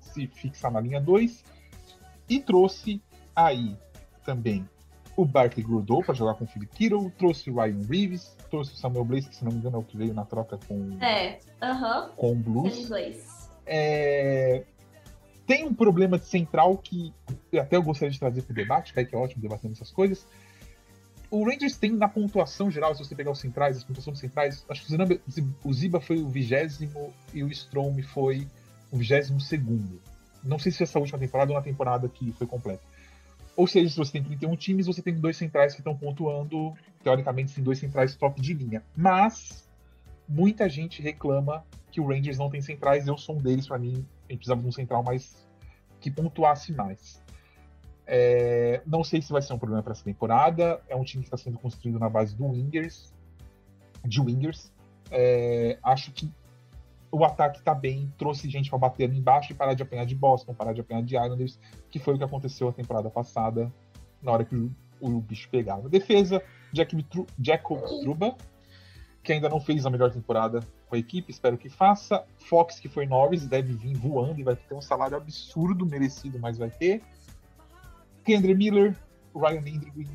se fixar na linha 2. E trouxe aí também o Barkley Grudou para jogar com o Philip Kittle. Trouxe o Ryan Reeves. Trouxe o Samuel Blaze, que se não me engano é o que veio na troca com, É, aham, com o Blues. É, Tem um problema de central que até eu gostaria de trazer para o debate, que é ótimo debatendo essas coisas. O Rangers tem na pontuação geral, se você pegar os centrais, as pontuações centrais, acho que o Ziba, foi o vigésimo e o Strom foi o vigésimo segundo. Não sei se essa última temporada ou na temporada que foi completa. Ou seja, se você tem 31 times, você tem dois centrais que estão pontuando, teoricamente, sim, dois centrais top de linha. Mas muita gente reclama que o Rangers não tem centrais, eu sou um deles, para mim, a gente precisava de um central mais que pontuasse mais. É, não sei se vai ser um problema para essa temporada. É um time que está sendo construído na base do Wingers, de Wingers. É, acho que o ataque está bem, trouxe gente para bater ali embaixo e parar de apanhar de Boston, parar de apanhar de Islanders, que foi o que aconteceu a temporada passada. na hora que o, o bicho pegava. Defesa, Jack Jacob Truba, que ainda não fez a melhor temporada com a equipe, espero que faça. Fox, que foi Norris, deve vir voando e vai ter um salário absurdo, merecido, mas vai ter. Kendra Miller, Ryan Lindgren.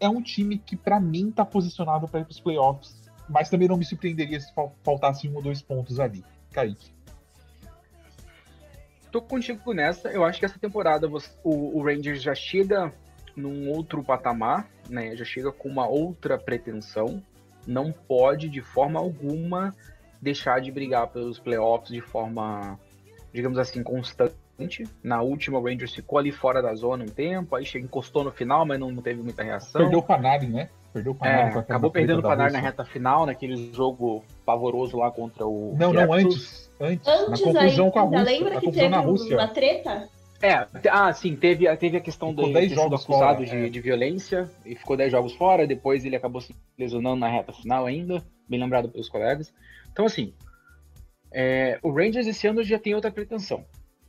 É um time que, para mim, tá posicionado para ir para os playoffs, mas também não me surpreenderia se faltasse um ou dois pontos ali. Kaique. Tô contigo nessa. Eu acho que essa temporada o, o Rangers já chega num outro patamar, né? Já chega com uma outra pretensão. Não pode, de forma alguma, deixar de brigar pelos playoffs de forma, digamos assim, constante na última, o Rangers ficou ali fora da zona um tempo, aí encostou no final, mas não, teve muita reação. Perdeu o Panari, né? Perdeu o Panari. É, acabou perdendo o Panari na reta final, naquele jogo pavoroso lá contra o. Não, não, antes. Antes, antes na confusão aí, com a Rússia. Lembra que teve na Rússia. uma treta? É, ah, sim, teve, teve a questão do ter sido acusado de, é. de violência e ficou 10 jogos fora, depois ele acabou se lesionando na reta final ainda, bem lembrado pelos colegas. Então, assim, é, o Rangers esse ano já tem outra pretensão.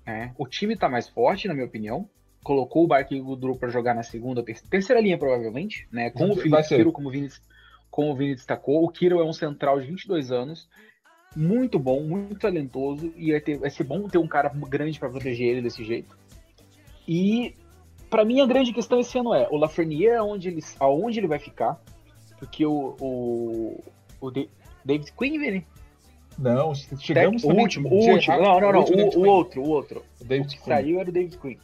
É, o time está mais forte, na minha opinião. Colocou o Barkley Goodrow para jogar na segunda, terceira linha, provavelmente, né? Com o Felipe Kiro, como o Vini, como o Vini destacou. O Kiro é um central de 22 anos, muito bom, muito talentoso, e vai, ter, vai ser bom ter um cara grande para proteger ele desse jeito. E, para mim, a grande questão esse ano é: o Lafreniere, aonde ele, aonde ele vai ficar? Porque o, o, o David Quinn, Vini, não, chegamos o último, o último. Não, não, não, o, o, outro, o outro. O, David o que Queen. saiu era o David Quinn.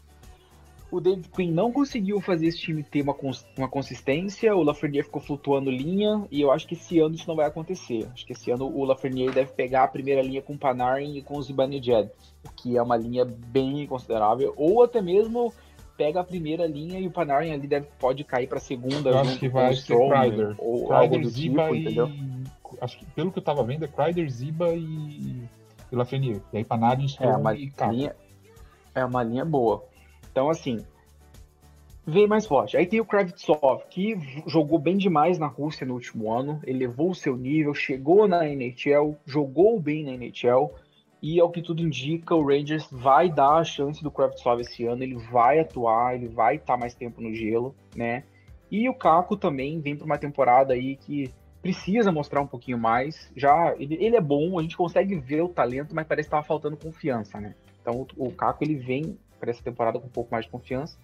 O David Quinn não conseguiu fazer esse time ter uma, uma consistência, o Lafreniere ficou flutuando linha, e eu acho que esse ano isso não vai acontecer. Acho que esse ano o Lafreniere deve pegar a primeira linha com o Panarin e com o Zibanejad, que é uma linha bem considerável, ou até mesmo pega a primeira linha e o Panarin ali deve, pode cair para a segunda. Eu acho que vai ser Kreider. Ou Kreider, algo do tipo, e... entendeu? Acho que pelo que eu tava vendo, é Kreider, Ziba e, e Lafreniere. E aí Panarin, Stone é uma e linha, É uma linha boa. Então, assim, vem mais forte. Aí tem o Kravitsov, que jogou bem demais na Rússia no último ano, elevou o seu nível, chegou na NHL, jogou bem na NHL, e ao que tudo indica, o Rangers vai dar a chance do Kravitsov esse ano, ele vai atuar, ele vai estar mais tempo no gelo, né? E o Kako também vem para uma temporada aí que precisa mostrar um pouquinho mais. Já ele, ele é bom, a gente consegue ver o talento, mas parece que estava faltando confiança, né? Então o, o Caco ele vem para essa temporada com um pouco mais de confiança.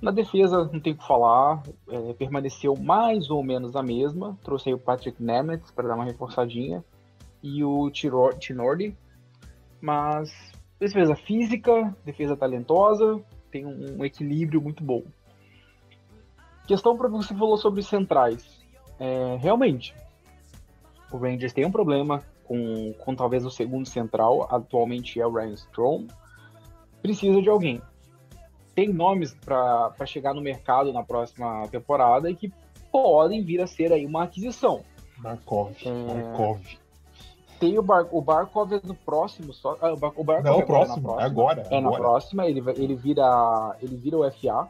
Na defesa, não tem o que falar, é, permaneceu mais ou menos a mesma. Trouxe aí o Patrick Nemeth para dar uma reforçadinha e o Tinordi. Mas defesa física, defesa talentosa, tem um, um equilíbrio muito bom. Questão para você falou sobre centrais. É, realmente, o Rangers tem um problema com, com talvez o segundo central, atualmente é o Ryan Strong. Precisa de alguém. Tem nomes para chegar no mercado na próxima temporada e que podem vir a ser aí uma aquisição. Barkov. É... Barkov. Tem o, Bar, o Barkov é no próximo só. Ah, o Barkov Não, é próximo, é agora. É, agora. na próxima, ele, ele, vira, ele vira o FA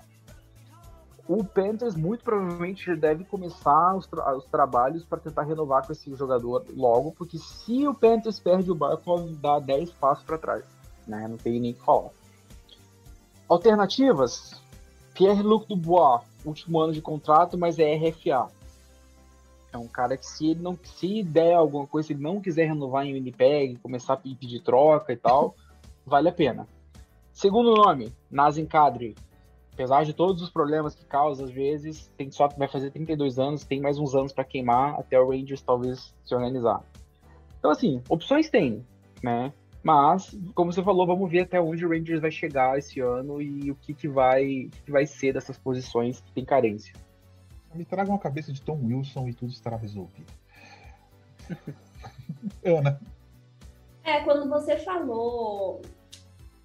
o Panthers muito provavelmente deve começar os, tra os trabalhos para tentar renovar com esse jogador logo, porque se o Panthers perde o Barkov, dá 10 passos para trás, né? Não tem nem o que falar. Alternativas: Pierre-Luc Dubois, último ano de contrato, mas é RFA. É um cara que se ele não se der alguma coisa, se ele não quiser renovar em Winnipeg, começar a pedir troca e tal, vale a pena. Segundo nome, Nazem Kadri, apesar de todos os problemas que causa às vezes, tem só vai fazer 32 anos, tem mais uns anos para queimar até o Rangers talvez se organizar. Então assim, opções tem, né? Mas, como você falou, vamos ver até onde o Rangers vai chegar esse ano e o que, que, vai, que vai ser dessas posições que tem carência. Me traga uma cabeça de Tom Wilson e tudo estará resolvido. Ana. É, quando você falou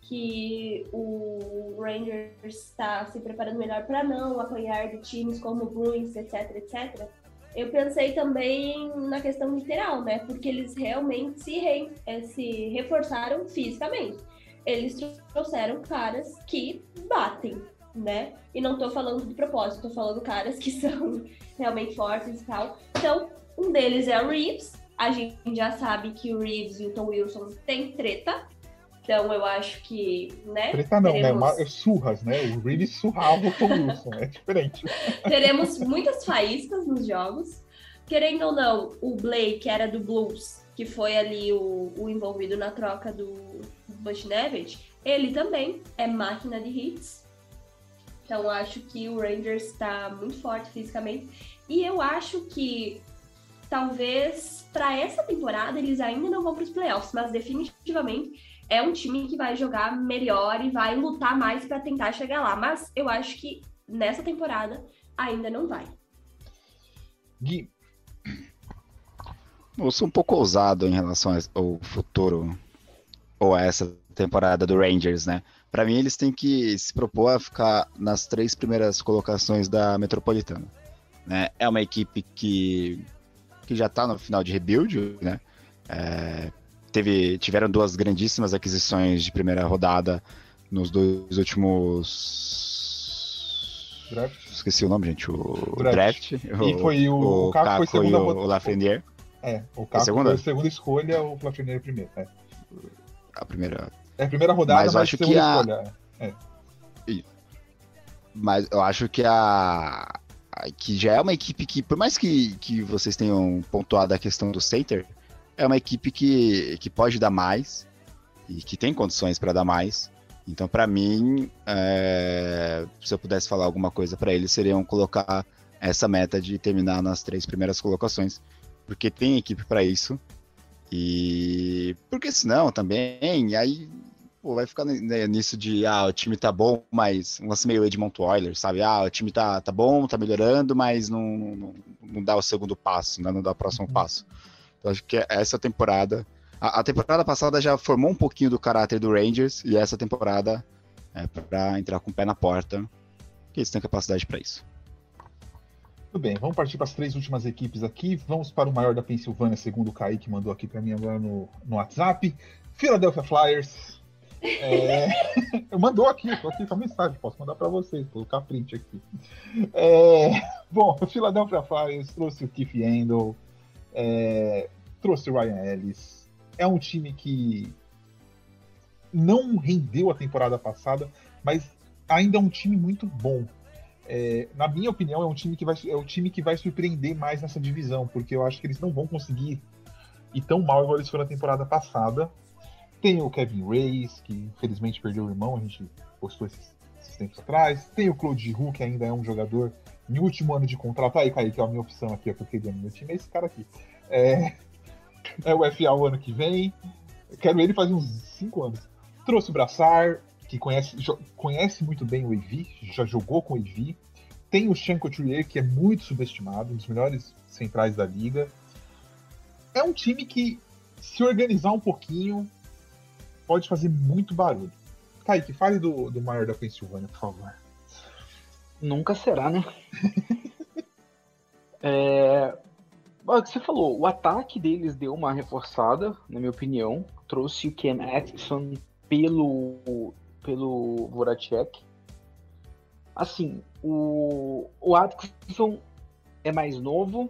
que o Rangers está se preparando melhor para não apanhar de times como o Bruins, etc, etc. Eu pensei também na questão literal, né? Porque eles realmente se, re, eh, se reforçaram fisicamente. Eles trouxeram caras que batem, né? E não tô falando de propósito, tô falando caras que são realmente fortes e tal. Então, um deles é o Reeves. A gente já sabe que o Reeves e o Tom Wilson têm treta, Então eu acho que, né? Treta não, teremos... né? Surras, né? O Reeves surrava o Tom Wilson, é diferente. teremos muitas faíscas nos jogos. Querendo ou não, o Blake, que era do Blues, que foi ali o, o envolvido na troca do Bushnevet, ele também é máquina de hits. Então acho que o Rangers está muito forte fisicamente. E eu acho que talvez para essa temporada eles ainda não vão para os playoffs, mas definitivamente é um time que vai jogar melhor e vai lutar mais para tentar chegar lá. Mas eu acho que nessa temporada ainda não vai. Gui. Eu sou um pouco ousado em relação ao futuro ou a essa temporada do Rangers, né? Para mim, eles têm que se propor a ficar nas três primeiras colocações da Metropolitana. Né? É uma equipe que, que já está no final de rebuild, né? É, teve, tiveram duas grandíssimas aquisições de primeira rodada nos dois últimos. Draft. Esqueci o nome, gente. O draft. draft. E foi o, o, o Caco foi segunda e o, o Lafreniere. É, o Caco segunda? foi a segunda escolha, o Lafreniere primeiro. É. A primeira. É a primeira rodada, mas, mas acho segunda que a... escolha. É. Mas eu acho que a. Que já é uma equipe que, por mais que, que vocês tenham pontuado a questão do center, é uma equipe que, que pode dar mais e que tem condições para dar mais. Então, para mim, é, se eu pudesse falar alguma coisa para eles, seriam colocar essa meta de terminar nas três primeiras colocações, porque tem equipe para isso. E porque senão também, aí pô, vai ficar nisso de ah, o time tá bom, mas um lance meio Edmonton Oilers, sabe? Ah, o time tá, tá bom, tá melhorando, mas não, não, não dá o segundo passo, né? não dá o próximo uhum. passo. Então, acho que essa temporada. A, a, temporada passada já formou um pouquinho do caráter do Rangers, e essa temporada é para entrar com o pé na porta, que eles têm capacidade para isso. Tudo bem, vamos partir para as três últimas equipes aqui. Vamos para o maior da Pensilvânia, segundo o Kaique mandou aqui para mim agora no, no WhatsApp. Philadelphia Flyers. É... mandou aqui, estou aqui com a mensagem, posso mandar para vocês, colocar print aqui. É... Bom, o Philadelphia Flyers trouxe o Keith Endel, é... trouxe o Ryan Ellis. É um time que não rendeu a temporada passada, mas ainda é um time muito bom. É, na minha opinião, é um time que vai é o time que vai surpreender mais nessa divisão, porque eu acho que eles não vão conseguir ir tão mal igual eles foram na temporada passada. Tem o Kevin Reis, que infelizmente perdeu o irmão, a gente postou esses, esses tempos atrás. Tem o Claude Giroux, que ainda é um jogador em último ano de contrato. Aí, Kaique, é a minha opção aqui, é que eu queria no meu time, é esse cara aqui. É, é o FA o ano que vem. quero ele faz uns 5 anos. Trouxe o Braçar, que conhece, conhece muito bem o EV, já jogou com o EV. Tem o Sean Couturier, que é muito subestimado, um dos melhores centrais da liga. É um time que, se organizar um pouquinho, pode fazer muito barulho. Kaique, fale do, do maior da Pensilvânia, por favor. Nunca será, né? é, o que você falou, o ataque deles deu uma reforçada, na minha opinião. Trouxe o Ken Atkinson pelo pelo Voracek. Assim, o, o Atkinson é mais novo,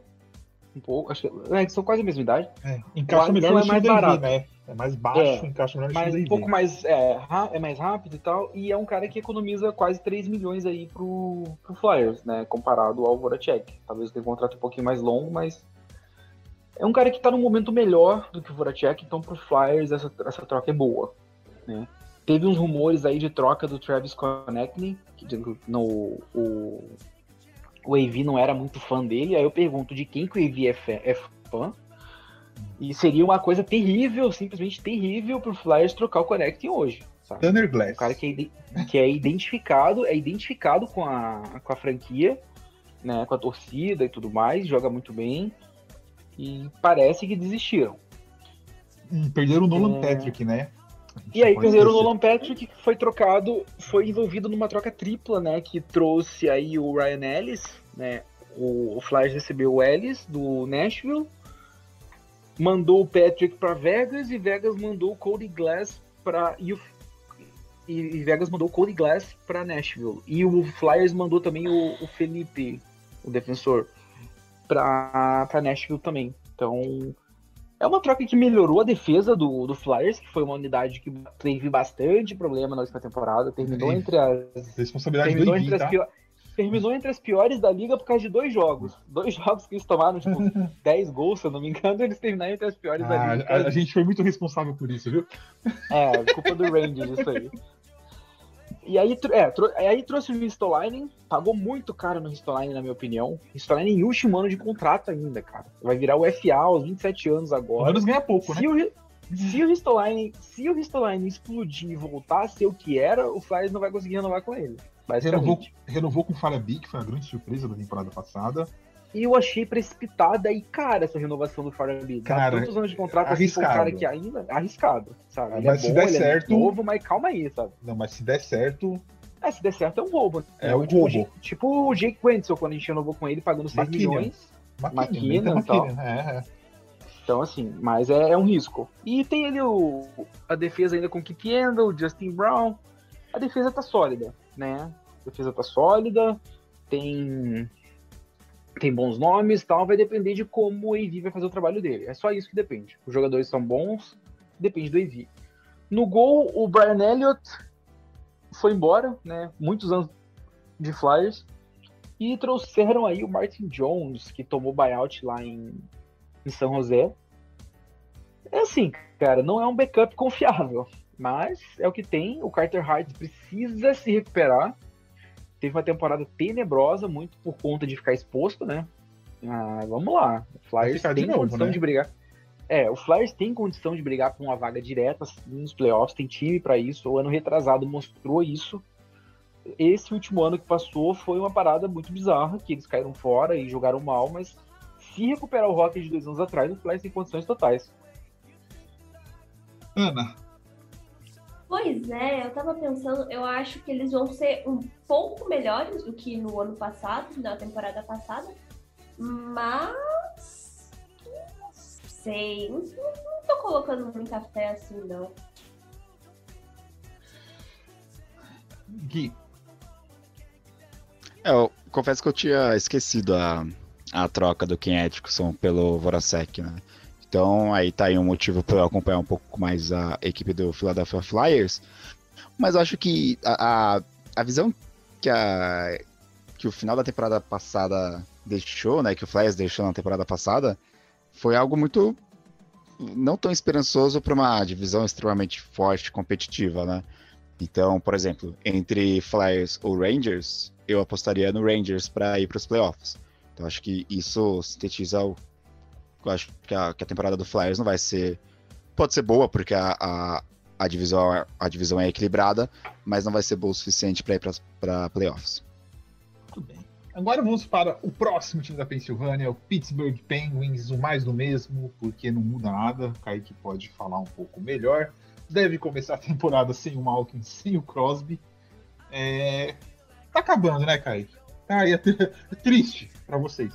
um pouco, acho que é, são quase a mesma idade. É, encaixa melhor no é mais barato. né? É mais baixo, é, encaixa melhor no mais, Um pouco mais, é, é mais rápido e tal, e é um cara que economiza quase 3 milhões aí pro, pro Flyers, né, comparado ao Voracek. Talvez tenha um contrato um pouquinho mais longo, mas é um cara que tá num momento melhor do que o Voracek, então pro Flyers essa, essa troca é boa, né. Teve uns rumores aí de troca do Travis Konechny, que no, o, o AV não era muito fã dele, aí eu pergunto de quem que o AV é, é fã, e seria uma coisa terrível, simplesmente terrível pro Flyers trocar o Connecting hoje. Sabe? Tanner Glass. Um cara que é, que é identificado, é identificado com a, com a franquia, né, com a torcida e tudo mais, joga muito bem. E parece que desistiram. Hum, perderam o Nolan é... Patrick, né? E aí perderam o Nolan Patrick, que foi trocado, foi envolvido numa troca tripla, né? Que trouxe aí o Ryan Ellis, né? O, o Flyers recebeu o Ellis do Nashville, mandou o Patrick para Vegas e Vegas mandou o Cody Glass para e, e, Vegas mandou o Cody Glass para Nashville e o Flyers mandou também o, o Felipe, o defensor, para Nashville também. Então É uma troca que melhorou a defesa do, do Flyers, que foi uma unidade que teve bastante problema na última temporada. Terminou Sim. entre as. Responsabilidade Terminou do entre, as tá? pior- terminou entre as piores da liga por causa de dois jogos. Dois jogos que eles tomaram, tipo, 10 gols, se eu não me engano, eles terminaram entre as piores da Ah, liga. a, a gente foi muito responsável por isso, viu? É, culpa do Rangers isso aí. E aí, é, aí trouxe o Ristolainen, pagou muito caro no Ristolainen, na minha opinião. Ristolainen em último ano de contrato ainda, cara. Vai virar o FA aos 27 anos O agora. Manos ganha pouco, né? Se o, Ri- se o Ristolainen, se o Ristolainen explodir e voltar a ser o que era, o Flyers não vai conseguir renovar com ele. Renovou, renovou com Falha B, que foi a grande surpresa da temporada passada. E eu achei precipitada e cara essa renovação do Farabi. Cara, tantos anos de contrato assim, pra um cara arriscado. que ainda. Arriscado, sabe? Ele Mas é se bom, der ele certo- é novo, mas calma aí, sabe? Não, mas se der certo, É, se der certo é um roubo. é o tipo, roubo. Tipo o Jake Wentzel, quando a gente renovou com ele, pagando 6 McKinnon. milhões. Maquina, Maquina e tal. maquina, é, é. Então, assim, mas é, é um risco. E tem ali o, a defesa ainda com Keith Yandel, Justin Brown. A defesa tá sólida, né? A defesa tá sólida, tem, tem bons nomes tal. Vai depender de como o AV vai fazer o trabalho dele. É só isso que depende. Os jogadores são bons, depende do AV. No gol, o Brian Elliott foi embora, né? Muitos anos de Flyers. E trouxeram aí o Martin Jones, que tomou buyout lá em, em São José. É assim, cara, não é um backup confiável, mas é o que tem. O Carter Hart precisa se recuperar. Teve uma temporada tenebrosa, muito por conta de ficar exposto, né? Ah, vamos lá. O Flyers tem novo, condição né? de brigar. É, o Flyers tem condição de brigar por uma vaga direta nos playoffs, tem time pra isso. O ano retrasado mostrou isso. Esse último ano que passou foi uma parada muito bizarra, que eles caíram fora e jogaram mal, mas se recuperar o Rocket de dois anos atrás, o Flyers tem condições totais. Ana, Pois é, eu tava pensando, eu acho que eles vão ser um pouco melhores do que no ano passado, na temporada passada, mas. Não sei, não, não tô colocando muita fé assim, não. Gui, É, eu confesso que eu tinha esquecido a, a troca do Ken Atkinson pelo Voracek, né? Então aí tá aí um motivo para eu acompanhar um pouco mais a equipe do Philadelphia Flyers. Mas eu acho que a, a, a visão que, a, que o final da temporada passada deixou, né? Que o Flyers deixou na temporada passada, foi algo muito não tão esperançoso para uma divisão extremamente forte, competitiva, né? Então, por exemplo, entre Flyers ou Rangers, eu apostaria no Rangers para ir para os playoffs. Então, acho que isso sintetiza o. Eu acho que a, que a temporada do Flyers não vai ser. Pode ser boa, porque a, a, a divisão, a divisão é equilibrada, mas não vai ser boa o suficiente para ir para playoffs. tudo bem. Agora vamos para o próximo time da Pensilvânia, o Pittsburgh Penguins, o mais do mesmo, porque não muda nada. O Kaique pode falar um pouco melhor. Deve começar a temporada sem o Malkin, sem o Crosby. É... Tá acabando, né, Kaique? Tá, é tr- triste pra vocês.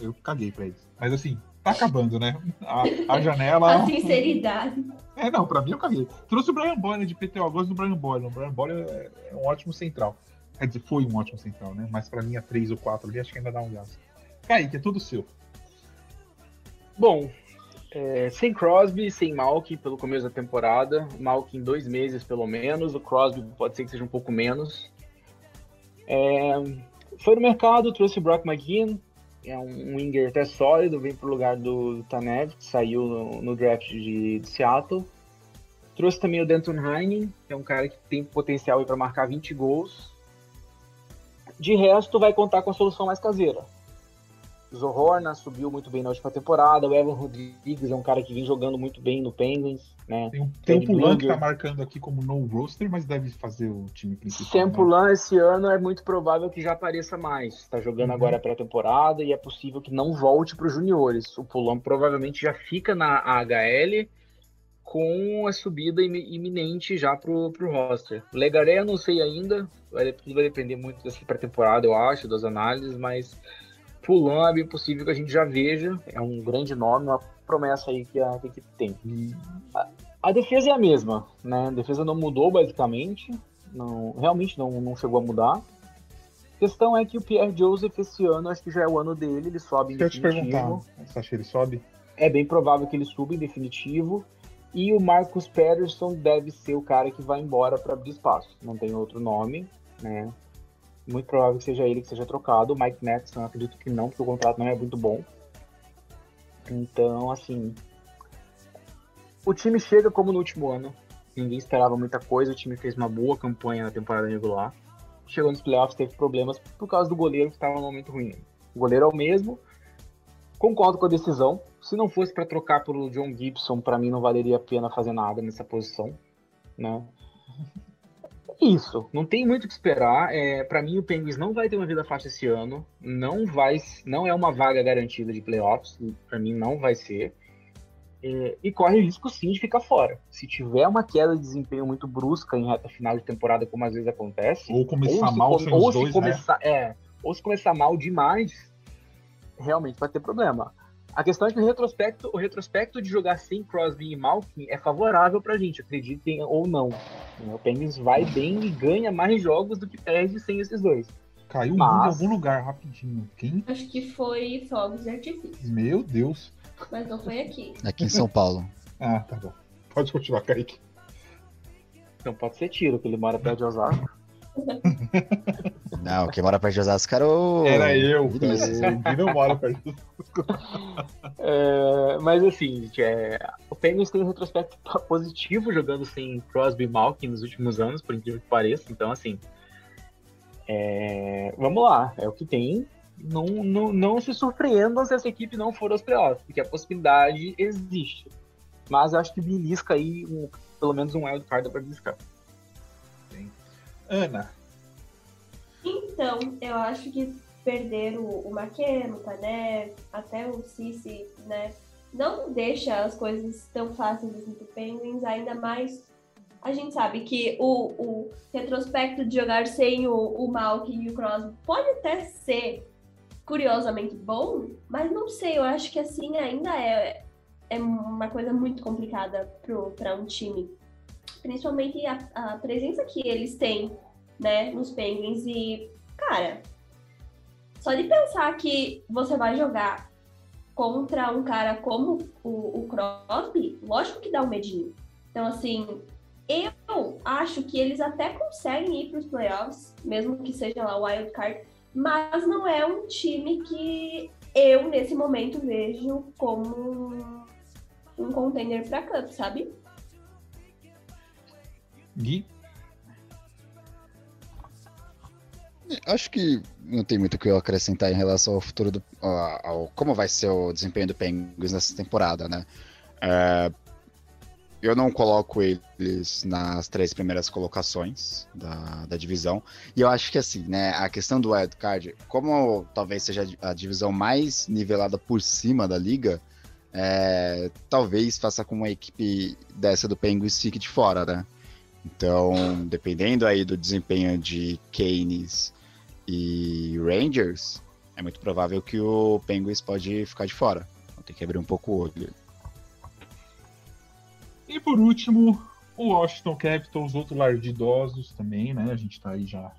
Eu caguei pra eles. Mas assim, tá acabando, né? A, a janela. A sinceridade. É, não, pra mim eu caguei. Trouxe o Brian Boyle de PT, eu gosto do Brian Boyle. O Brian Boyle é, é um ótimo central. Quer dizer, foi um ótimo central, né? Mas pra mim, a 3 ou 4 ali, acho que ainda dá um gás. Kaique, é tudo seu. Bom, é, sem Crosby, sem Malkin pelo começo da temporada. Malkin dois meses pelo menos. O Crosby pode ser que seja um pouco menos. É, foi no mercado, trouxe o Brock McGinn. É um winger até sólido, vem pro lugar do Tanev, que saiu no, no draft de, de Seattle. Trouxe também o Denton Heinen, que é um cara que tem potencial para marcar 20 gols. De resto, vai contar com a solução mais caseira. Zohorna subiu muito bem na última temporada. O Evan Rodrigues é um cara que vem jogando muito bem no Penguins, né? Tem, um- tem o Ted Pulan que tá marcando aqui como no roster, mas deve fazer o time principal. Sem né? Pulan esse ano é muito provável que já apareça mais. Está jogando Uhum. agora a pré-temporada e é possível que não volte para os juniores. O Pulan provavelmente já fica na AHL com a subida imi- iminente já pro, pro roster. O Legaré eu não sei ainda, vai, tudo vai depender muito dessa pré-temporada, eu acho, das análises, mas Pulan é bem possível que a gente já veja. É um grande nome, uma promessa aí que a, que a equipe tem. E A defesa é a mesma, né? A defesa não mudou basicamente, não, realmente não, não chegou a mudar. A questão é que o Pierre Joseph esse ano acho que já é o ano dele, ele sobe em Quero te perguntar, definitivo. você acha que ele sobe? é bem provável que ele suba em definitivo. E o Marcus Patterson deve ser o cara que vai embora para abrir espaço. Não tem outro nome, né? Muito provável que seja ele que seja trocado. O Mike Matson, acredito que não, porque o contrato não é muito bom. Então, assim. O time chega como no último ano. Ninguém esperava muita coisa. O time fez uma boa campanha na temporada regular. Chegou nos playoffs, teve problemas por causa do goleiro que estava no momento ruim. O goleiro é o mesmo. Concordo com a decisão. Se não fosse para trocar pelo John Gibson, para mim não valeria a pena fazer nada nessa posição, né? Isso, não tem muito o que esperar. É, para mim o Penguins não vai ter uma vida fácil esse ano. Não vai, não é uma vaga garantida de playoffs. Para mim não vai ser. É, e corre o risco sim de ficar fora. Se tiver uma queda de desempenho muito brusca em reta final de temporada, como às vezes acontece, ou começar ou mal, se, ou dois, né? começar, né? é, ou se começar mal demais, realmente vai ter problema. A questão é que o retrospecto, o retrospecto de jogar sem Crosby e Malkin é favorável pra gente, acreditem ou não. O Penguins vai bem e ganha mais jogos do que perde sem esses dois. Caiu Mas... um em algum lugar rapidinho. Quem? Acho que foi fogos de artifício. Meu Deus. Mas não foi aqui. Aqui em São Paulo. ah, tá bom. Pode continuar, Kaique. Não pode ser tiro, que ele mora perto de Osasco. Não, quem mora perto de Osasco era o. Era eu, Ele não mora perto de Osasco. É, mas assim, é, o Penguins tem um retrospecto positivo jogando sem Crosby e Malkin nos últimos anos, por incrível que pareça. Então, assim, é, vamos lá, é o que tem. Não, não, não se surpreendam se essa equipe não for aos playoffs, porque a possibilidade existe. Mas eu acho que belisca aí um, pelo menos um wild card para beliscar. Ana. Então, eu acho que perder o, o Maqueno, o Tané, até o Cici, né? Não deixa as coisas tão fáceis assim pro Penguins, ainda mais a gente sabe que o, o retrospecto de jogar sem o, o Malkin e o Crosby pode até ser curiosamente bom, mas não sei, eu acho que assim ainda é, é uma coisa muito complicada para um time principalmente a, a presença que eles têm, né, nos Penguins. E, cara, só de pensar que você vai jogar contra um cara como o, o Crosby, lógico que dá um medinho. Então, assim, eu acho que eles até conseguem ir para os playoffs, mesmo que seja lá o wild card, mas não é um time que eu, nesse momento, vejo como um contender para Cup, sabe? Gui? Acho que não tem muito o que eu acrescentar em relação ao futuro do. ao, ao como vai ser o desempenho do Penguins nessa temporada, né? É, eu não coloco eles nas três primeiras colocações da, da divisão. E eu acho que assim, né, a questão do wildcard, como talvez seja a divisão mais nivelada por cima da liga, é, talvez faça com uma equipe dessa do Penguins fique de fora, né? Então, dependendo aí do desempenho de Canes e Rangers, é muito provável que o Penguins pode ficar de fora. Então, tem que abrir um pouco o olho. E por último, o Washington Capitals, outro lar de idosos também, né? A gente está aí já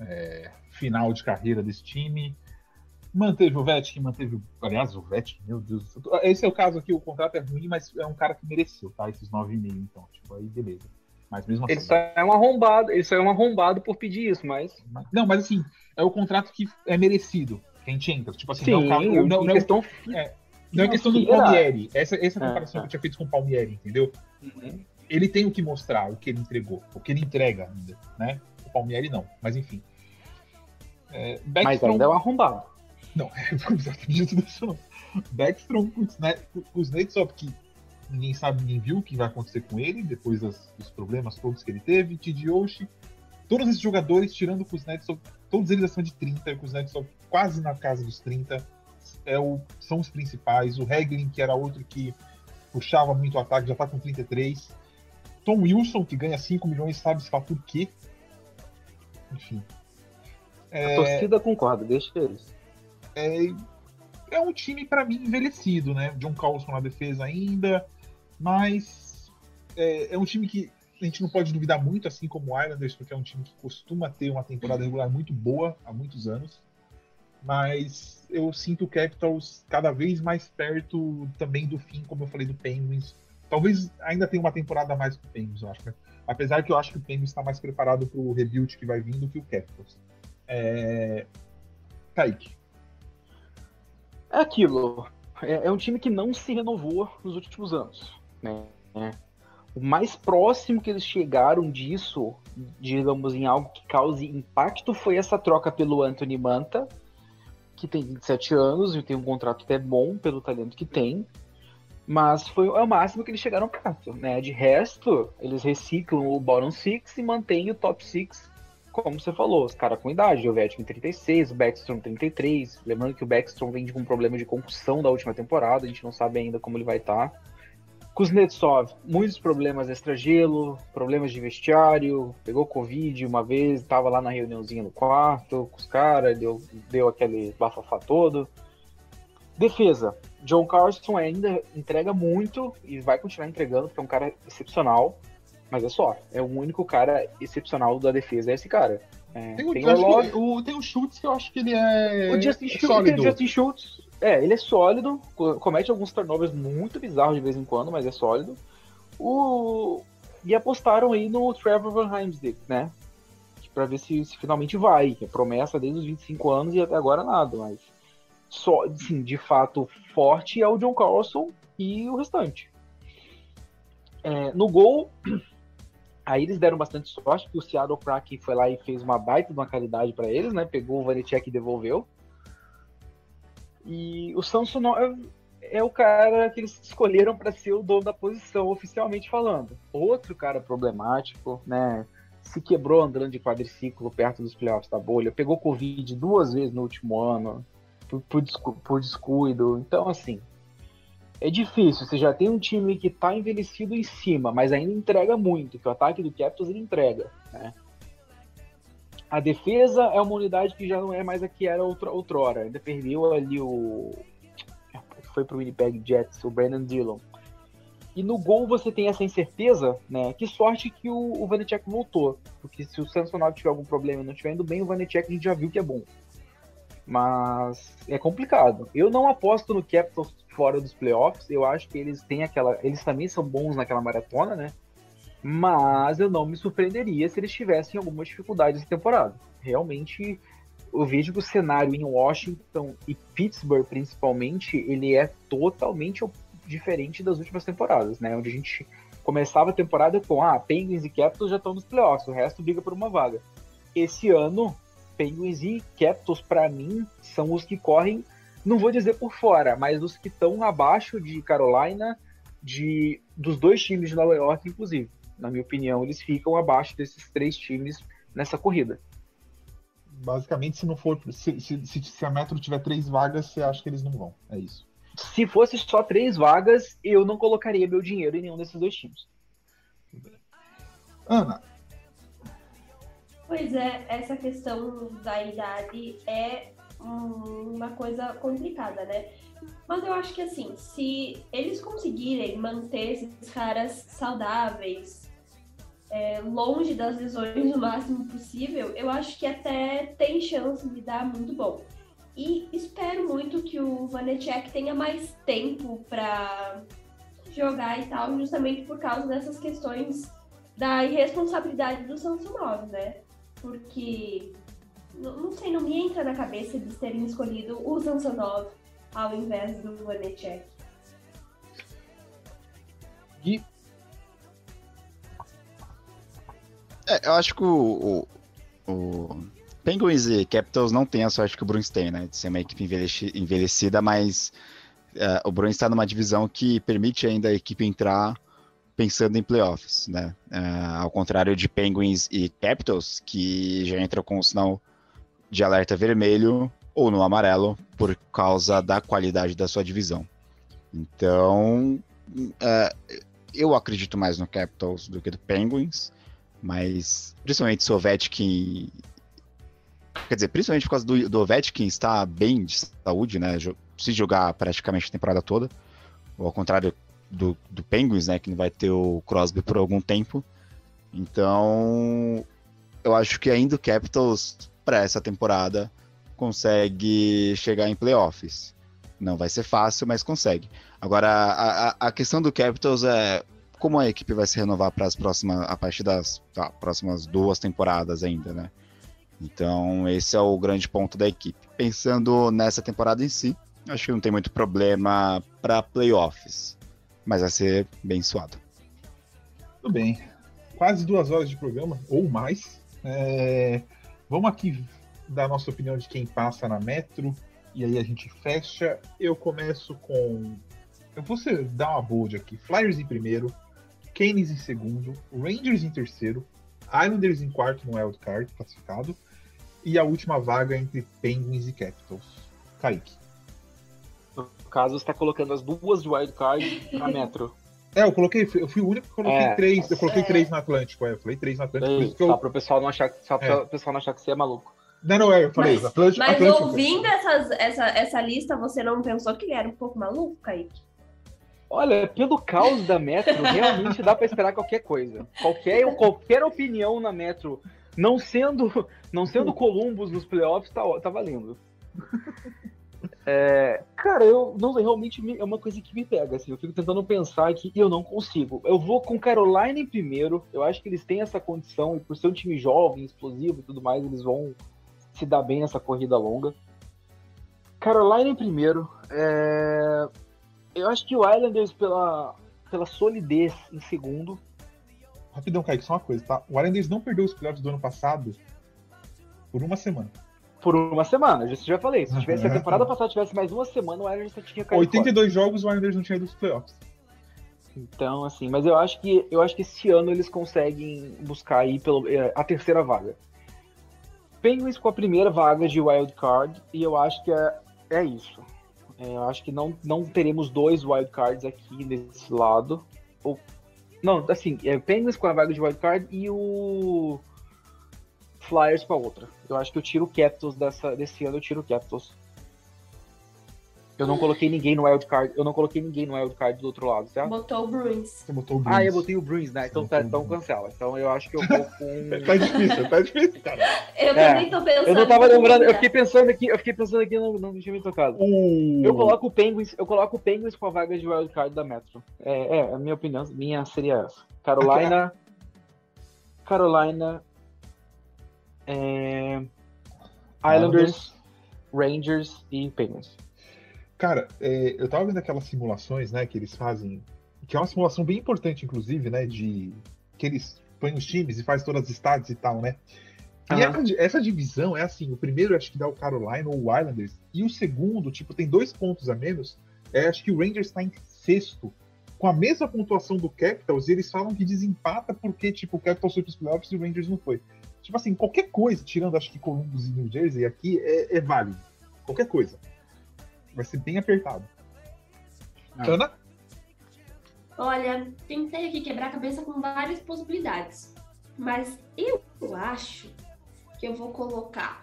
é, final de carreira desse time. Manteve o Vetkin, manteve. Aliás, o Vetkin, meu Deus. Esse é o caso aqui, o contrato é ruim, mas é um cara que mereceu, tá? Esses 9,5, então. Tipo, aí beleza. Mas mesmo assim. Ele só é um arrombado, ele só é um arrombado por pedir isso, mas. Não, mas assim, é o contrato que é merecido. Que a gente entra. Tipo assim, Sim, não, não, não, não, questão... é, não é questão do Palmieri. Essa, essa é a comparação é, que eu tinha feito com o Palmieri, entendeu? Uhum. Ele tem o que mostrar, o que ele entregou, o que ele entrega ainda, né? O Palmieri não, mas enfim. É, Backstrom... Mas ainda é um arrombado. Não, é exatamente isso não. Backstrom, Kuznetsov, que ninguém sabe, ninguém viu o que vai acontecer com ele depois das, dos problemas todos que ele teve. Tidioshi, todos esses jogadores, tirando o Kuznetsov, todos eles acima de 30, o Kuznetsov quase na casa dos 30, é o, são os principais. O Heglin, que era outro que puxava muito o ataque, já tá com 33. Tom Wilson, que ganha 5 milhões, sabe se fala por quê. Enfim. É, a torcida concorda, deixa eles. É, é um time, para mim, envelhecido, né? John Carlson na defesa ainda, mas é, é, um time que a gente não pode duvidar muito, assim como o Islanders, porque é um time que costuma ter uma temporada regular muito boa há muitos anos. mas eu sinto o Capitals cada vez mais perto também do fim, como eu falei do Penguins. Talvez ainda tenha uma temporada a mais que o Penguins, eu acho. Né? Apesar que eu acho que o Penguins está mais preparado para o rebuild que vai vir do que o Capitals. É... Kaique. É aquilo. É, é, um time que não se renovou nos últimos anos. Né? O mais próximo que eles chegaram disso, digamos, em algo que cause impacto, foi essa troca pelo Anthony Manta, que tem 27 anos e tem um contrato até bom pelo talento que tem. Mas foi o máximo que eles chegaram perto, né? De resto, eles reciclam o bottom six e mantêm o top six, como você falou, os caras com idade, o Vetkin 36, o Backstrom 33. Lembrando que o Backstrom vem com um problema de concussão da última temporada, a gente não sabe ainda como ele vai estar. Tá. Kuznetsov, muitos problemas extra-gelo, problemas de vestiário, pegou Covid uma vez, estava lá na reuniãozinha no quarto com os caras, deu, deu aquele bafafá todo. Defesa, John Carlson ainda entrega muito e vai continuar entregando, porque é um cara excepcional, mas é só, é o único cara excepcional da defesa, é esse cara. É, tem, o, tem, o, o, tem o Schultz que eu acho que ele é. O Justin, Schultz, sólido. o Justin Schultz é, ele é sólido, comete alguns turnovers muito bizarros de vez em quando, mas é sólido. O... E apostaram aí no Trevor Van Heimsdick, né? Pra ver se, se finalmente vai. É promessa desde os 25 anos e até agora nada, mas só, sim, de fato, forte é o John Carlson e o restante. É, no gol, aí eles deram bastante sorte, porque o Seattle Kraken foi lá e fez uma baita de uma qualidade para eles, né? Pegou o Vanecek e devolveu. E o Samson é, é o cara que eles escolheram para ser o dono da posição, oficialmente falando. Outro cara problemático, né? Se quebrou andando de quadriciclo perto dos playoffs da bolha, pegou Covid duas vezes no último ano, por, por, por descuido. Então, assim, é difícil. Você já tem um time que está envelhecido em cima, mas ainda entrega muito, que o ataque do Capitals ele entrega, né? A defesa é uma unidade que já não é mais a que era outra, outrora. Ainda perdeu ali o. Foi pro Winnipeg Jets, o Brandon Dillon. E no gol você tem essa incerteza, né? Que sorte que o, o Vanecek voltou. Porque se o Samsonov tiver algum problema e não estiver indo bem, o Vanecek a gente já viu que é bom. Mas é complicado. Eu não aposto no Capitals fora dos playoffs. Eu acho que eles têm aquela. Eles também são bons naquela maratona, né? Mas eu não me surpreenderia se eles tivessem alguma dificuldade essa temporada. Realmente, eu vejo que o cenário em Washington e Pittsburgh, principalmente, ele é totalmente diferente das últimas temporadas, né? Onde a gente começava a temporada com, ah, Penguins e Capitals já estão nos playoffs, o resto briga por uma vaga. Esse ano, Penguins e Capitals, para mim, são os que correm, não vou dizer por fora, mas os que estão abaixo de Carolina, de dos dois times de Nova York, inclusive na minha opinião, eles ficam abaixo desses três times nessa corrida. Basicamente, se não for. Se, se, se a Metro tiver três vagas, você acha que eles não vão. É isso. Se fosse só três vagas, eu não colocaria meu dinheiro em nenhum desses dois times. Ana. Pois é, essa questão da idade é uma coisa complicada, né? Mas eu acho que assim, se eles conseguirem manter esses caras saudáveis, é, longe das lesões o máximo possível, eu acho que até tem chance de dar muito bom. E espero muito que o Vanecek tenha mais tempo para jogar e tal, justamente por causa dessas questões da irresponsabilidade do Samsonov, né? Porque, não sei, não me entra na cabeça eles terem escolhido o Samsonov ao invés do Vanecek. E É, eu acho que o, o, o, Penguins e Capitals não tem a sorte que o Bruins tem, né? De ser uma equipe envelhecida, mas uh, o Bruins está numa divisão que permite ainda a equipe entrar pensando em playoffs, né? Uh, ao contrário de Penguins e Capitals, que já entram com o sinal de alerta vermelho ou no amarelo por causa da qualidade da sua divisão. Então, uh, eu acredito mais no Capitals do que do Penguins. Mas, principalmente se o Ovechkin... Quer dizer, principalmente por causa do, do Ovechkin estar bem de saúde, né? Se jogar praticamente a temporada toda. Ou ao contrário do, do Penguins, né? Que não vai ter o Crosby por algum tempo. Então, eu acho que ainda o Capitals, para essa temporada, consegue chegar em playoffs. Não vai ser fácil, mas consegue. Agora, a, a, questão do Capitals é como a equipe vai se renovar para as próximas, a partir das tá, próximas duas temporadas ainda, né? Então, esse é o grande ponto da equipe. Pensando nessa temporada em si, acho que não tem muito problema para playoffs, mas vai ser bem suado. Tudo bem. Quase duas horas de programa, ou mais. É... Vamos aqui dar a nossa opinião de quem passa na Metro, e aí a gente fecha. Eu começo com. Eu vou dar uma bold aqui. Flyers em primeiro, Canes em segundo, Rangers em terceiro, Islanders em quarto no Wild Card classificado, e a última vaga entre Penguins e Capitals. Kaique. No caso, você está colocando as duas de Wild Card na Metro. É, eu coloquei, eu fui o único que coloquei é, três. Eu coloquei é. três no Atlântico, é, eu falei três no Atlântico. Ei, só eu... para o pessoal não achar, só é. o pessoal não achar que você é maluco. Não, não, é, eu falei, mas, Atlântico. Mas Atlântico, ouvindo essas, essa, essa lista, você não pensou que ele era um pouco maluco, Kaique? Olha, pelo caos da Metro, realmente dá para esperar qualquer coisa. Qualquer, qualquer opinião na Metro, não sendo, não sendo Columbus nos playoffs, tá, tá valendo. É, cara, eu não realmente é uma coisa que me pega. Assim, eu fico tentando pensar aqui e eu não consigo. Eu vou com Carolina em primeiro. Eu acho que eles têm essa condição e por ser um time jovem, explosivo e tudo mais, eles vão se dar bem nessa corrida longa. Carolina em primeiro. É... Eu acho que o Islanders, pela, pela solidez em segundo. Rapidão, Kaique, só uma coisa, tá? O Islanders não perdeu os playoffs do ano passado por uma semana. Por uma semana, eu já falei. Se, tivesse, se a temporada passada tivesse mais uma semana, o Islanders só tinha caído. 82 fora. jogos, o Islanders não tinha ido dos playoffs. Então, assim, mas eu acho que eu acho que esse ano eles conseguem buscar aí pelo, é, a terceira vaga. Penguins com a primeira vaga de wild card e eu acho que é, é isso. É, eu acho que não, não teremos dois wildcards aqui nesse lado. Ou, não, assim, é Penguins com a vaga de wildcard e o Flyers com a outra. Eu acho que eu tiro o Capitals dessa, desse ano, eu tiro o Capitals. Eu não coloquei ninguém no wildcard. Eu não coloquei ninguém no wildcard do outro lado, certo? Botou o Bruins. Você botou o Bruins. Ah, eu botei o Bruins, né? Então, tá, então cancela. Então eu acho que eu vou com. tá difícil, tá difícil, cara. Eu é, também tô pensando. Eu não tava lembrando, eu fiquei pensando aqui, eu fiquei pensando aqui, não, não tinha me tocado. Uh. Eu coloco o Penguins, eu coloco o Penguins com a vaga de wildcard da Metro. É, é, a minha opinião, minha seria essa. Carolina. Carolina. É, Islanders, Rangers e Penguins. Cara, é, eu tava vendo aquelas simulações, né, que eles fazem, que é uma simulação bem importante, inclusive, né, de que eles põem os times e faz todas as estádios e tal, né? E uhum. essa, essa, divisão é assim, o primeiro acho que dá o Carolina ou o Islanders, e o segundo, tipo, tem dois pontos a menos, é, acho que o Rangers está em sexto, com a mesma pontuação do Capitals, e eles falam que desempata porque, tipo, o Capitals foi pros playoffs e o Rangers não foi. Tipo assim, qualquer coisa, tirando acho que Columbus e New Jersey aqui, é, é válido. Qualquer coisa. Vai ser bem apertado. Ah. Ana? Olha, tentei aqui quebrar a cabeça com várias possibilidades. Mas eu acho que eu vou colocar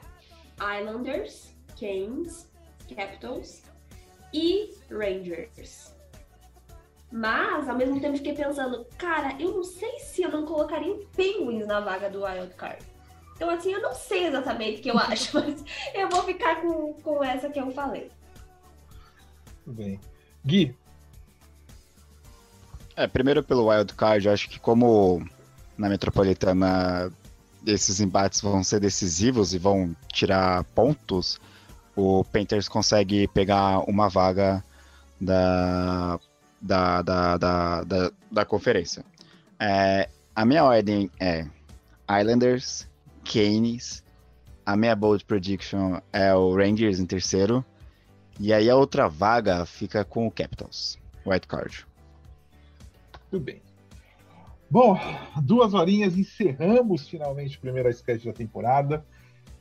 Islanders, Canes, Capitals e Rangers. Mas, ao mesmo tempo, fiquei pensando, cara, eu não sei se eu não colocaria o Penguins na vaga do Wild Card. Então, assim, eu não sei exatamente o que eu acho, mas eu vou ficar com, com essa que eu falei. Muito bem. Gui. É, primeiro pelo Wild Card, eu acho que como na Metropolitana esses embates vão ser decisivos e vão tirar pontos, o Panthers consegue pegar uma vaga da, da, da, da, da, da conferência. É, a minha ordem é Islanders, Canes, a minha bold prediction é o Rangers em terceiro, e aí a outra vaga fica com o Capitals, White Card. Tudo bem. Bom, duas horinhas, encerramos finalmente o primeiro sketch da temporada.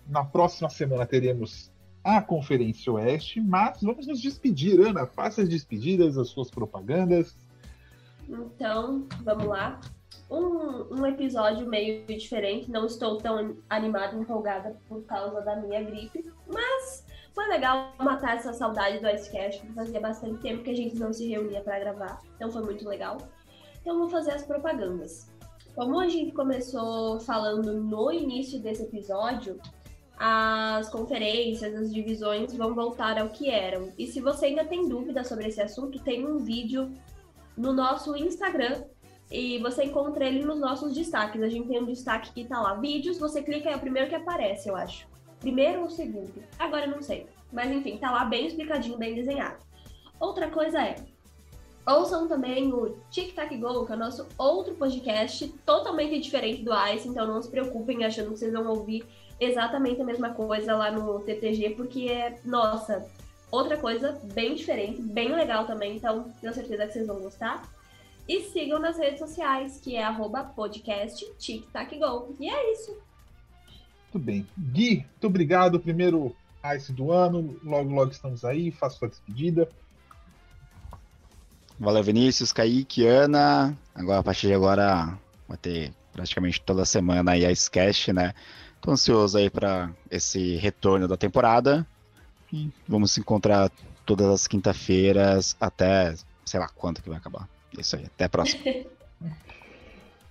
Na próxima semana teremos a Conferência Oeste, mas vamos nos despedir. Ana, faça as despedidas, as suas propagandas. Então, vamos lá. Um, um episódio meio diferente, não estou tão animada empolgada por causa da minha gripe, mas foi legal matar essa saudade do Icecast, porque fazia bastante tempo que a gente não se reunia para gravar, então foi muito legal. Então vou fazer as propagandas. Como a gente começou falando no início desse episódio, as conferências, as divisões vão voltar ao que eram. E se você ainda tem dúvida sobre esse assunto, tem um vídeo no nosso Instagram e você encontra ele nos nossos destaques. A gente tem um destaque que tá lá, vídeos, você clica é o primeiro que aparece, eu acho. Primeiro ou segundo? Agora eu não sei. Mas enfim, tá lá bem explicadinho, bem desenhado. Outra coisa é, ouçam também o Tic Tac Go, que é o nosso outro podcast totalmente diferente do Ice, então não se preocupem achando que vocês vão ouvir exatamente a mesma coisa lá no TTG, porque é, nossa, outra coisa bem diferente, bem legal também, então tenho certeza que vocês vão gostar. E sigam nas redes sociais, que é arroba podcast TicTacGo. E é isso. Muito bem. Gui, muito obrigado. Primeiro Ice do ano. Logo, logo estamos aí. Faça sua despedida. Valeu, Vinícius, Kaique, Ana. Agora, a partir de agora, vai ter praticamente toda semana aí a Sketch, né? Tô ansioso aí para esse retorno da temporada. E vamos se encontrar todas as quinta-feiras até sei lá quanto que vai acabar. É isso aí, até a próxima.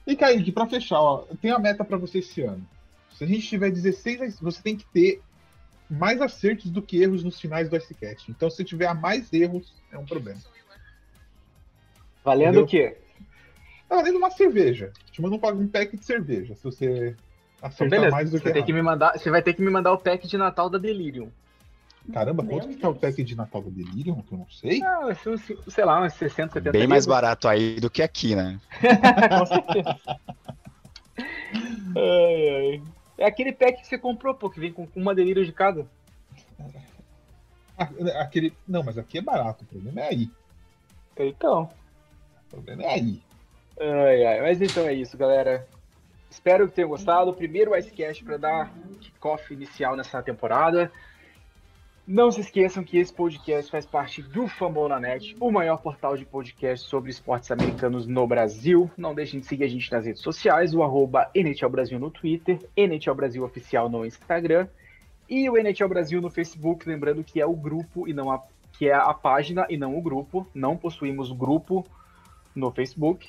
e Kaique, pra fechar, ó, tem a meta para você esse ano. Se a gente tiver 16, você tem que ter mais acertos do que erros nos finais do Icecast. Então, se tiver mais erros, é um problema. Valendo Entendeu? o quê? Tá valendo uma cerveja. Te mando um pack de cerveja, se você acertar então, mais do que, você, tem que me mandar, você vai ter que me mandar o pack de Natal da Delirium. Caramba, quanto que é o pack de Natal do Delirium? Que eu não sei. Ah, sei lá, uns 60, 70 Bem mais barato aí do que aqui, né? Com certeza. ai, ai. É aquele pack que você comprou, pô, que vem com uma delírio de cada. Aquele... Não, mas aqui é barato, o problema é aí. Então. O problema é aí. Ai, ai. Mas então é isso, galera. Espero que tenham gostado. O primeiro Icecast para dar kickoff inicial nessa temporada. Não se esqueçam que esse podcast faz parte do Fambonanet, o maior portal de podcast sobre esportes americanos no Brasil. Não deixem de seguir a gente nas redes sociais, o arroba NHL Brasil no Twitter, NHL Brasil Oficial no Instagram e o NHL Brasil no Facebook, lembrando que é o grupo e não a, que é a página e não o grupo. Não possuímos grupo no Facebook.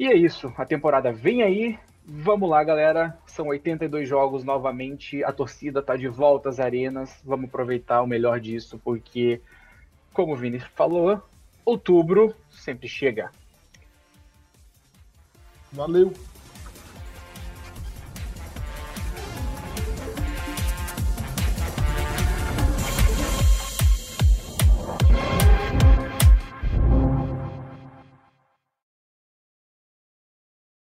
E é isso, a temporada vem aí, Vamos lá, galera. São 82 jogos novamente. A torcida tá de volta às arenas. Vamos aproveitar o melhor disso, porque, como o Vini falou, outubro sempre chega. Valeu!